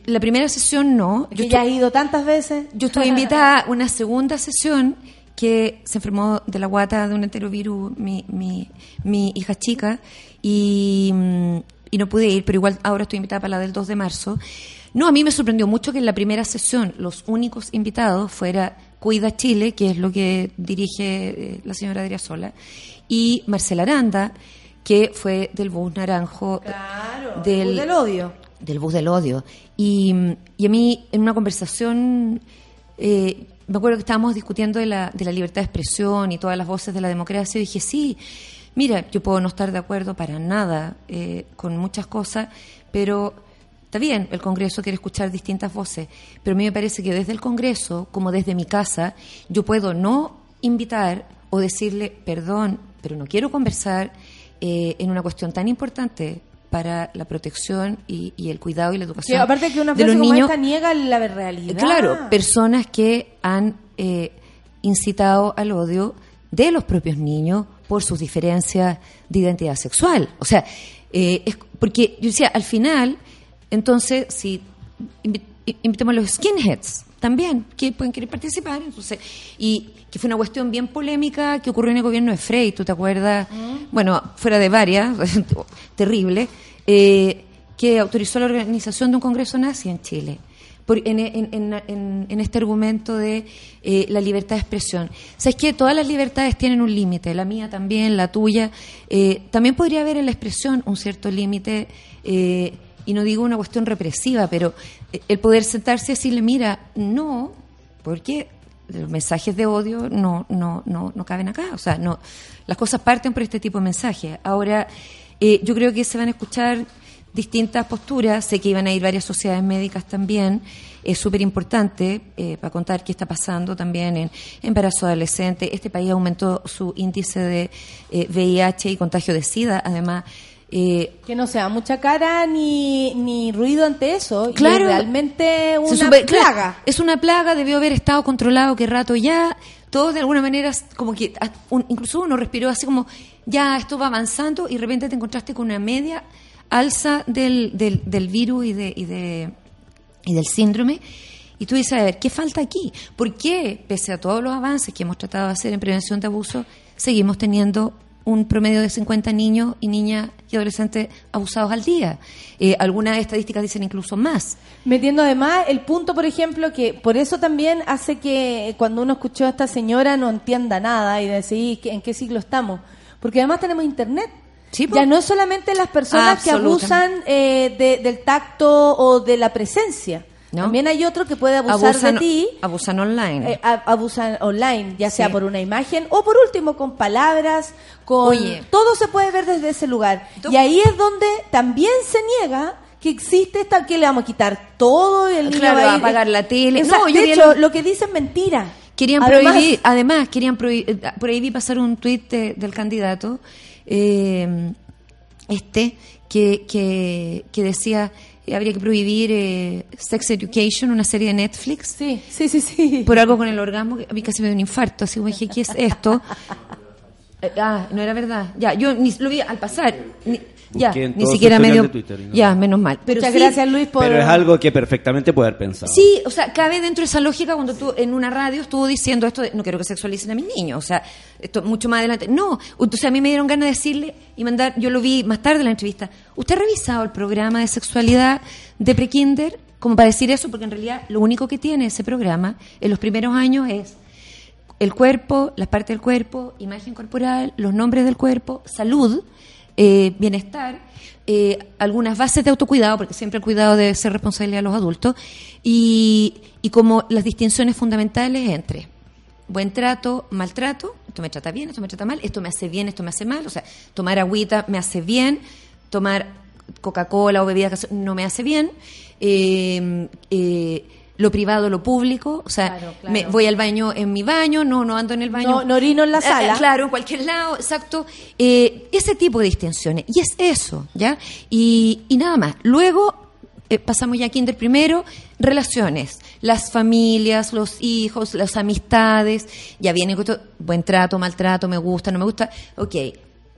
Speaker 9: La primera sesión no. Yo,
Speaker 1: ya has ido tantas veces.
Speaker 9: yo estuve invitada a una segunda sesión que se enfermó de la guata de un enterovirus mi, mi, mi hija chica y, mm, y no pude ir, pero igual ahora estoy invitada para la del 2 de marzo. No, a mí me sorprendió mucho que en la primera sesión los únicos invitados fuera Cuida Chile, que es lo que dirige eh, la señora Adriasola, y Marcela Aranda, que fue del bus naranjo.
Speaker 1: Claro,
Speaker 9: del,
Speaker 1: del odio.
Speaker 9: Del bus del odio. Y, y a mí, en una conversación, eh, me acuerdo que estábamos discutiendo de la, de la libertad de expresión y todas las voces de la democracia, y dije, sí, mira, yo puedo no estar de acuerdo para nada eh, con muchas cosas, pero está bien, el Congreso quiere escuchar distintas voces, pero a mí me parece que desde el Congreso, como desde mi casa, yo puedo no invitar o decirle, perdón, pero no quiero conversar eh, en una cuestión tan importante para la protección y, y el cuidado y la
Speaker 1: Sí,
Speaker 9: educación
Speaker 1: aparte que una
Speaker 9: de
Speaker 1: frase
Speaker 9: los
Speaker 1: como
Speaker 9: niños.
Speaker 1: esta niega la realidad.
Speaker 9: Claro, personas que han eh, incitado al odio de los propios niños por sus diferencias de identidad sexual. O sea, eh, es, porque yo decía, al final, entonces, si invitemos a los skinheads también, que pueden querer participar, entonces, y que fue una cuestión bien polémica que ocurrió en el gobierno de Frey, ¿tú te acuerdas? Bueno, fuera de varias, terrible, eh, que autorizó la organización de un congreso nazi en Chile por- en, en- en- en- en este argumento de eh, la libertad de expresión. ¿Sabes que Todas las libertades tienen un límite, la mía también, la tuya. Eh, también podría haber en la expresión un cierto límite, eh, y no digo una cuestión represiva, pero eh, el poder sentarse y decirle, mira, no, porque los mensajes de odio no, no, no, no caben acá. O sea, no, las cosas parten por este tipo de mensajes. Ahora, eh, yo creo que se van a escuchar distintas posturas. Sé que iban a ir varias sociedades médicas también. Es súper importante eh, para contar qué está pasando también en embarazo adolescente. Este país aumentó su índice de eh, VIH y contagio de SIDA. Además, eh,
Speaker 1: Que no sea mucha cara ni, ni ruido ante eso. y
Speaker 9: Claro.
Speaker 1: es realmente una
Speaker 9: claro,
Speaker 1: plaga.
Speaker 9: es una plaga, debió haber estado controlado qué rato ya. Todos de alguna manera, como que ah, un- incluso uno respiró así como, ya esto va avanzando y de repente te encontraste con una media alza del, del, del virus y, de, y, de, y del síndrome. Y tú dices, a ver, ¿qué falta aquí? ¿Por qué, pese a todos los avances que hemos tratado de hacer en prevención de abuso, seguimos teniendo un promedio de 50 niños y niñas y adolescentes abusados al día? Eh, algunas estadísticas dicen incluso más.
Speaker 1: Metiendo además el punto, por ejemplo, que por eso también hace que cuando uno escuchó a esta señora no entienda nada y decir ¿en qué siglo estamos? Porque además tenemos internet.
Speaker 9: Sí,
Speaker 1: ya no es solamente las personas que abusan eh, de- del tacto o de la presencia.
Speaker 9: ¿No?
Speaker 1: También hay otro que puede abusar
Speaker 9: abusan,
Speaker 1: de ti.
Speaker 9: abusan online.
Speaker 1: eh, abusan online, ya sea
Speaker 9: Sí.
Speaker 1: por una imagen o por último con palabras, con
Speaker 9: Oye.
Speaker 1: todo se puede ver desde ese lugar. Y ahí es donde también se niega que existe esta que le vamos a quitar todo el
Speaker 9: Claro,
Speaker 1: va a ir-
Speaker 9: apagar la tele. No, yo
Speaker 1: de
Speaker 9: vi
Speaker 1: hecho,
Speaker 9: el-
Speaker 1: lo que dicen es mentira.
Speaker 9: Querían
Speaker 1: Además-
Speaker 9: prohibir, además, querían prohibir, eh, ahí vi pasar un tuit de- del candidato, eh, este, que, que, que decía habría que prohibir eh, Sex Education, una serie de Netflix,
Speaker 1: Sí, sí, sí, sí.
Speaker 9: por algo con el orgasmo, que a mí casi me dio un infarto, así como dije, ¿qué es esto? Ah, no era verdad. Ya, yo ni lo vi al pasar. Ni, ya, ni siquiera medio.
Speaker 4: Twitter no.
Speaker 9: Ya, menos mal. Pero
Speaker 1: Muchas
Speaker 9: sí,
Speaker 1: gracias, Luis, por...
Speaker 4: Pero es algo que perfectamente puede haber pensado.
Speaker 9: Sí, o sea, cabe dentro de esa lógica cuando tú en una radio estuvo diciendo esto de no quiero que sexualicen a mis niños, o sea, esto mucho más adelante. No, o sea, a mí me dieron ganas de decirle y mandar, yo lo vi más tarde en la entrevista, ¿usted ha revisado el programa de sexualidad de prekinder? Como para decir eso, porque en realidad lo único que tiene ese programa en los primeros años es el cuerpo, las partes del cuerpo, imagen corporal, los nombres del cuerpo, salud, eh, bienestar, eh, algunas bases de autocuidado, porque siempre el cuidado debe ser responsabilidad de los adultos, y, y como las distinciones fundamentales entre buen trato, maltrato, esto me trata bien, esto me trata mal, esto me hace bien, esto me hace mal, o sea, tomar agüita me hace bien, tomar Coca-Cola o bebida gaseosa no me hace bien, eh, eh, lo privado, lo público, o sea,
Speaker 1: Claro, claro.
Speaker 9: me voy al baño en mi baño, no, no ando en el baño.
Speaker 1: No- no orino en la
Speaker 9: Ah,
Speaker 1: sala.
Speaker 9: claro, en cualquier lado, exacto. Eh, ese tipo de distinciones. Y es eso, ¿ya? Y, y nada más. Luego eh, pasamos ya a kinder primero, relaciones, las familias, los hijos, las amistades, ya viene buen trato, maltrato, me gusta, no me gusta, ok,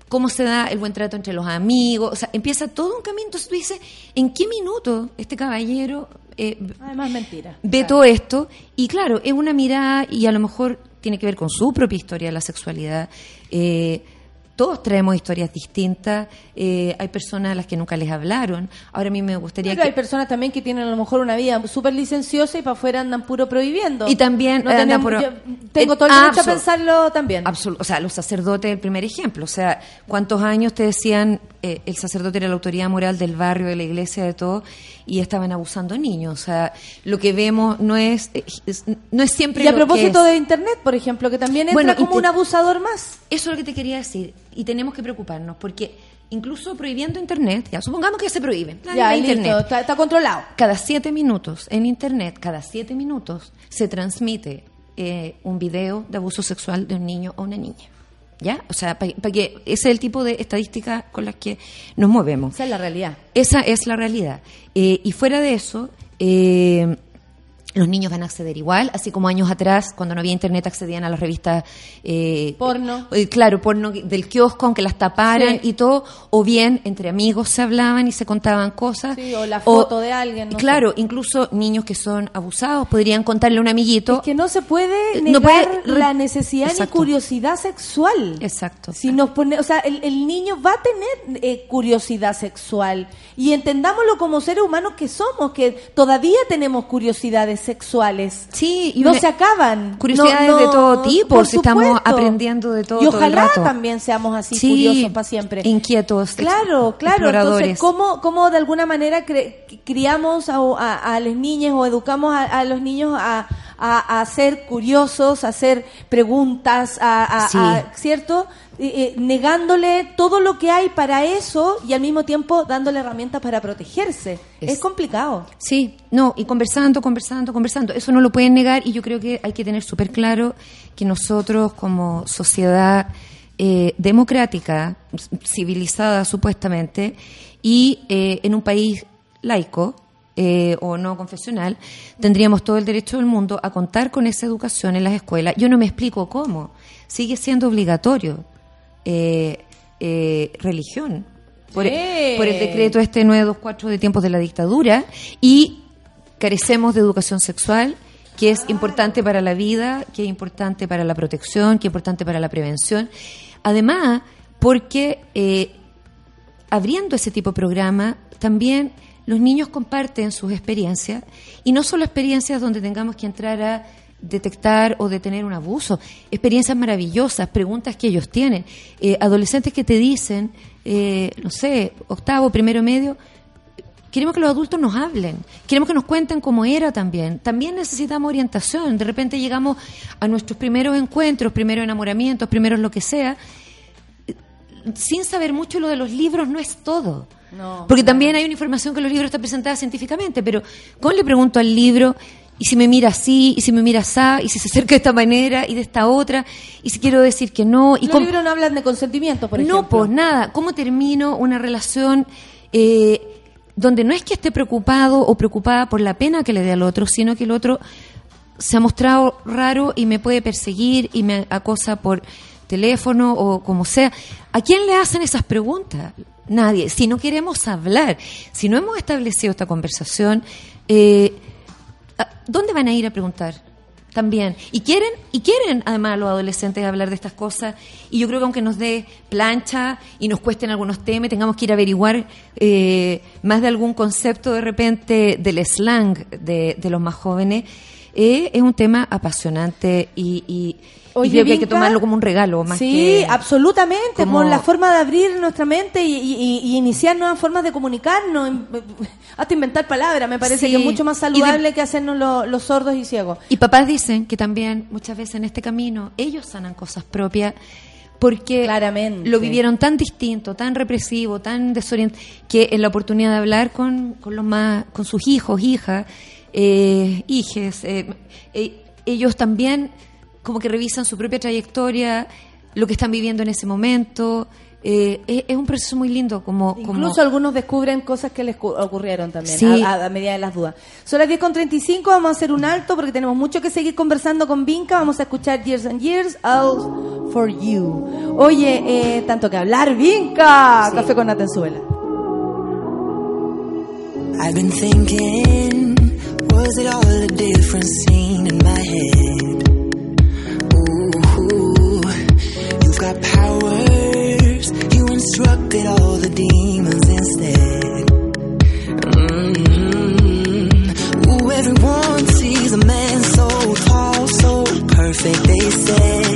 Speaker 9: cómo se da el buen trato entre los amigos, o sea, empieza todo un camino, entonces tú dices, ¿en qué minuto este caballero eh,
Speaker 1: Además, mentira.
Speaker 9: ve
Speaker 1: Claro.
Speaker 9: todo esto y claro, es una mirada y a lo mejor tiene que ver con su propia historia de la sexualidad. Eh, todos traemos historias distintas, eh, hay personas a las que nunca les hablaron. Ahora a mí me gustaría
Speaker 1: Pero hay
Speaker 9: que...
Speaker 1: personas también que tienen a lo mejor una vida súper licenciosa y para afuera andan puro prohibiendo.
Speaker 9: Y también
Speaker 1: No
Speaker 9: andan puro-
Speaker 1: yo tengo
Speaker 9: Eh,
Speaker 1: todo el derecho a pensarlo también.
Speaker 9: O sea, los sacerdotes, el primer ejemplo. O sea, ¿cuántos años te decían eh, el sacerdote era la autoridad moral del barrio, de la iglesia, de todo? Y estaban abusando niños. O sea, lo que vemos no es, es- no es siempre
Speaker 1: Y a
Speaker 9: lo
Speaker 1: propósito de Internet, por ejemplo, que también entra
Speaker 9: Bueno,
Speaker 1: como
Speaker 9: te-
Speaker 1: un abusador más.
Speaker 9: Eso es lo que te quería decir. Y tenemos que preocuparnos, porque incluso prohibiendo Internet, ya supongamos que se prohíbe
Speaker 1: Ya, listo,
Speaker 9: Internet.
Speaker 1: está, está controlado.
Speaker 9: Cada siete minutos en Internet, cada siete minutos, se transmite eh, un video de abuso sexual de un niño o una niña. ¿Ya? O sea, para que ese es el tipo de estadísticas con las que nos movemos.
Speaker 1: Esa es la realidad.
Speaker 9: Esa es la realidad. Eh, y fuera de eso, eh, los niños van a acceder igual, así como años atrás, cuando no había internet, accedían a las revistas eh,
Speaker 1: Porno.
Speaker 9: eh, claro, porno del kiosco, aunque las taparan
Speaker 1: Sí.
Speaker 9: y todo, o bien entre amigos se hablaban y se contaban cosas.
Speaker 1: Sí, o la foto de alguien, no
Speaker 9: claro, incluso niños que son abusados podrían contarle a un amiguito.
Speaker 1: Es que no se puede
Speaker 9: Eh,
Speaker 1: negar
Speaker 9: no puede-
Speaker 1: la necesidad ni
Speaker 9: Exacto.
Speaker 1: curiosidad sexual.
Speaker 9: Exacto.
Speaker 1: Si nos pone, o sea, el, el niño va a tener eh, curiosidad sexual y entendámoslo como seres humanos que somos, que todavía tenemos curiosidades sexuales.
Speaker 9: Sí, y
Speaker 1: no se acaban.
Speaker 9: curiosidades
Speaker 1: No- no-
Speaker 9: de todo tipo,
Speaker 1: por
Speaker 9: si estamos aprendiendo de todo
Speaker 1: Y
Speaker 9: todo el
Speaker 1: ojalá
Speaker 9: rato.
Speaker 1: también seamos así
Speaker 9: Sí,
Speaker 1: curiosos para siempre.
Speaker 9: inquietos,
Speaker 1: Claro, claro.
Speaker 9: exploradores.
Speaker 1: Entonces, ¿cómo, cómo de alguna manera criamos a, a, a las niñas o educamos a, a los niños a, a, a ser curiosos, a hacer preguntas, a, a-
Speaker 9: Sí.
Speaker 1: a- ¿cierto? Eh, negándole todo lo que hay para eso y al mismo tiempo dándole herramientas para protegerse. Es,
Speaker 9: Es-
Speaker 1: complicado.
Speaker 9: Sí, no, y conversando, conversando, conversando. Eso no lo pueden negar y yo creo que hay que tener súper claro que nosotros como sociedad eh, democrática, civilizada supuestamente, y eh, en un país laico eh, o no confesional, tendríamos todo el derecho del mundo a contar con esa educación en las escuelas. Yo no me explico cómo. Sigue siendo obligatorio. Eh, eh, religión. Por,
Speaker 1: Sí.
Speaker 9: por el decreto este 924 de tiempos de la dictadura y carecemos de educación sexual que es importante para la vida, que es importante para la protección, que es importante para la prevención. Además, porque eh, abriendo ese tipo de programa, también los niños comparten sus experiencias y no solo experiencias donde tengamos que entrar a detectar o detener un abuso, experiencias maravillosas, preguntas que ellos tienen, eh, adolescentes que te dicen, eh, no sé, octavo, primero medio, queremos que los adultos nos hablen, queremos que nos cuenten cómo era también. También necesitamos orientación. De repente llegamos a nuestros primeros encuentros, primeros enamoramientos, primeros lo que sea, sin saber mucho lo de los libros no es todo.
Speaker 1: No,
Speaker 9: Porque
Speaker 1: claro.
Speaker 9: también hay una información que los libros está presentada científicamente, pero ¿cómo le pregunto al libro? Y si me mira así, y si me mira así, y si se acerca de esta manera y de esta otra, y si quiero decir que no, y
Speaker 1: Los
Speaker 9: cómo-
Speaker 1: libros no hablan de consentimiento, por ejemplo.
Speaker 9: no, pues nada. ¿Cómo termino una relación eh, donde no es que esté preocupado o preocupada por la pena que le dé al otro, sino que el otro se ha mostrado raro y me puede perseguir y me acosa por teléfono o como sea? ¿A quién le hacen esas preguntas? Nadie. Si no queremos hablar, si no hemos establecido esta conversación, eh, ¿a- ¿dónde van a ir a preguntar? También. Y quieren, y quieren además los adolescentes hablar de estas cosas. Y yo creo que aunque nos dé plancha y nos cuesten algunos temas, tengamos que ir a averiguar eh, más de algún concepto de repente del slang de, de los más jóvenes, eh, es un tema apasionante y, y, y
Speaker 1: Oye,
Speaker 9: creo que hay que
Speaker 1: Vinca,
Speaker 9: tomarlo como un regalo más
Speaker 1: sí,
Speaker 9: que
Speaker 1: absolutamente,
Speaker 9: como-
Speaker 1: por la forma de abrir nuestra mente y, y- y iniciar nuevas formas de comunicarnos, em- hasta inventar palabras, me parece
Speaker 9: Sí.
Speaker 1: que es mucho más
Speaker 9: Y de-
Speaker 1: saludable que hacernos lo- los sordos y ciegos.
Speaker 9: Y papás dicen que también muchas veces en este camino ellos sanan cosas propias porque
Speaker 1: Claramente.
Speaker 9: lo vivieron tan distinto, tan represivo, tan desorientado, que en la oportunidad de hablar con, con los más, con sus hijos, hijas, eh, hijes, eh, eh, ellos también como que revisan su propia trayectoria, lo que están viviendo en ese momento. eh, es, es un proceso muy lindo como, como
Speaker 1: Incluso algunos descubren cosas que les cu- ocurrieron también,
Speaker 9: Sí.
Speaker 1: a, a- a medida de las dudas. Son las 10.35, vamos a hacer un alto porque tenemos mucho que seguir conversando con Vinca. Vamos a escuchar Years and Years, All for You. Oye, eh, tanto que hablar, Vinca. Café con Natenzuela.
Speaker 5: I've been thinking, was it all a different scene in my head? Ooh, you've got powers, you instructed all the demons instead. mm Ooh, everyone sees a man so tall, so perfect, they said.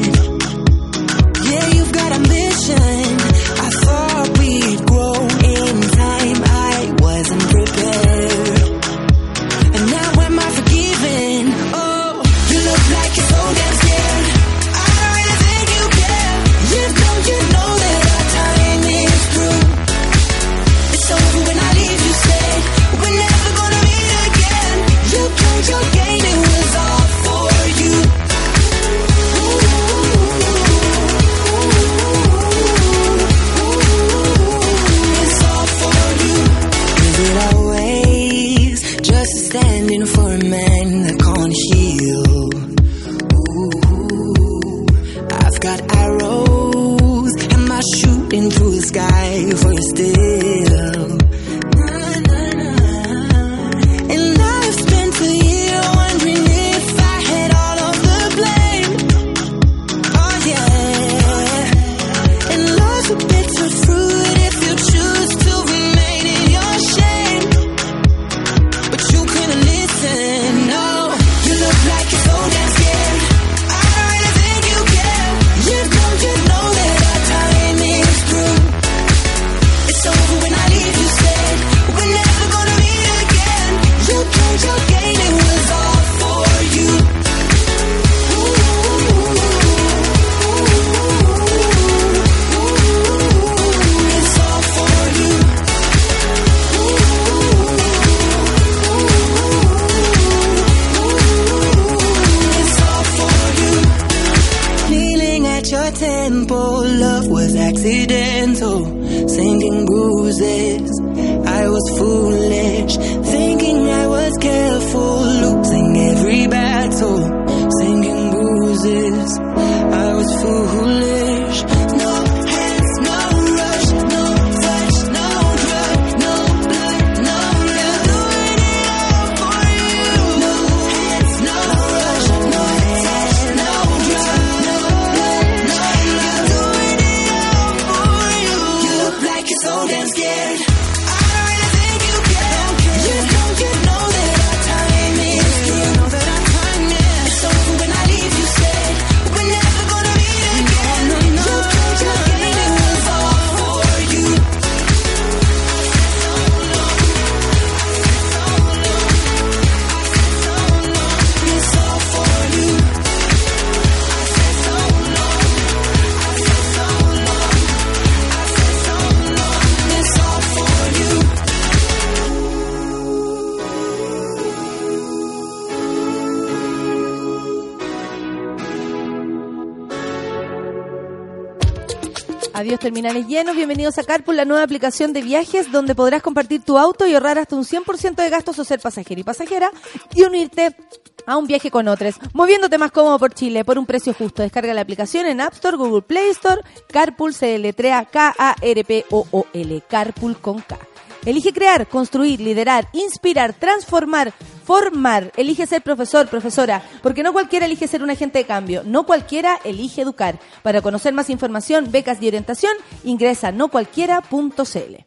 Speaker 1: Terminales llenos, bienvenidos a Carpool, la nueva aplicación de viajes donde podrás compartir tu auto y ahorrar hasta un 100% de gastos o ser pasajero y pasajera y unirte a un viaje con otros, moviéndote más cómodo por Chile por un precio justo. Descarga la aplicación en App Store, Google Play Store, Carpool se deletrea K-A-R-P-O-O-L, Carpool con K. Elige crear, construir, liderar, inspirar, transformar, formar. Elige ser profesor, profesora, porque no cualquiera elige ser un agente de cambio, no cualquiera elige educar. Para conocer más información, becas y orientación, ingresa a nocualquiera.cl.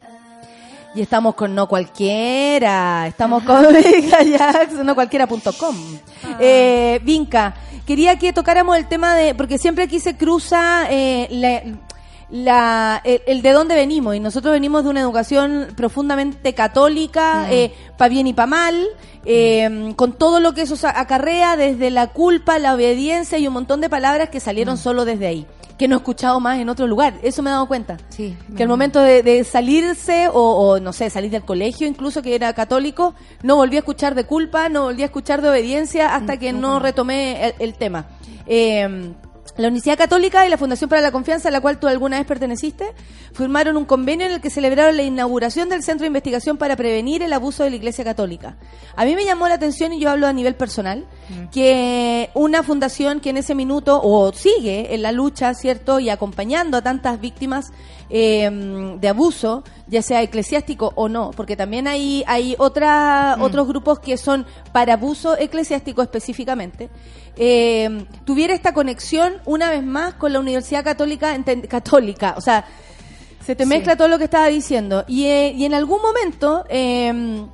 Speaker 1: Y estamos con No Cualquiera, estamos con nocualquiera.com. Eh, Vinca, quería que tocáramos el tema de, porque siempre aquí se cruza eh, la, la- el, el de dónde venimos, y nosotros venimos de una educación profundamente católica, para bien y para mal, eh, con todo lo que eso acarrea, desde la culpa, la obediencia y un montón de palabras que salieron solo desde ahí, que no he escuchado más en otro lugar, eso me he dado cuenta.
Speaker 9: Sí,
Speaker 1: Que al momento de, de salirse, o, o, no sé, salir del colegio, incluso que era católico, no volví a escuchar de culpa, no volví a escuchar de obediencia hasta que no retomé el, el tema. Eh, la Universidad Católica y la Fundación para la Confianza, a la cual tú alguna vez perteneciste, firmaron un convenio en el que celebraron la inauguración del Centro de Investigación para prevenir el abuso de la Iglesia Católica. A mí me llamó la atención, y yo hablo a nivel personal, que una fundación que en ese minuto, o sigue en la lucha, ¿cierto? Y acompañando a tantas víctimas eh, de abuso, ya sea eclesiástico o no, porque también hay, hay otra, otros grupos que son para abuso eclesiástico específicamente, eh, tuviera esta conexión una vez más con la Universidad Católica, católica, o sea, se te mezcla todo lo que estaba diciendo. Y, eh, y en algún momento eh,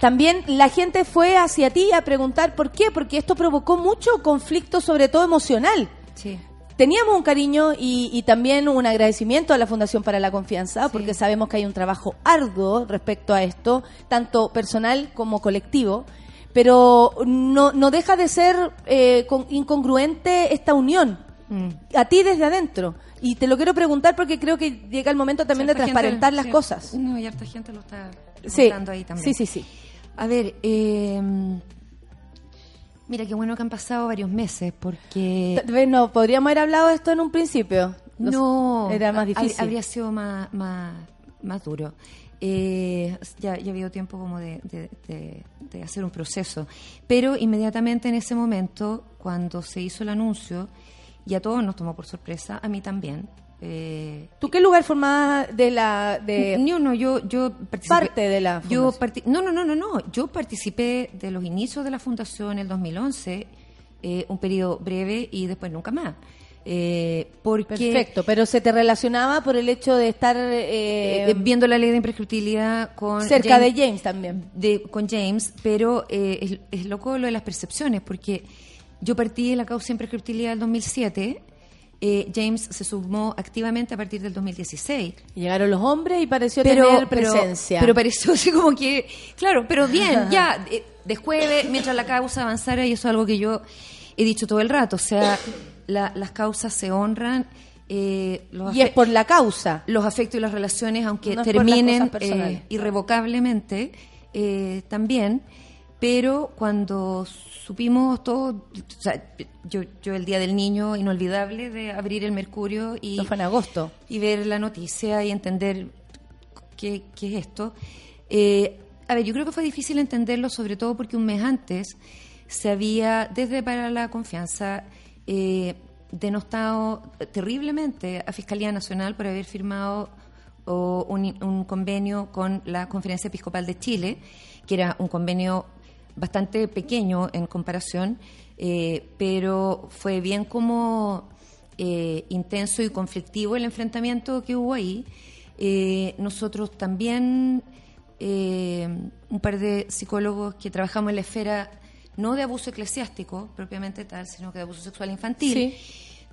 Speaker 1: también la gente fue hacia ti a preguntar por qué, porque esto provocó mucho conflicto, sobre todo emocional.
Speaker 9: Sí.
Speaker 1: Teníamos un cariño y, y también un agradecimiento a la Fundación para la Confianza,
Speaker 9: Sí.
Speaker 1: porque sabemos que hay un trabajo arduo respecto a esto, tanto personal como colectivo, pero no, no deja de ser eh, con- incongruente esta unión,
Speaker 9: Mm.
Speaker 1: a ti desde adentro. Y te lo quiero preguntar porque creo que llega el momento también de
Speaker 9: gente-
Speaker 1: transparentar las
Speaker 9: sí.
Speaker 1: cosas.
Speaker 9: No, y harta gente lo está
Speaker 1: Sí,
Speaker 9: preguntando ahí también.
Speaker 1: sí, sí, sí.
Speaker 9: A ver, eh, mira, qué bueno que han pasado varios meses porque...
Speaker 1: Tal vez no, podríamos haber hablado de esto en un principio.
Speaker 9: No,
Speaker 1: Era más difícil.
Speaker 9: Habría sido más, más, más duro. Eh, ya, ya había tiempo como de, de- de- de hacer un proceso. Pero inmediatamente en ese momento, cuando se hizo el anuncio, y a todos nos tomó por sorpresa, a mí también, Eh,
Speaker 1: ¿Tú qué lugar formabas de la de
Speaker 9: no, no, yo, yo participé-
Speaker 1: parte de la
Speaker 9: Yo no, no, no, no, no. Yo participé de los inicios de la fundación en el 2011, eh, un periodo breve y después nunca más. Eh, porque
Speaker 1: Perfecto, pero se te relacionaba por el hecho de estar eh,
Speaker 9: eh, viendo la ley de imprescriptibilidad con
Speaker 1: cerca de James también.
Speaker 9: de- con James, pero eh, es, es loco lo de las percepciones, porque yo partí de la causa de imprescriptibilidad del 2007, eh, James se sumó activamente a partir del 2016.
Speaker 1: Llegaron los hombres y pareció
Speaker 9: Pero,
Speaker 1: tener
Speaker 9: pero,
Speaker 1: presencia.
Speaker 9: pero pareció así como que, claro, pero bien, ya, eh, de jueves, mientras la causa avanzara, y eso es algo que yo he dicho todo el rato, o sea, la- las causas se honran, eh, los,
Speaker 1: y es por la causa.
Speaker 9: los afectos y las relaciones, aunque
Speaker 1: No
Speaker 9: terminen eh, irrevocablemente, eh, también, pero cuando supimos todo, o sea, yo, yo el día del niño, inolvidable de abrir el Mercurio y,
Speaker 1: fue en agosto.
Speaker 9: y ver la noticia y entender qué, qué es esto. A ver, yo creo que fue difícil entenderlo, sobre todo porque un mes antes se había, desde para la confianza, eh, denostado terriblemente a Fiscalía Nacional por haber firmado un, convenio con la Conferencia Episcopal de Chile, que era un convenio bastante pequeño en comparación, eh, pero fue bien como eh, intenso y conflictivo el enfrentamiento que hubo ahí. Nosotros también, un par de psicólogos que trabajamos en la esfera no de abuso eclesiástico propiamente tal, sino que de abuso sexual infantil,
Speaker 1: Sí.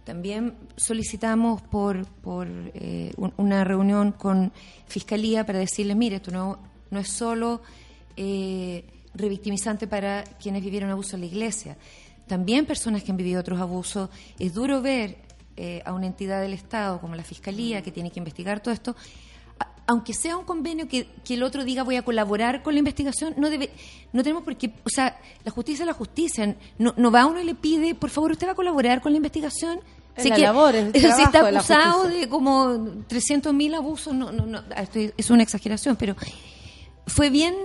Speaker 9: también solicitamos por, por eh, un- una reunión con Fiscalía para decirles, mire, esto no, no es solo eh, revictimizante para quienes vivieron abuso en la iglesia, también personas que han vivido otros abusos. Es duro ver eh, a una entidad del Estado como la Fiscalía, que tiene que investigar todo esto, aunque sea un convenio que, que el otro diga voy a colaborar con la investigación, no debe, no tenemos por qué, o sea, la justicia es la justicia, no, no va uno y le pide, por favor, usted va a colaborar con la investigación.
Speaker 1: Es la labor, es el
Speaker 9: si está
Speaker 1: de
Speaker 9: acusado
Speaker 1: justicia.
Speaker 9: de como 300.000 abusos, no, no, no, ah, esto es una exageración, pero fue bien,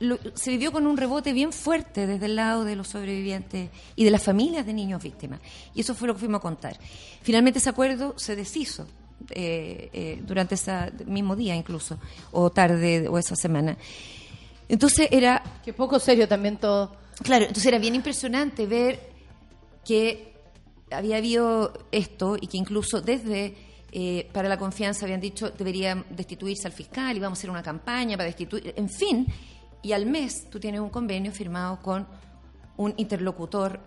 Speaker 9: lo- se vivió con un rebote bien fuerte desde el lado de los sobrevivientes y de las familias de niños víctimas. Y eso fue lo que fuimos a contar. Finalmente ese acuerdo se deshizo eh, eh, durante ese mismo día incluso, o tarde, o esa semana. Entonces era
Speaker 1: Qué poco serio también todo.
Speaker 9: Claro, entonces era bien impresionante ver que había habido esto y que incluso desde eh, para la confianza habían dicho debería destituirse al fiscal y vamos a hacer una campaña para destituir, en fin, y al mes tú tienes un convenio firmado con un interlocutor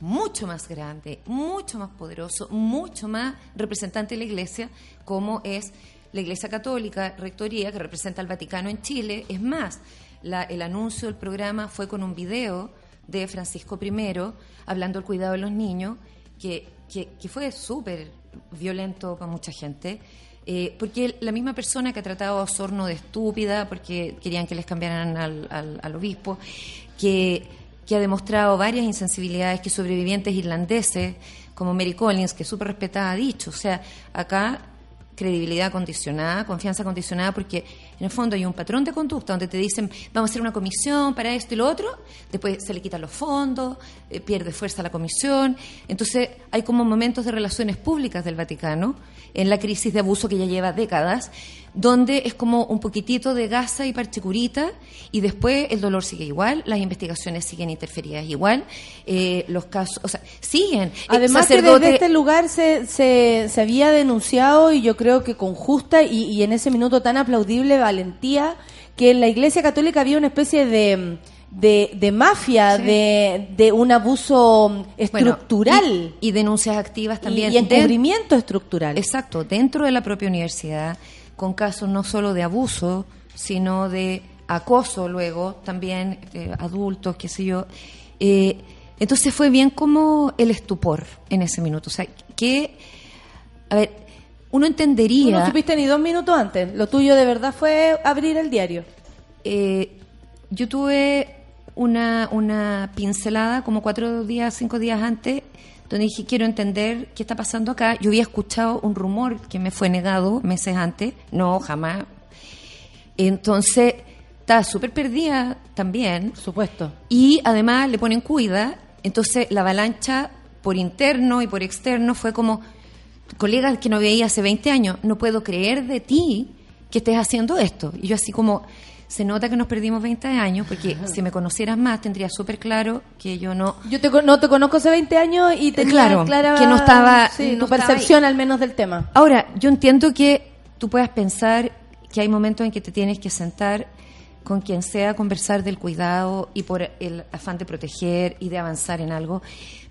Speaker 9: mucho más grande, mucho más poderoso, mucho más representante de la Iglesia, como es la Iglesia Católica, Rectoría, que representa al Vaticano en Chile. Es más, el anuncio del programa fue con un video de Francisco I hablando del cuidado de los niños, que, que, fue súper violento para mucha gente. eh, porque la misma persona que ha tratado a Osorno de estúpida, porque querían que les cambiaran al- al obispo, que, que ha demostrado varias insensibilidades que sobrevivientes irlandeses, como Mary Collins, que es súper respetada, ha dicho. O sea, acá credibilidad condicionada, confianza condicionada, porque en el fondo hay un patrón de conducta donde te dicen vamos a hacer una comisión para esto y lo otro, después se le quitan los fondos, eh, pierde fuerza la comisión. Entonces hay como momentos de relaciones públicas del Vaticano, en la crisis de abuso que ya lleva décadas, donde es como un poquitito de gasa y parchecurita y después el dolor sigue igual, las investigaciones siguen interferidas igual, eh, los casos, o sea, siguen.
Speaker 1: Además que
Speaker 9: sacerdote-
Speaker 1: desde este lugar se, se, se había denunciado y yo creo que con justa y, y en ese minuto tan aplaudible valentía que en la Iglesia Católica había una especie de, de, de mafia,
Speaker 9: Sí.
Speaker 1: de, de un abuso
Speaker 9: Bueno,
Speaker 1: estructural
Speaker 9: y, y denuncias activas
Speaker 1: y,
Speaker 9: también
Speaker 1: y
Speaker 9: den-
Speaker 1: encubrimiento estructural.
Speaker 9: Exacto, dentro de la propia universidad, con casos no solo de abuso, sino de acoso luego, también eh, adultos, qué sé yo. Eh, entonces fue bien como el estupor en ese minuto. O sea, que, a ver, uno entendería...
Speaker 1: no supiste ni dos minutos antes. Lo tuyo de verdad fue abrir el diario.
Speaker 9: Eh, yo tuve una, una pincelada como cuatro días, cinco días antes, donde dije, quiero entender qué está pasando acá. Yo había escuchado un rumor que me fue negado meses antes, no, jamás. Entonces, estaba súper perdida también.
Speaker 1: Por supuesto.
Speaker 9: Y además le ponen cuida, entonces la avalancha por interno y por externo fue como, colegas que no veía hace 20 años, no puedo creer de ti que estés haciendo esto. Y yo así como, se nota que nos perdimos 20 años, porque si me conocieras más tendría súper claro que yo no...
Speaker 1: Yo te, no te conozco hace 20 años y tenía
Speaker 9: Claro,
Speaker 1: clara
Speaker 9: que no estaba-
Speaker 1: sí,
Speaker 9: no
Speaker 1: tu
Speaker 9: estaba
Speaker 1: percepción al menos del tema.
Speaker 9: Ahora, yo entiendo que tú puedas pensar que hay momentos en que te tienes que sentar con quien sea a conversar del cuidado y por el afán de proteger y de avanzar en algo,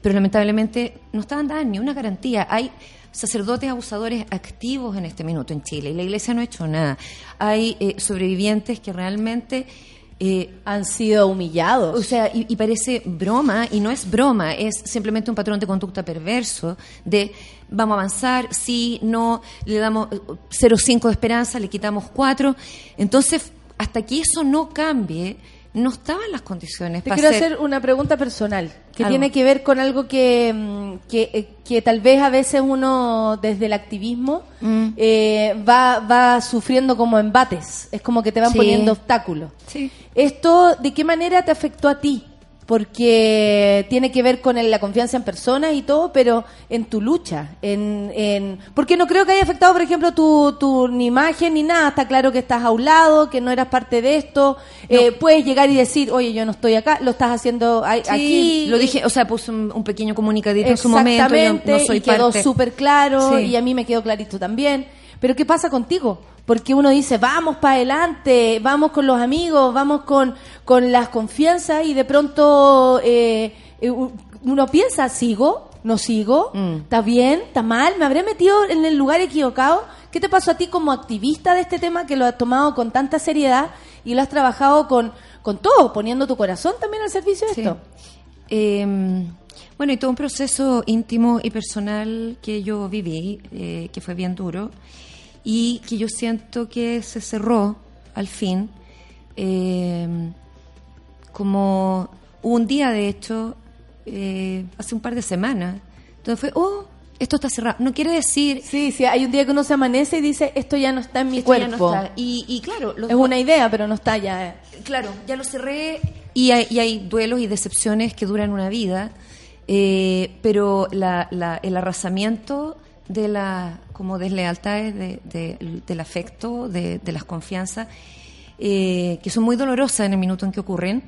Speaker 9: pero lamentablemente no estaban dadas ni una garantía. Hay sacerdotes abusadores activos en este minuto en Chile y la iglesia no ha hecho nada. Hay eh, sobrevivientes que realmente... eh,
Speaker 1: Han sido humillados.
Speaker 9: o sea, y, y parece broma, y no es broma, es simplemente un patrón de conducta perverso de vamos a avanzar, sí, no, le damos eh, 0,5 de esperanza, le quitamos 4. Entonces, hasta que eso no cambie, no estaban las condiciones
Speaker 1: Te
Speaker 9: para
Speaker 1: quiero
Speaker 9: hacer-
Speaker 1: hacer una pregunta personal que
Speaker 9: Algo.
Speaker 1: tiene que ver con algo que, mm, que, eh, que tal vez a veces uno desde el activismo
Speaker 9: Mm.
Speaker 1: eh, va, va sufriendo como embates. Es como que te van
Speaker 9: Sí.
Speaker 1: poniendo obstáculos.
Speaker 9: Sí.
Speaker 1: ¿Esto de qué manera te afectó a ti? Porque tiene que ver con la confianza en personas y todo, pero en tu lucha. En, en, porque no creo que haya afectado, por ejemplo, tu, tu ni imagen ni nada. Está claro que estás a un lado, que no eras parte de esto. Eh, puedes llegar y decir, oye, yo no estoy acá, lo estás haciendo a-
Speaker 9: Sí,
Speaker 1: aquí.
Speaker 9: lo dije, o sea, puse un, un pequeño comunicadito en su momento, yo
Speaker 1: Exactamente,
Speaker 9: no soy
Speaker 1: y quedó súper claro
Speaker 9: Sí.
Speaker 1: y a mí me quedó clarito también. Pero ¿qué pasa contigo? Porque uno dice, vamos para adelante, vamos con los amigos, vamos con, con las confianzas y de pronto eh, eh, uno piensa, ¿sigo? ¿No sigo?
Speaker 9: Mm.
Speaker 1: ¿Está bien? ¿Está mal? ¿Me habré metido en el lugar equivocado? ¿Qué te pasó a ti como activista de este tema que lo has tomado con tanta seriedad y lo has trabajado con, con todo, poniendo tu corazón también al servicio de
Speaker 9: Sí.
Speaker 1: esto?
Speaker 9: Eh, bueno, y todo un proceso íntimo y personal que yo viví, eh, que fue bien duro, y que yo siento que se cerró al fin. eh, como un día, de hecho, eh, hace un par de semanas, entonces fue, oh, esto está cerrado. No quiere decir...
Speaker 1: Sí, sí, hay un día que uno se amanece y dice, esto ya no está en mi
Speaker 9: esto ya no
Speaker 1: cuerpo.
Speaker 9: está. Y, y claro, los
Speaker 1: Es una idea, pero no está ya.
Speaker 9: Claro, ya lo cerré y hay, y hay duelos y decepciones que duran una vida, eh, pero la- la- el arrasamiento de las como deslealtades de- de- del afecto, de, las confianzas, eh, que son muy dolorosas en el minuto en que ocurren,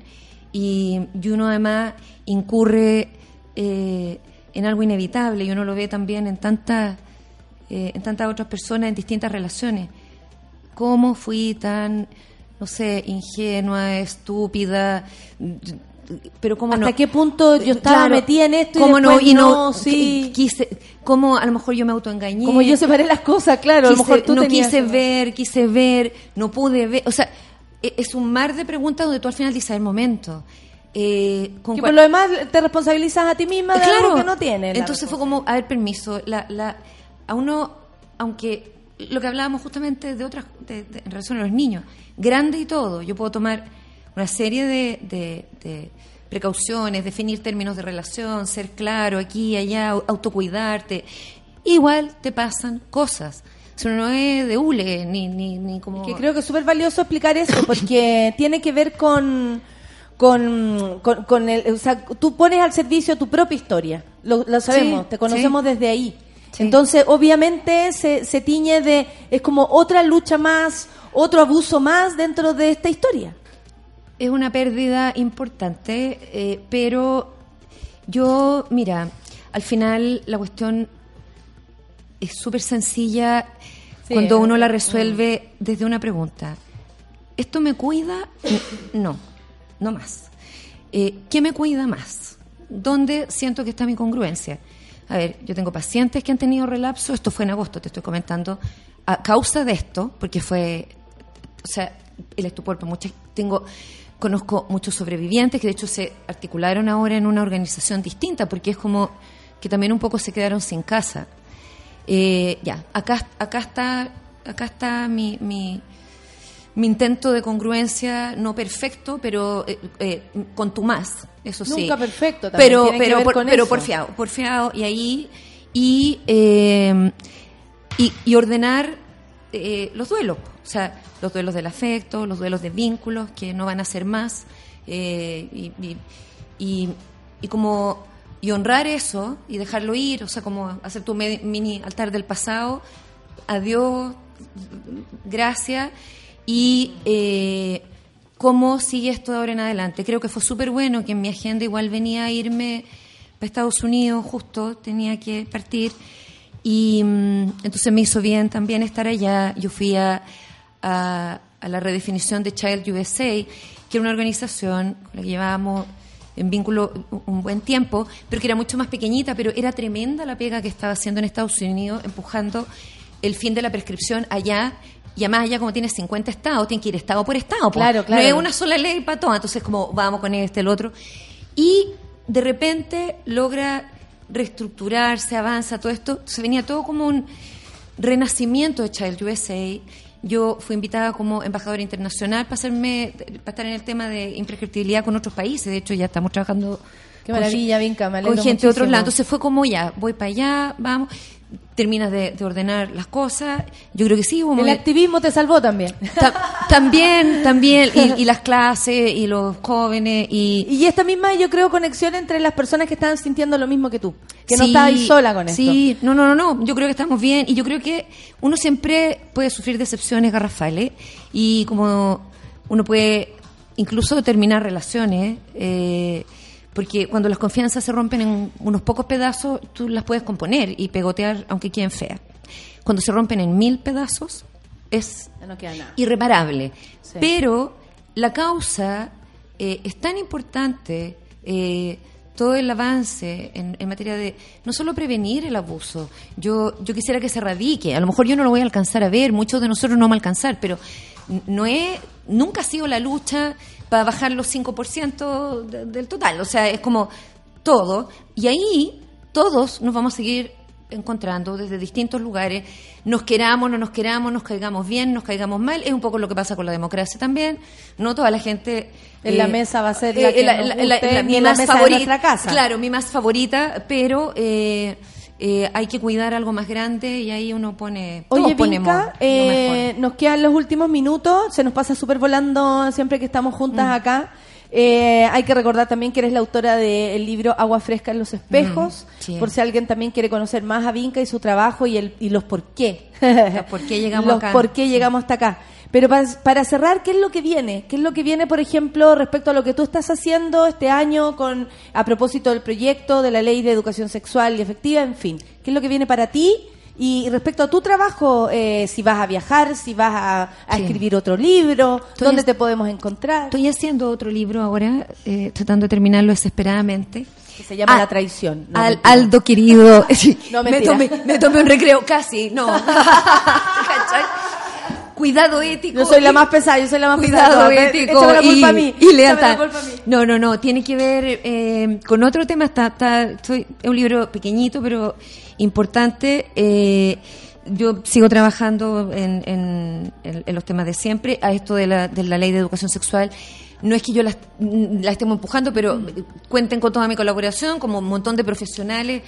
Speaker 9: y, y uno además incurre eh, en algo inevitable, y uno lo ve también en tantas eh, en tantas otras personas en distintas relaciones. Cómo fui tan, no sé, ingenua, estúpida, pero cómo
Speaker 1: ¿Hasta
Speaker 9: no.
Speaker 1: qué punto yo estaba
Speaker 9: Claro,
Speaker 1: metida en esto y
Speaker 9: cómo no, y no,
Speaker 1: no, sí.
Speaker 9: qui- quise, cómo a lo mejor yo me autoengañé.
Speaker 1: Como yo separé las cosas, claro, a lo
Speaker 9: Quise-
Speaker 1: mejor tú
Speaker 9: no
Speaker 1: tenías
Speaker 9: quise
Speaker 1: eso.
Speaker 9: ver, quise ver, no pude ver, o sea, e- es un mar de preguntas donde tú al final dices el momento. Eh, con
Speaker 1: Que por lo demás te responsabilizas a ti misma de algo que no tiene. la
Speaker 9: entonces fue como, a ver, permiso, la, la, a uno, aunque lo que hablábamos justamente de otras, de- de- en relación a los niños, grande y todo, yo puedo tomar una serie de, de- de precauciones, definir términos de relación, ser claro aquí y allá, au- autocuidarte. Igual te pasan cosas. Eso no es de hule, ni, ni, ni como...
Speaker 1: Que creo que es súper valioso explicar eso, porque tiene que ver con, con, con, con el... O sea, tú pones al servicio tu propia historia, lo, lo sabemos,
Speaker 9: Sí,
Speaker 1: te conocemos
Speaker 9: sí.
Speaker 1: desde ahí.
Speaker 9: Sí.
Speaker 1: Entonces, obviamente, se, se tiñe de... Es como otra lucha más, otro abuso más dentro de esta historia.
Speaker 9: Es una pérdida importante, eh, pero yo, mira, al final la cuestión es súper sencilla
Speaker 1: Sí,
Speaker 9: cuando uno la
Speaker 1: eh,
Speaker 9: resuelve desde una pregunta. ¿Esto me cuida? N- No, no más. Eh, ¿Qué me cuida más? ¿Dónde siento que está mi congruencia? A ver, yo tengo pacientes que han tenido relapso, esto fue en agosto, te estoy comentando, a causa de esto, porque fue o sea, el estupor por muchas tengo conozco muchos sobrevivientes que de hecho se articularon ahora en una organización distinta porque es como que también un poco se quedaron sin casa. Eh, ya, acá acá está acá está mi, mi mi intento de congruencia no perfecto, pero eh, eh, contumaz, eso sí.
Speaker 1: Nunca perfecto también,
Speaker 9: Pero
Speaker 1: tiene que
Speaker 9: pero
Speaker 1: ver
Speaker 9: por-
Speaker 1: con
Speaker 9: pero
Speaker 1: eso.
Speaker 9: porfiado, porfiado y ahí y eh, y, y ordenar eh, los duelos, o sea, los duelos del afecto, los duelos de vínculos que no van a ser más, eh, y, como y honrar eso y dejarlo ir, o sea, como hacer tu mini altar del pasado, adiós, gracias, y eh, cómo sigue esto de ahora en adelante. Creo que fue súper bueno que en mi agenda igual venía a irme para Estados Unidos, justo tenía que partir, y mm, entonces me hizo bien también estar allá. Yo fui a, a, a la redefinición de Child USA, que era una organización con la que llevábamos en vínculo un- buen tiempo, pero que era mucho más pequeñita, pero era tremenda la pega que estaba haciendo en Estados Unidos, empujando el fin de la prescripción allá. Y además allá como tiene 50 estados, tiene que ir estado por estado.
Speaker 1: Claro, claro.
Speaker 9: No es una sola ley para todo. Entonces como vamos con este, el otro. Y de repente logra reestructurarse, avanza todo esto. Se venía todo como un renacimiento de Child USA. Yo fui invitada como embajadora internacional para hacerme, para estar en el tema de imprescriptibilidad con otros países. De hecho, ya estamos trabajando
Speaker 1: Qué
Speaker 9: con
Speaker 1: maravilla,
Speaker 9: gen-
Speaker 1: Vinca, me
Speaker 9: con gente de otros lados. Entonces fue como ya, voy para allá, vamos. Terminas de, de ordenar las cosas. Yo creo que sí. hubo
Speaker 1: El activismo te salvó también.
Speaker 9: Ta- también, también, y, y las clases, y los jóvenes, y...
Speaker 1: Y esta misma, yo creo, conexión entre las personas que estaban sintiendo lo mismo que tú. Que no estabas ahí sola con esto.
Speaker 9: Sí, no, no, no, no. Yo creo que estamos bien y yo creo que uno siempre puede sufrir decepciones garrafales y como uno puede incluso terminar relaciones, eh, porque cuando las confianzas se rompen en unos pocos pedazos, tú las puedes componer y pegotear aunque queden feas. Cuando se rompen en mil pedazos, es
Speaker 1: Ya no queda nada.
Speaker 9: irreparable.
Speaker 1: Sí.
Speaker 9: Pero la causa eh, es tan importante, eh, todo el avance en, en materia de no solo prevenir el abuso, yo, yo quisiera que se radique, a lo mejor yo no lo voy a alcanzar a ver, muchos de nosotros no vamos a alcanzar, pero no es, nunca ha sido la lucha para bajar los 5% de- del total, o sea, es como todo, y ahí todos nos vamos a seguir encontrando desde distintos lugares, nos queramos, no nos queramos, nos caigamos bien, nos caigamos mal, es un poco lo que pasa con la democracia también, no toda la gente...
Speaker 1: En la mesa va a ser la que nos guste, ni en la mesa de nuestra casa.
Speaker 9: Claro, mi más favorita, pero eh, eh, hay que cuidar algo más grande y ahí uno pone... todos
Speaker 1: Oye,
Speaker 9: ponemos
Speaker 1: Vinca, eh, nos quedan los últimos minutos. Se nos pasa súper volando siempre que estamos juntas
Speaker 9: Mm.
Speaker 1: acá. Eh, hay que recordar también que eres la autora del libro Agua Fresca en los Espejos.
Speaker 9: Mm, sí.
Speaker 1: Por si alguien también quiere conocer más a Vinca y su trabajo y, el, y los por qué.
Speaker 9: Los por qué llegamos
Speaker 1: Los
Speaker 9: acá.
Speaker 1: por qué llegamos hasta acá. Pero para, para cerrar, ¿qué es lo que viene? ¿Qué es lo que viene, por ejemplo, respecto a lo que tú estás haciendo este año con a propósito del proyecto de la ley de educación sexual y efectiva? En fin, ¿qué es lo que viene para ti? Y respecto a tu trabajo, eh, si vas a viajar, si vas a, a
Speaker 9: Sí.
Speaker 1: escribir otro libro,
Speaker 9: Estoy
Speaker 1: ¿dónde te podemos encontrar?
Speaker 9: Estoy haciendo otro libro ahora, eh, tratando de terminarlo desesperadamente.
Speaker 1: Que se llama
Speaker 9: Ah,
Speaker 1: La traición. No,
Speaker 9: Al-
Speaker 1: mentira.
Speaker 9: Aldo querido,
Speaker 1: No,
Speaker 9: me, tomé, me tomé un recreo, casi, no. Cuidado ético.
Speaker 1: Yo soy la
Speaker 9: y-
Speaker 1: más pesada, yo soy la más
Speaker 9: Cuidado
Speaker 1: pesada.
Speaker 9: ético
Speaker 1: la
Speaker 9: y,
Speaker 1: culpa a mí.
Speaker 9: y lealtad.
Speaker 1: la culpa a mí.
Speaker 9: No, no, no, tiene que ver eh, con otro tema. Está, está, estoy- es un libro pequeñito, pero importante. Eh, yo sigo trabajando en, en- en- en los temas de siempre, a esto de la, de la ley de educación sexual. No es que yo la, la estemos empujando, pero cuenten con toda mi colaboración, como un montón de profesionales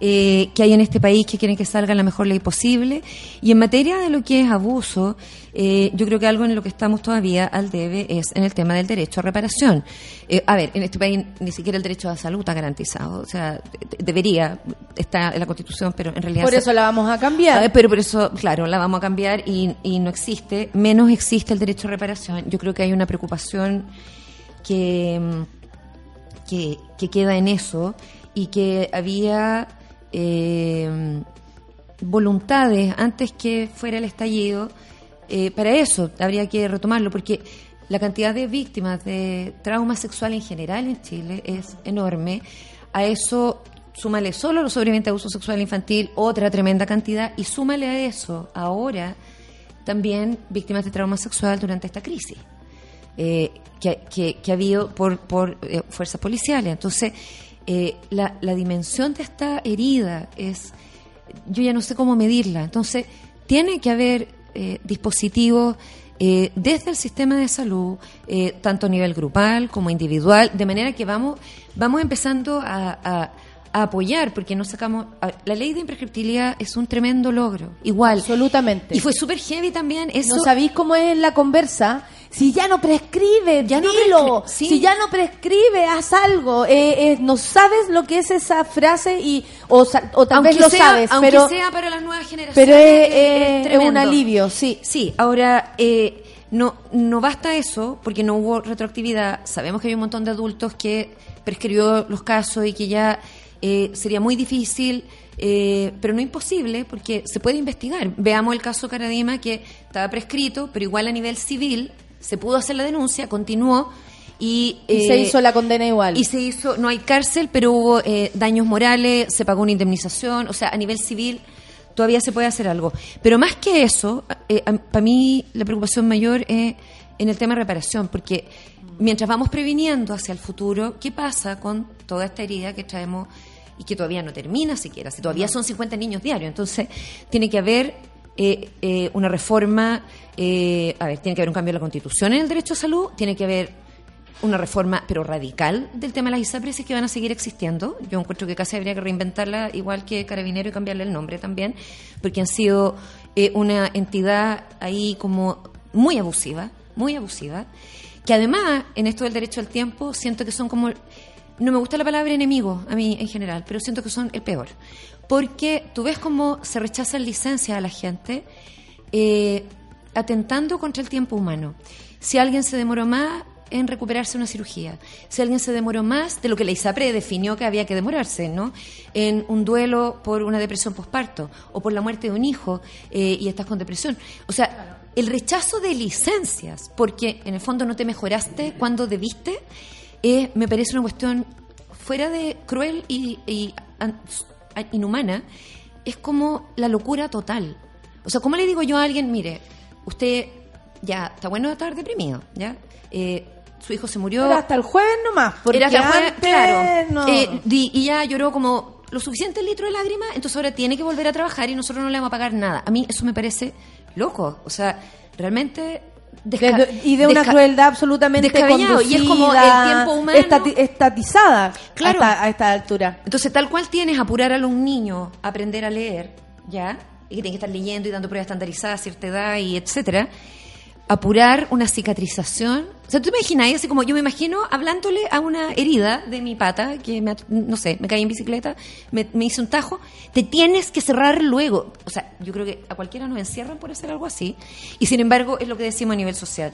Speaker 9: eh, que hay en este país que quieren que salga la mejor ley posible. Y en materia de lo que es abuso, eh, yo creo que algo en lo que estamos todavía al debe es en el tema del derecho a reparación. Eh, a ver, en este país ni siquiera el derecho a la salud está garantizado. O sea, de- debería, está en la Constitución, pero en realidad...
Speaker 1: Por
Speaker 9: se-
Speaker 1: eso la vamos a
Speaker 9: Ah,
Speaker 1: cambiar.
Speaker 9: Pero por eso, claro, la vamos a cambiar y, y no existe, menos existe el derecho a reparación. Yo creo que hay una preocupación que, mm, que, que queda en eso y que había eh, voluntades antes que fuera el estallido. eh, para eso habría que retomarlo, porque la cantidad de víctimas de trauma sexual en general en Chile es enorme. A eso súmale solo los sobrevivientes de abuso sexual infantil, otra tremenda cantidad, y súmale a eso ahora también víctimas de trauma sexual durante esta crisis eh, que, que- ha habido por, por eh, fuerzas policiales. Entonces, eh, la, la dimensión de esta herida es, yo ya no sé cómo medirla. Entonces, tiene que haber eh, dispositivos eh, desde el sistema de salud, eh, tanto a nivel grupal como individual, de manera que vamos, vamos empezando a, a- a apoyar, porque no sacamos... la ley de imprescriptibilidad es un tremendo logro, igual.
Speaker 1: Absolutamente.
Speaker 9: Y fue súper heavy también eso.
Speaker 1: No sabéis cómo es la conversa si ya no prescribe,
Speaker 9: Ya no
Speaker 1: dilo.
Speaker 9: sí.
Speaker 1: Si ya no prescribe, haz algo. Eh, eh, no sabes lo que es esa frase y o, tal
Speaker 9: aunque
Speaker 1: vez lo
Speaker 9: sea,
Speaker 1: sabes,
Speaker 9: aunque
Speaker 1: pero
Speaker 9: sea para las nuevas generaciones.
Speaker 1: pero es,
Speaker 9: es-
Speaker 1: es-
Speaker 9: es
Speaker 1: es un alivio, sí.
Speaker 9: Sí, ahora eh, no, no basta eso, porque no hubo retroactividad. Sabemos que hay un montón de adultos que prescribió los casos y que ya eh, sería muy difícil, eh, pero no imposible, porque se puede investigar. Veamos el caso Caradima, que estaba prescrito, pero igual a nivel civil se pudo hacer la denuncia, continuó. Y,
Speaker 1: Y se
Speaker 9: eh,
Speaker 1: hizo la condena igual.
Speaker 9: y se hizo, no hay cárcel, pero hubo eh, daños morales, se pagó una indemnización, o sea, a nivel civil todavía se puede hacer algo. Pero más que eso, para mí la preocupación mayor es en el tema de reparación, porque mientras vamos previniendo hacia el futuro, ¿qué pasa con toda esta herida que traemos y que todavía no termina siquiera? Si todavía son 50 niños diarios, entonces tiene que haber eh, eh, una reforma, eh, a ver, tiene que haber un cambio en la Constitución en el derecho a salud, tiene que haber una reforma, pero radical, del tema de las ISAPRES que van a seguir existiendo. Yo encuentro que casi habría que reinventarla, igual que Carabinero, y cambiarle el nombre también, porque han sido eh, una entidad ahí como muy abusiva, muy abusiva, que además, en esto del derecho al tiempo, siento que son como... No me gusta la palabra enemigo, a mí en general, pero siento que son el peor. Porque tú ves cómo se rechazan licencias a la gente, eh, atentando contra el tiempo humano. Si alguien se demoró más en recuperarse una cirugía, si alguien se demoró más de lo que la ISAPRE definió que había que demorarse, ¿no? En un duelo por una depresión posparto o por la muerte de un hijo eh, y estás con depresión. O sea, el rechazo de licencias, porque en el fondo no te mejoraste cuando debiste, eh, me parece una cuestión fuera de cruel y, inhumana, es como la locura total. O sea, ¿cómo le digo yo a alguien, mire, usted ya está bueno de estar deprimido, ¿ya? Eh, su hijo se murió.
Speaker 1: Era hasta el jueves nomás, porque
Speaker 9: Era hasta el jueves,
Speaker 1: antes
Speaker 9: claro.
Speaker 1: no.
Speaker 9: Eh, y ya lloró como lo suficiente litro de lágrimas, entonces ahora tiene que volver a trabajar y nosotros no le vamos a pagar nada. A mí eso me parece loco. O sea, realmente. Desca-
Speaker 1: y de una crueldad absolutamente
Speaker 9: descabellado. Y es como el tiempo humano.
Speaker 1: estati- estatizada
Speaker 9: Claro.
Speaker 1: a, esta, a esta altura.
Speaker 9: Entonces, tal cual tienes apurar a los niños a aprender a leer, ¿ya? Y que tienen que estar leyendo y dando pruebas estandarizadas a cierta edad y etcétera. Apurar una cicatrización. O sea, tú te imaginas, así como yo me imagino hablándole a una herida de mi pata, que me, no sé, me caí en bicicleta, me, me hice un tajo, te tienes que cerrar luego. O sea, yo creo que a cualquiera nos encierran por hacer algo así. Y sin embargo, es lo que decimos a nivel social.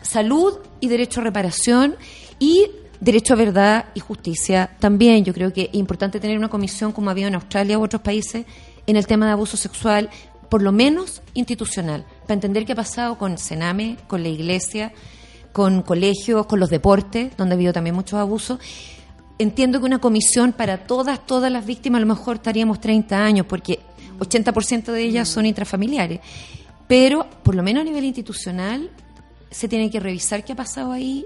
Speaker 9: Salud y derecho a reparación y derecho a verdad y justicia también. Yo creo que es importante tener una comisión como ha habido en Australia u otros países en el tema de abuso sexual, por lo menos institucional, para entender qué ha pasado con Sename, con la iglesia, con colegios, con los deportes, donde ha habido también muchos abusos. Entiendo que una comisión para todas, todas las víctimas, a lo mejor estaríamos 30 años, porque 80% de ellas son intrafamiliares. Pero, por lo menos a nivel institucional, se tiene que revisar qué ha pasado ahí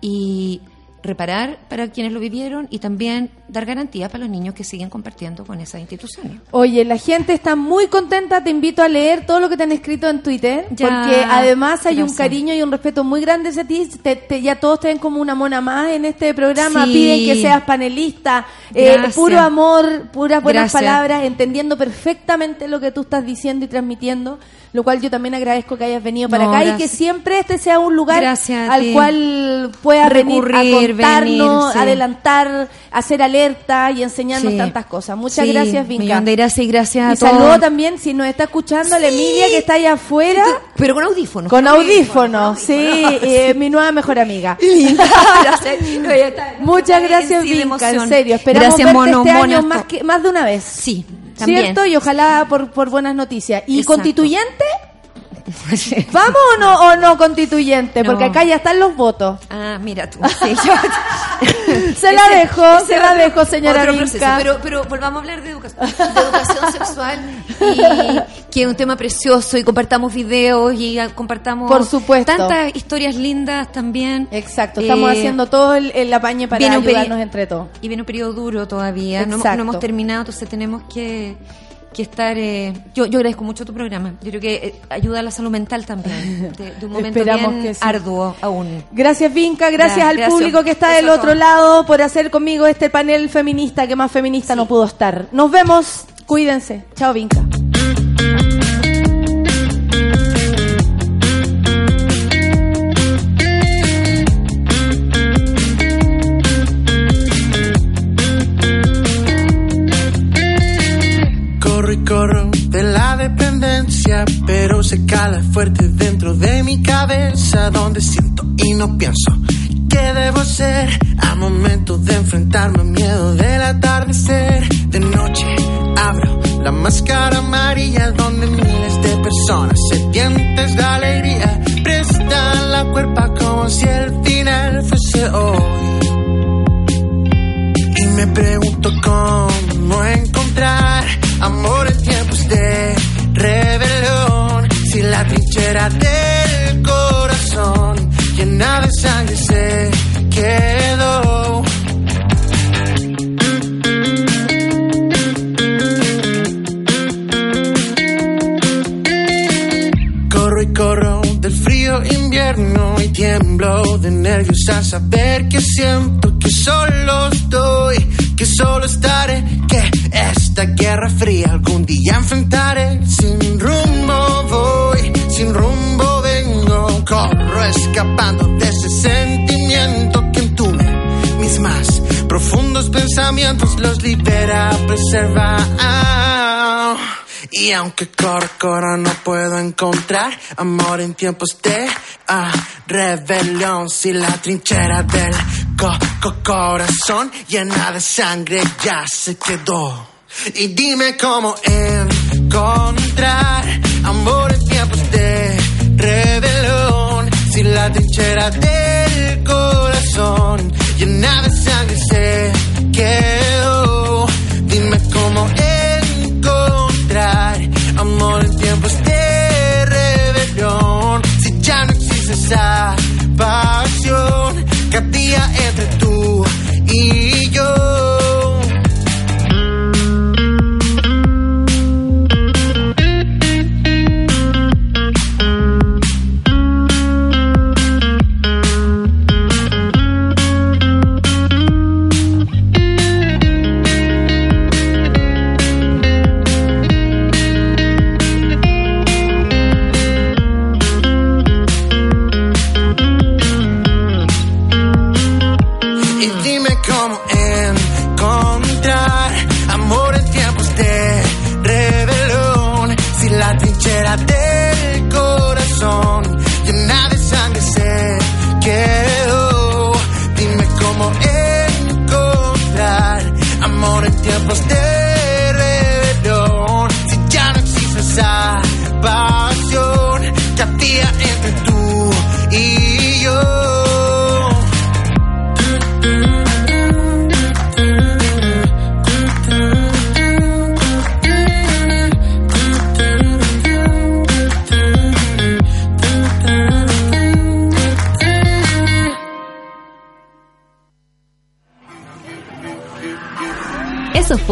Speaker 9: y reparar para quienes lo vivieron y también dar garantías para los niños que siguen compartiendo con esas instituciones.
Speaker 1: Oye, la gente está muy contenta. Te invito a leer todo lo que te han escrito en Twitter.
Speaker 9: Ya,
Speaker 1: porque además hay un cariño y un respeto muy grande hacia ti. Te- te- ya todos te ven como una mona más en este programa.
Speaker 9: Sí.
Speaker 1: Piden que seas panelista. Eh, puro amor, puras buenas
Speaker 9: Gracias.
Speaker 1: palabras, entendiendo perfectamente lo que tú estás diciendo y transmitiendo. Lo cual yo también agradezco que hayas venido para
Speaker 9: No,
Speaker 1: acá y que siempre este sea un lugar al
Speaker 9: ti.
Speaker 1: cual puedas venir a
Speaker 9: Recurrir,
Speaker 1: contarnos,
Speaker 9: venir, sí.
Speaker 1: adelantar, hacer alerta y enseñarnos
Speaker 9: Sí.
Speaker 1: tantas cosas. Muchas
Speaker 9: Sí,
Speaker 1: gracias, Vinca.
Speaker 9: de gracias y gracias a
Speaker 1: Y
Speaker 9: todos.
Speaker 1: saludo también, si nos está escuchando, a la Emilia que está allá afuera.
Speaker 9: Pero con audífonos.
Speaker 1: Con audífonos, sí, eh, mi nueva mejor amiga. Muchas gracias, Vinca, en serio. Esperamos
Speaker 9: Gracias,
Speaker 1: verte
Speaker 9: mono,
Speaker 1: este año más, que, más de una vez.
Speaker 9: Sí, también.
Speaker 1: ¿Cierto? Y ojalá por, por buenas noticias. ¿Y
Speaker 9: Exacto.
Speaker 1: constituyente? ¿Vamos o no, o no constituyente? Porque acá ya están los votos.
Speaker 9: Ah, mira tú. Sí, yo-
Speaker 1: Se la dejo, se la
Speaker 9: otro-
Speaker 1: dejo, señora
Speaker 9: otro proceso. Pero, pero volvamos a hablar de educación, de educación sexual y que es un tema precioso y compartamos videos y ah, compartamos
Speaker 1: Por supuesto.
Speaker 9: tantas historias lindas también.
Speaker 1: Exacto, estamos
Speaker 9: Eh,
Speaker 1: haciendo todo el, el apañe para ayudarnos entre todos.
Speaker 9: Y viene un periodo duro todavía, no, no hemos terminado, entonces tenemos que, que estar... eh, yo, yo agradezco mucho tu programa, yo creo que eh, ayuda a la salud mental también, de, de un momento
Speaker 1: Esperamos
Speaker 9: bien
Speaker 1: que sí.
Speaker 9: arduo aún.
Speaker 1: Gracias Vinca, gracias
Speaker 9: Ya,
Speaker 1: al
Speaker 9: gracias.
Speaker 1: público que está del otro lado por hacer conmigo este panel feminista que más feminista no pudo estar. Nos vemos, cuídense. Chao Vinca.
Speaker 10: corrompe la dependencia, pero se cala fuerte dentro de mi cabeza, donde siento y no pienso. ¿Qué debo ser? A momentos de enfrentarme al miedo del atardecer. De noche abro la máscara amarilla, donde miles de personas sedientes de alegría prestan la cuerpa como si el final fuese hoy. Y me pregunto cómo encontrar amor en tiempos de rebelión. Si la trinchera del corazón llena de sangre se quedó. Corro y corro del frío invierno y tiemblo de nervios al saber que siento que solo estoy, que solo estaré, que esta guerra fría algún día enfrentaré. Sin rumbo voy, sin rumbo vengo, corro escapando de ese sentimiento que entume mis más profundos pensamientos, los libera, preserva. Y aunque corro, corro, no puedo encontrar amor en tiempos de ah, rebelión. Si la trinchera del co- co- corazón llena de sangre ya se quedó. Y dime cómo encontrar amor en tiempos de rebelión. Si la trinchera del corazón llena de sangre se quedó. Dime cómo encontrar amor en tiempos de rebelión. Si ya no existe esa pasión que había entre tú